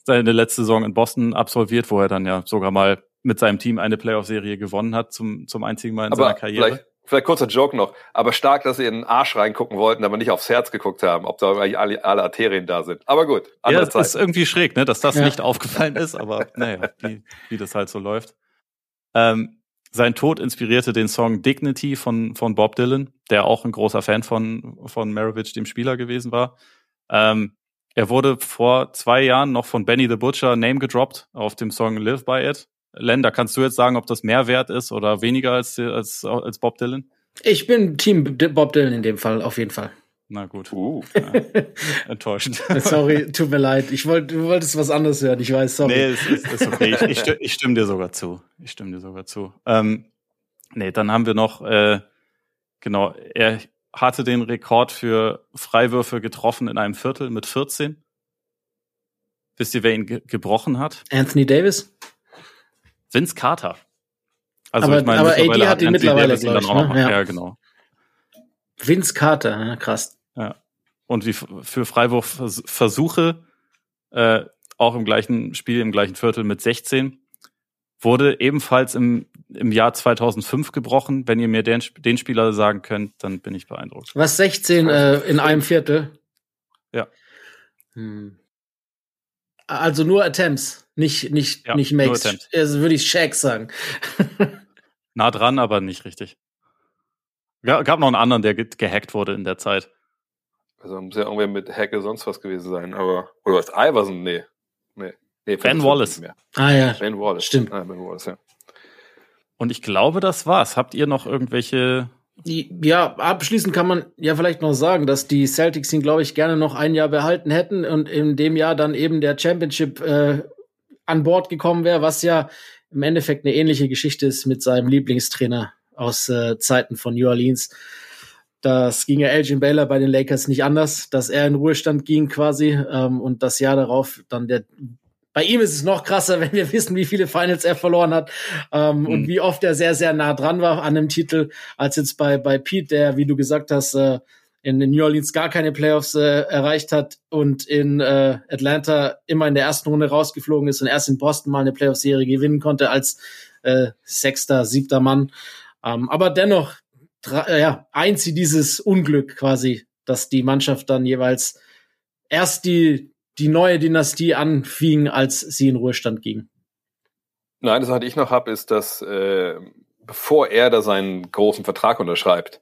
seine letzte Saison in Boston absolviert, wo er dann ja sogar mal mit seinem Team eine Playoff-Serie gewonnen hat, zum, zum einzigen Mal in Aber seiner Karriere. Vielleicht, Vielleicht kurzer Joke noch, aber stark, dass sie in den Arsch reingucken wollten, aber nicht aufs Herz geguckt haben, ob da alle, alle Arterien da sind. Aber gut, andere ja, Zeit. ist irgendwie schräg, ne, dass das ja. nicht aufgefallen ist, aber naja, wie, wie das halt so läuft. Ähm, sein Tod inspirierte den Song Dignity von, von Bob Dylan, der auch ein großer Fan von, von Maravich, dem Spieler gewesen war. Ähm, Er wurde vor zwei Jahren noch von Benny the Butcher Name gedroppt auf dem Song Live by It. Len, da kannst du jetzt sagen, ob das mehr wert ist oder weniger als, als, als Bob Dylan? Ich bin Team Bob Dylan in dem Fall, auf jeden Fall. Na gut. Uh. Ja. Enttäuschend. sorry, tut mir leid. Ich wollte, du wolltest was anderes hören, ich weiß, sorry. Nee, es ist, ist okay. Ich, ich, stimme, ich stimme dir sogar zu. Ich stimme dir sogar zu. Ähm, nee, dann haben wir noch, äh, genau, er hatte den Rekord für Freiwürfe getroffen in einem Viertel mit 14. Wisst ihr, wer ihn ge gebrochen hat? Anthony Davis? Vince Carter. Also aber, ich meine, aber AD mittlerweile hat ihn mittlerweile, Davis glaube dann ich. auch noch- Ne? Ja. ja, genau. Vince Carter, ja, krass. Ja. Und wie für Freiwurfversuche, äh, auch im gleichen Spiel, im gleichen Viertel mit 16, wurde ebenfalls im, im Jahr 2005 gebrochen. Wenn ihr mir den, den Spieler sagen könnt, dann bin ich beeindruckt. Was 16 äh, in einem Viertel? Ja. Hm. Also nur Attempts, nicht nicht Ja, nicht Makes. Attempts. Also würde ich Shaq sagen. Nah dran, aber nicht richtig. Ja, gab noch einen anderen, der ge gehackt wurde in der Zeit. Also muss ja irgendwer mit Hacke sonst was gewesen sein, aber. Oder was? Iverson? Nee. Nee. nee Ben 55 Wallace. Ah ja. Ben Wallace. Stimmt. Ah, ben Wallace, ja. Und ich glaube, das war's. Habt ihr noch irgendwelche Ja, abschließend kann man ja vielleicht noch sagen, dass die Celtics ihn, glaube ich, gerne noch ein Jahr behalten hätten und in dem Jahr dann eben der Championship äh, an Bord gekommen wäre, was ja im Endeffekt eine ähnliche Geschichte ist mit seinem Lieblingstrainer aus äh, Zeiten von New Orleans. Das ging ja Elgin Baylor bei den Lakers nicht anders, dass er in Ruhestand ging quasi ähm, und das Jahr darauf dann der bei ihm ist es noch krasser, wenn wir wissen, wie viele Finals er verloren hat ähm, und Mhm. wie oft er sehr, sehr nah dran war an einem Titel, als jetzt bei, bei Pete, der, wie du gesagt hast, äh, in New Orleans gar keine Playoffs äh, erreicht hat und in äh, Atlanta immer in der ersten Runde rausgeflogen ist und erst in Boston mal eine Playoff-Serie gewinnen konnte als äh, sechster, siebter Mann. Ähm, aber dennoch, äh, ja, eint sie dieses Unglück quasi, dass die Mannschaft dann jeweils erst die, die neue Dynastie anfing, als sie in Ruhestand ging. Nein, das, was ich noch habe, ist, dass äh, bevor er da seinen großen Vertrag unterschreibt,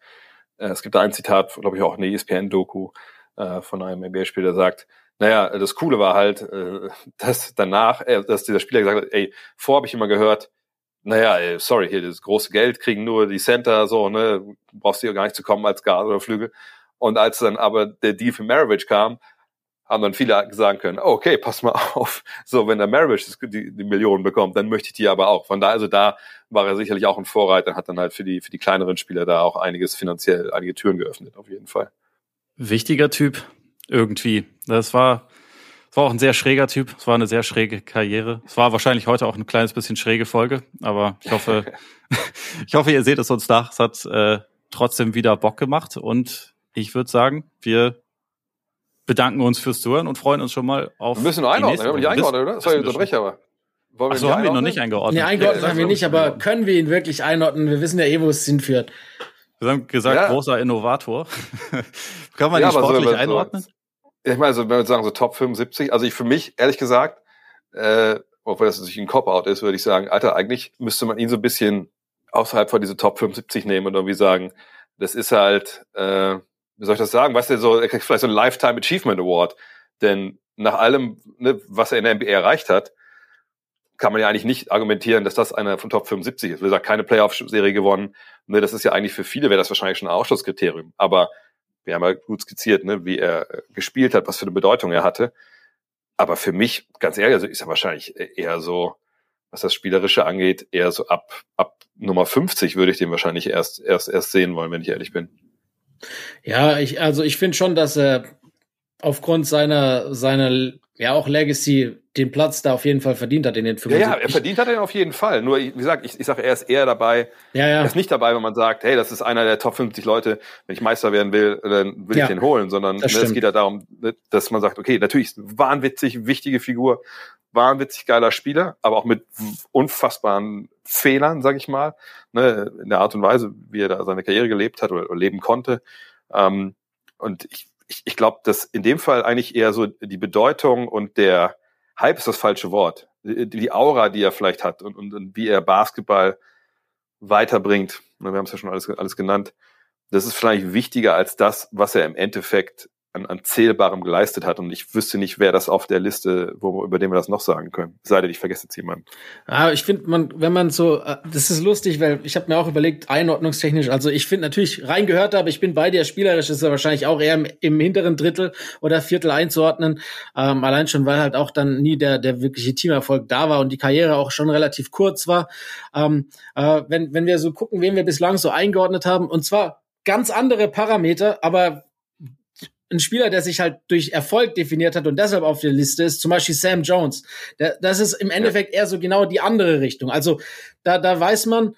äh, es gibt da ein Zitat, glaube ich, auch eine ESPN-Doku äh, von einem NBA-Spieler, der sagt, naja, das Coole war halt, äh, dass danach, äh, dass dieser Spieler gesagt hat, ey, vor habe ich immer gehört, naja, ey, sorry, hier das große Geld kriegen nur die Center, so, ne, du brauchst hier gar nicht zu kommen als Guard oder Flügel. Und als dann aber der Deal für Maravich kam, haben dann viele sagen können, oh, okay, pass mal auf, so, wenn der das- die, die Millionen bekommt, dann möchte ich die aber auch. Von da, also da war er sicherlich auch ein Vorreiter, hat dann halt für die, für die kleineren Spieler da auch einiges finanziell, einige Türen geöffnet, auf jeden Fall. wichtiger Typ irgendwie. Das war, das war auch ein sehr schräger Typ. Es war eine sehr schräge Karriere. Es war wahrscheinlich heute auch ein kleines bisschen schräge Folge, aber ich hoffe, ich hoffe, ihr seht es uns nach. Es hat äh, trotzdem wieder Bock gemacht und ich würde sagen, wir bedanken uns fürs Zuhören und freuen uns schon mal auf. Wir müssen nur die einordnen, wir haben nicht eingeordnet, oder? Sorry, unterbreche aber. Wollen Ach so, haben wir ihn noch nicht eingeordnet. Nee, eingeordnet Ja, haben wir nicht, aber können wir ihn wirklich einordnen? Wir wissen ja eh, wo es hinführt. Wir haben gesagt, Ja. großer Innovator. Kann man Ja, ihn aber so, sportlich so- einordnen? Ich meine, also, wenn wir sagen, so Top 75, also ich für mich, ehrlich gesagt, äh, obwohl das natürlich ein Cop-Out ist, würde ich sagen, Alter, eigentlich müsste man ihn so ein bisschen außerhalb von diese Top 75 nehmen und irgendwie sagen, das ist halt, äh, wie soll ich das sagen, weißt du, so, er kriegt vielleicht so einen Lifetime Achievement Award, denn nach allem, ne, was er in der NBA erreicht hat, kann man ja eigentlich nicht argumentieren, dass das einer von Top 75 ist. Wie gesagt, keine Playoff-Serie gewonnen. Ne, das ist ja eigentlich für viele wäre das wahrscheinlich schon ein Ausschlusskriterium. Aber wir haben ja gut skizziert, ne, wie er äh, gespielt hat, was für eine Bedeutung er hatte. Aber für mich, ganz ehrlich, also ist er wahrscheinlich eher so, was das Spielerische angeht, eher so ab, ab Nummer 50 würde ich den wahrscheinlich erst, erst, erst sehen wollen, wenn ich ehrlich bin. Ja, ich, also ich finde schon, dass er aufgrund seiner, seiner, ja auch Legacy den Platz da auf jeden Fall verdient hat in den Ja, 75. ja, er verdient hat er auf jeden Fall. Nur, wie gesagt, ich, ich sage, er ist eher dabei, Ja, Er ja. ist nicht dabei, wenn man sagt, hey, das ist einer der Top 50 Leute, wenn ich Meister werden will, dann will Ja, ich den holen, sondern ne, es geht ja darum, dass man sagt, okay, natürlich ist ein wahnwitzig wichtige Figur, wahnwitzig geiler Spieler, aber auch mit unfassbaren Fehlern, sag ich mal, ne, in der Art und Weise, wie er da seine Karriere gelebt hat oder, oder leben konnte. Ähm, und ich, ich, ich glaube, dass in dem Fall eigentlich eher so die Bedeutung und der Hype ist das falsche Wort. Die, die Aura, die er vielleicht hat und, und, und wie er Basketball weiterbringt. Ne, Wir haben es ja schon alles, alles genannt. Das ist vielleicht wichtiger als das, was er im Endeffekt an, an Zählbarem geleistet hat. Und ich wüsste nicht, wer das auf der Liste, wo, über den wir das noch sagen können. Sei denn, ich vergesse jetzt jemanden. Ja, ich finde, man, wenn man so, äh, das ist lustig, weil ich habe mir auch überlegt, einordnungstechnisch, also ich finde natürlich reingehört, aber ich bin bei dir, spielerisch ist er wahrscheinlich auch eher im, im hinteren Drittel oder Viertel einzuordnen. Ähm, allein schon, weil halt auch dann nie der, der wirkliche Teamerfolg da war und die Karriere auch schon relativ kurz war. Ähm, äh, wenn, wenn wir so gucken, wen wir bislang so eingeordnet haben, und zwar ganz andere Parameter, aber ein Spieler, der sich halt durch Erfolg definiert hat und deshalb auf der Liste ist, zum Beispiel Sam Jones. Der, das ist im Endeffekt eher so genau die andere Richtung. Also da, da weiß man,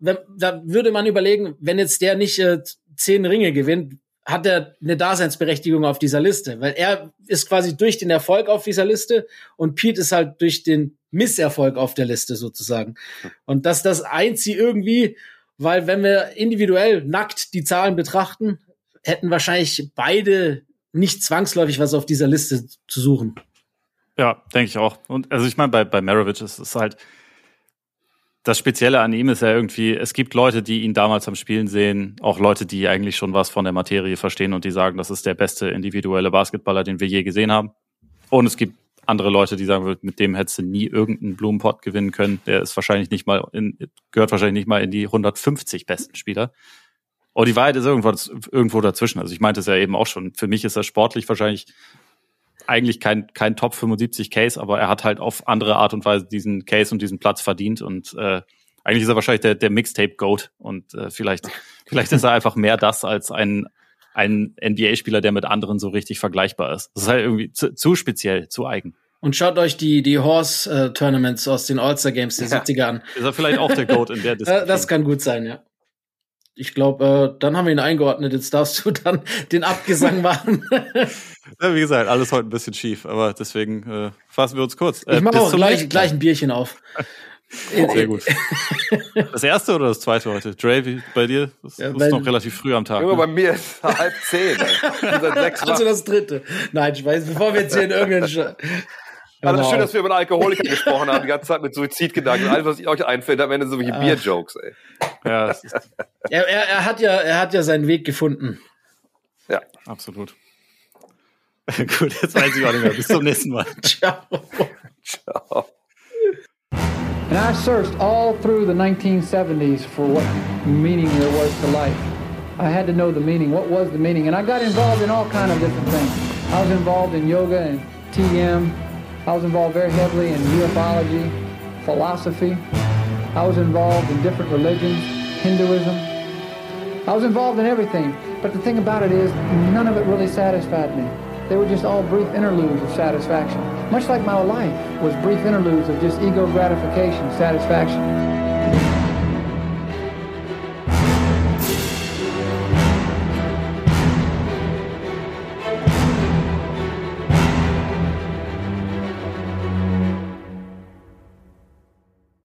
wenn, da würde man überlegen, wenn jetzt der nicht äh, zehn Ringe gewinnt, hat er eine Daseinsberechtigung auf dieser Liste, weil er ist quasi durch den Erfolg auf dieser Liste und Pete ist halt durch den Misserfolg auf der Liste sozusagen. Und dass das eint sie irgendwie, weil wenn wir individuell nackt die Zahlen betrachten, hätten wahrscheinlich beide nicht zwangsläufig was auf dieser Liste zu suchen. Ja, denke ich auch. Und also ich meine, bei, bei Maravich ist es halt, das Spezielle an ihm ist ja irgendwie, es gibt Leute, die ihn damals am Spielen sehen, auch Leute, die eigentlich schon was von der Materie verstehen und die sagen, das ist der beste individuelle Basketballer, den wir je gesehen haben. Und es gibt andere Leute, die sagen, mit dem hättest du nie irgendeinen Blumenpott gewinnen können. Der ist wahrscheinlich nicht mal in, gehört wahrscheinlich nicht mal in die 150 besten Spieler. Und die Wahrheit ist irgendwo, irgendwo dazwischen. Also ich meinte es ja eben auch schon. Für mich ist er sportlich wahrscheinlich eigentlich kein, kein Top 75 Case, aber er hat halt auf andere Art und Weise diesen Case und diesen Platz verdient und äh, eigentlich ist er wahrscheinlich der, der Mixtape-Goat und äh, vielleicht, vielleicht ist er einfach mehr das als ein, ein NBA-Spieler, der mit anderen so richtig vergleichbar ist. Das ist halt irgendwie zu, zu speziell, zu eigen. Und schaut euch die, die Horse-Tournaments aus den All-Star Games der ja. 70er an. Ist er vielleicht auch der Goat in der Diskussion? Das kann gut sein, ja ich glaube, äh, dann haben wir ihn eingeordnet. Jetzt darfst du dann den Abgesang machen. ja, wie gesagt, alles heute ein bisschen schief, aber deswegen äh, fassen wir uns kurz. Äh, ich mache auch gleich, gleich ein Bierchen auf. Sehr gut. Das erste oder das zweite heute? Dre, bei dir? Das ja, ist noch relativ früh am Tag. Junge, ne? bei mir ist halb zehn. also das dritte. Nein, ich weiß, bevor wir jetzt hier in irgendeinen also genau. schön, dass wir über einen Alkoholiker gesprochen haben, die ganze Zeit mit Suizidgedanken. Alles, was euch einfällt, am Ende so wie Bier-Jokes, ey. Ja, er, er, er, hat ja, er hat ja seinen Weg gefunden. Ja. Absolut. Gut, jetzt weiß ich auch nicht mehr. Bis zum nächsten Mal. Ciao. Ciao. And I searched all through the 1970s for what meaning there was to life. I had to know the meaning. What was the meaning? And I got involved in all kind of different things. I was involved in yoga and TM, I was involved very heavily in ufology, philosophy. I was involved in different religions, Hinduism. I was involved in everything. But the thing about it is, none of it really satisfied me. They were just all brief interludes of satisfaction. Much like my life was brief interludes of just ego gratification, satisfaction.